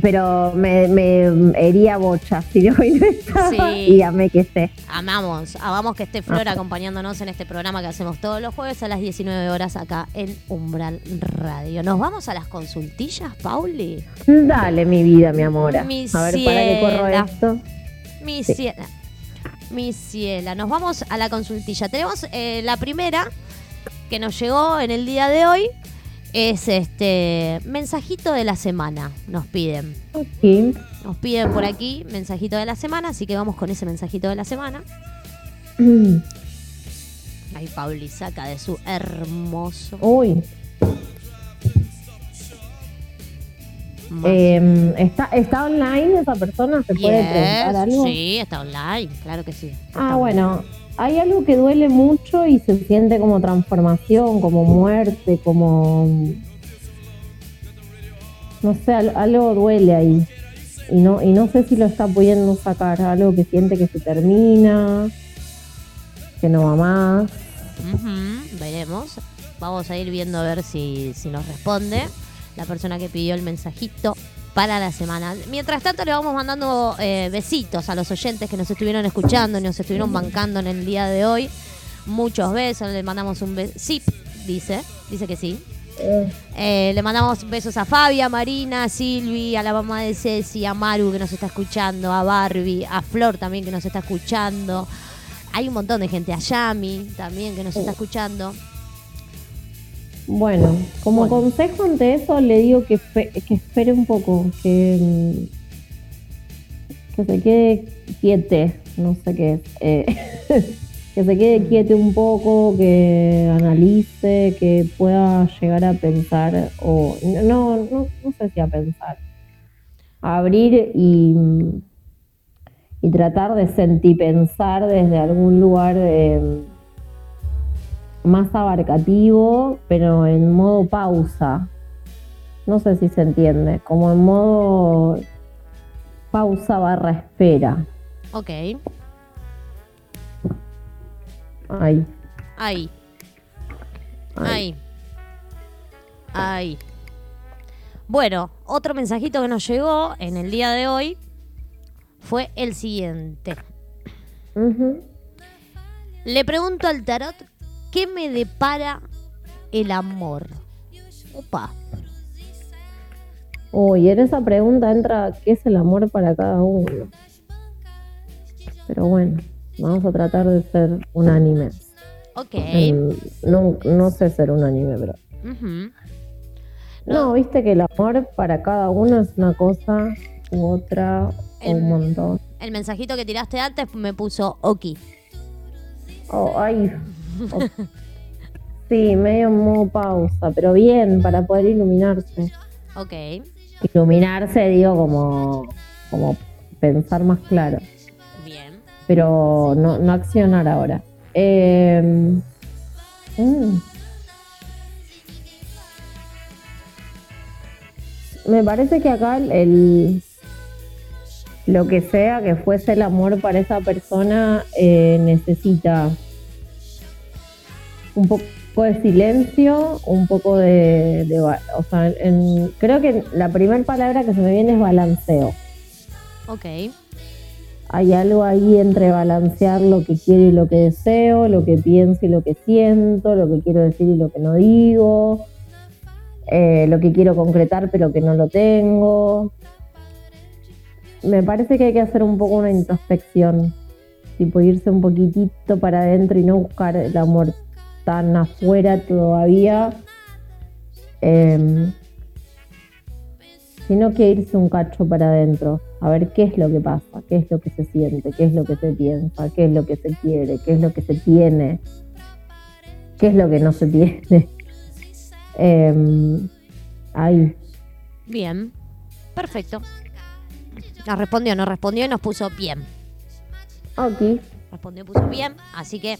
pero me, me hería bocha si no estaba. Sí. Y amé que esté. Amamos, amamos que esté Flor acompañándonos en este programa que hacemos todos los jueves a las 19 horas acá en Umbral Radio. ¿Nos vamos a las consultillas, Pauli? Dale, mi vida, mi amor. Mi A ver, para que corro esto. Mi ciela. Mi ciela. Nos vamos a la consultilla. Tenemos eh, la primera que nos llegó en el día de hoy. Es este mensajito de la semana. Nos piden. Nos piden por aquí mensajito de la semana. Así que vamos con ese mensajito de la semana. Ahí Pauli saca de su hermoso. Uy. Eh, ¿está, ¿Está online esa persona? ¿Se puede preguntar algo? Sí, está online, claro que sí. Ah, bueno. Hay algo que duele mucho y se siente como transformación, como muerte, como... No sé, al- algo duele ahí. Y no, y no sé si lo está pudiendo sacar. Algo que siente que se termina, que no va más. Veremos. Vamos a ir viendo a ver si, si nos responde la persona que pidió el mensajito para la semana. Mientras tanto, le vamos mandando eh, besitos a los oyentes que nos estuvieron escuchando y nos estuvieron bancando en el día de hoy. Muchos besos, le mandamos un beso. Sí, dice, dice que sí. Eh, le mandamos besos a Fabia, a Marina, a Silvi, a la mamá de Ceci, a Maru que nos está escuchando, a Barbie, a Flor también que nos está escuchando. Hay un montón de gente, a Yami también que nos está escuchando. Bueno, como Bueno. consejo ante eso le digo que, que espere un poco, que, mm, que se quede quiete, no sé qué es, eh, que se quede quiete un poco, que analice, que pueda llegar a pensar, o no, no, no sé si a pensar, a abrir y, y tratar de sentipensar desde algún lugar eh, más abarcativo, pero en modo pausa. No sé si se entiende, como en modo pausa barra espera. Ok, Ay, ahí, ay. ahí, ahí. Bueno, otro mensajito que nos llegó en el día de hoy fue el siguiente. Le pregunto al tarot qué me depara el amor. Opa. Uy, en esa pregunta entra qué es el amor para cada uno. Pero bueno, vamos a tratar de ser unánimes. Ok. En- no, no sé ser unánime, pero. Ujú. No, viste que el amor para cada uno es una cosa u otra, o un montón. El mensajito que tiraste antes me puso Oki. Oh, ay. Sí, medio modo pausa, pero bien, para poder iluminarse. Ok. Iluminarse, digo, como, como pensar más claro, Bien. pero no, no accionar ahora. Eh, mm. Me parece que acá el, el- lo que sea que fuese el amor para esa persona eh, necesita un poco de silencio, un poco de, o sea, en- creo que la primera palabra que se me viene es balanceo. Ok. Hay algo ahí entre balancear lo que quiero y lo que deseo, lo que pienso y lo que siento, lo que quiero decir y lo que no digo, eh, lo que quiero concretar pero que no lo tengo. Me parece que hay que hacer un poco una introspección, tipo irse un poquitito para adentro y no buscar el amor tan afuera todavía, em, sino que irse un cacho para adentro, a ver qué es lo que pasa, qué es lo que se siente, qué es lo que se piensa, qué es lo que se quiere, qué es lo que se tiene, qué es lo que no se tiene. Em, ahí. Bien. Perfecto. Nos respondió, nos respondió y nos puso bien. Ok. Respondió, puso bien. Así que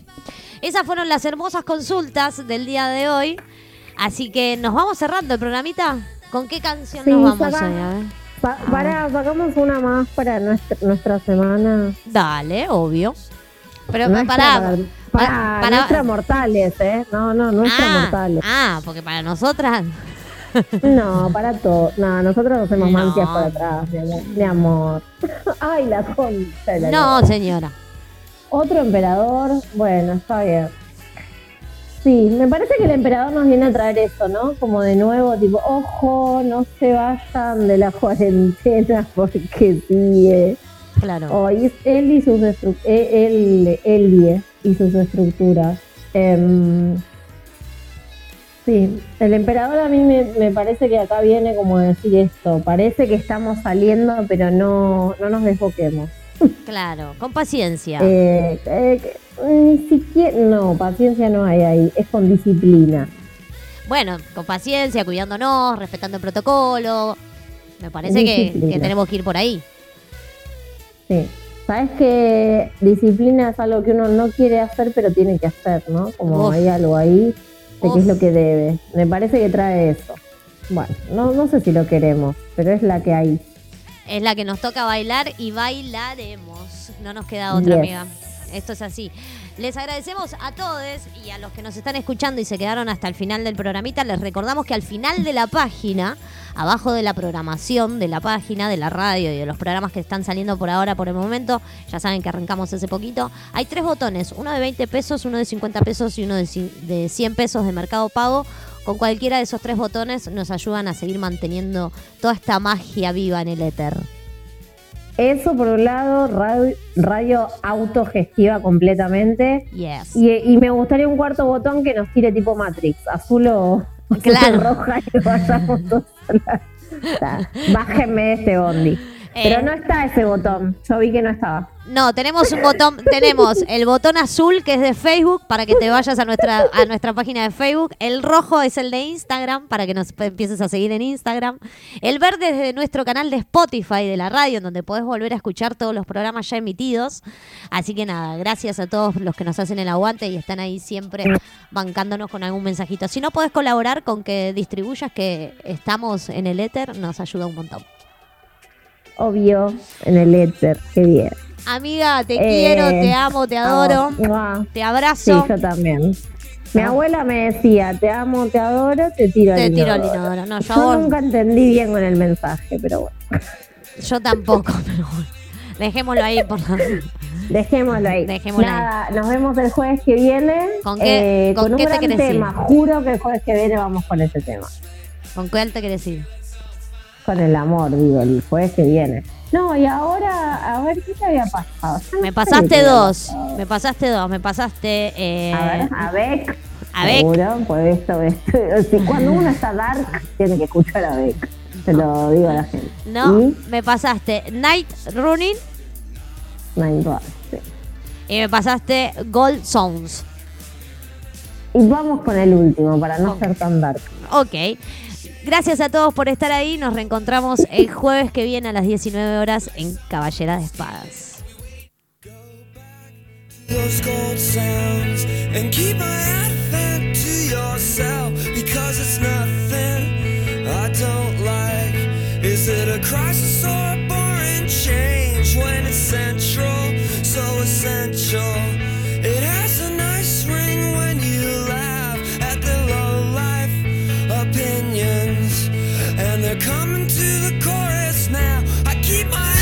esas fueron las hermosas consultas del día de hoy. Así que nos vamos cerrando el programita. ¿Con qué canción Sí, nos vamos saca- hoy? A ver. Pa- para, sacamos una más para nuestra, nuestra semana. Dale, obvio. Pero Nuestra- para, para, para- nuestra mortales, ¿eh? No, no, nuestra ah, mortales. ah, porque para nosotras. No, para todo. No, nosotros hacemos No. mancias para atrás, mi amor. Ay, la concha. la No, señora. Otro emperador, bueno, está bien. Sí, me parece que el emperador nos viene a traer eso, ¿no? Como de nuevo, tipo, ojo, no se vayan de la cuarentena porque sigue. Claro. Es él y sus eh, él, él y sus estructuras. Em, sí, el emperador a mí me, me parece que acá viene como a decir esto. Parece que estamos saliendo, pero no, no nos desboquemos. Claro, con paciencia. Eh, eh, ni siquiera, no, paciencia no hay ahí, es con disciplina. Bueno, con paciencia, cuidándonos, respetando el protocolo. Me parece que, tenemos que ir por ahí. Sí. Sabes que disciplina es algo que uno no quiere hacer, pero tiene que hacer, ¿no? Como Uf. hay algo ahí de qué es lo que debe. Me parece que trae eso. Bueno, no, no sé si lo queremos, pero es la que hay. Es la que nos toca bailar y bailaremos. No nos queda otra, Yes. amiga. Esto es así. Les agradecemos a todos y a los que nos están escuchando y se quedaron hasta el final del programita. Les recordamos que al final de la página, abajo de la programación de la página, de la radio y de los programas que están saliendo por ahora, por el momento, ya saben que arrancamos hace poquito, hay tres botones, uno de 20 pesos, uno de 50 pesos y uno de 100 pesos de mercado pago. Con cualquiera de esos tres botones nos ayudan a seguir manteniendo toda esta magia viva en el éter. Eso por un lado, radio, radio autogestiva completamente. Yes. Y, y me gustaría un cuarto botón que nos tire tipo Matrix, azul o, o Claro. roja y vayamos todos a la- Bájenme de este bondi. Pero Eh, no está ese botón. Yo vi que no estaba. No, tenemos un botón, tenemos el botón azul que es de Facebook para que te vayas a nuestra a nuestra página de Facebook, el rojo es el de Instagram para que nos empieces a seguir en Instagram, el verde es de nuestro canal de Spotify de la radio en donde podés volver a escuchar todos los programas ya emitidos. Así que nada, gracias a todos los que nos hacen el aguante y están ahí siempre bancándonos con algún mensajito. Si no podés colaborar con que distribuyas que estamos en el éter, nos ayuda un montón. Obvio, en el éter. Qué bien. Amiga, te Eh, quiero, te amo, te adoro. Te Sí, abrazo. yo también. Mi Ah. abuela me decía, te amo, te adoro, te tiro Te al tiro al inodoro. No, yo, Yo vos- nunca entendí bien con el mensaje, pero bueno. yo tampoco, pero bueno. Dejémoslo ahí por favor. Dejémoslo ahí. Dejémoslo Nada, nos vemos el jueves que viene. ¿Con qué- eh, con con un qué te gran querés ir? tema. Juro que el jueves que viene vamos con ese tema. ¿Con cuál te querés ir? Con el amor, digo, el jueves que viene. No, y ahora, a ver qué te había pasado. No Me pasaste había dos. pasado. Me pasaste dos. Me pasaste. Eh, A ver, a Beck. a Beck. Seguro, pues esto, esto. si cuando uno está dark, tiene que escuchar a Beck. Se lo digo a la gente. No, ¿Y? me pasaste Night Running Nine Bars, sí. y me pasaste Gold Sounds. Y vamos con el último, para no Ok. ser tan dark. Ok. Gracias a todos por estar ahí. Nos reencontramos el jueves que viene a las 19 horas en Caballera de Espadas. sounds and keep They're coming to the chorus now. I keep my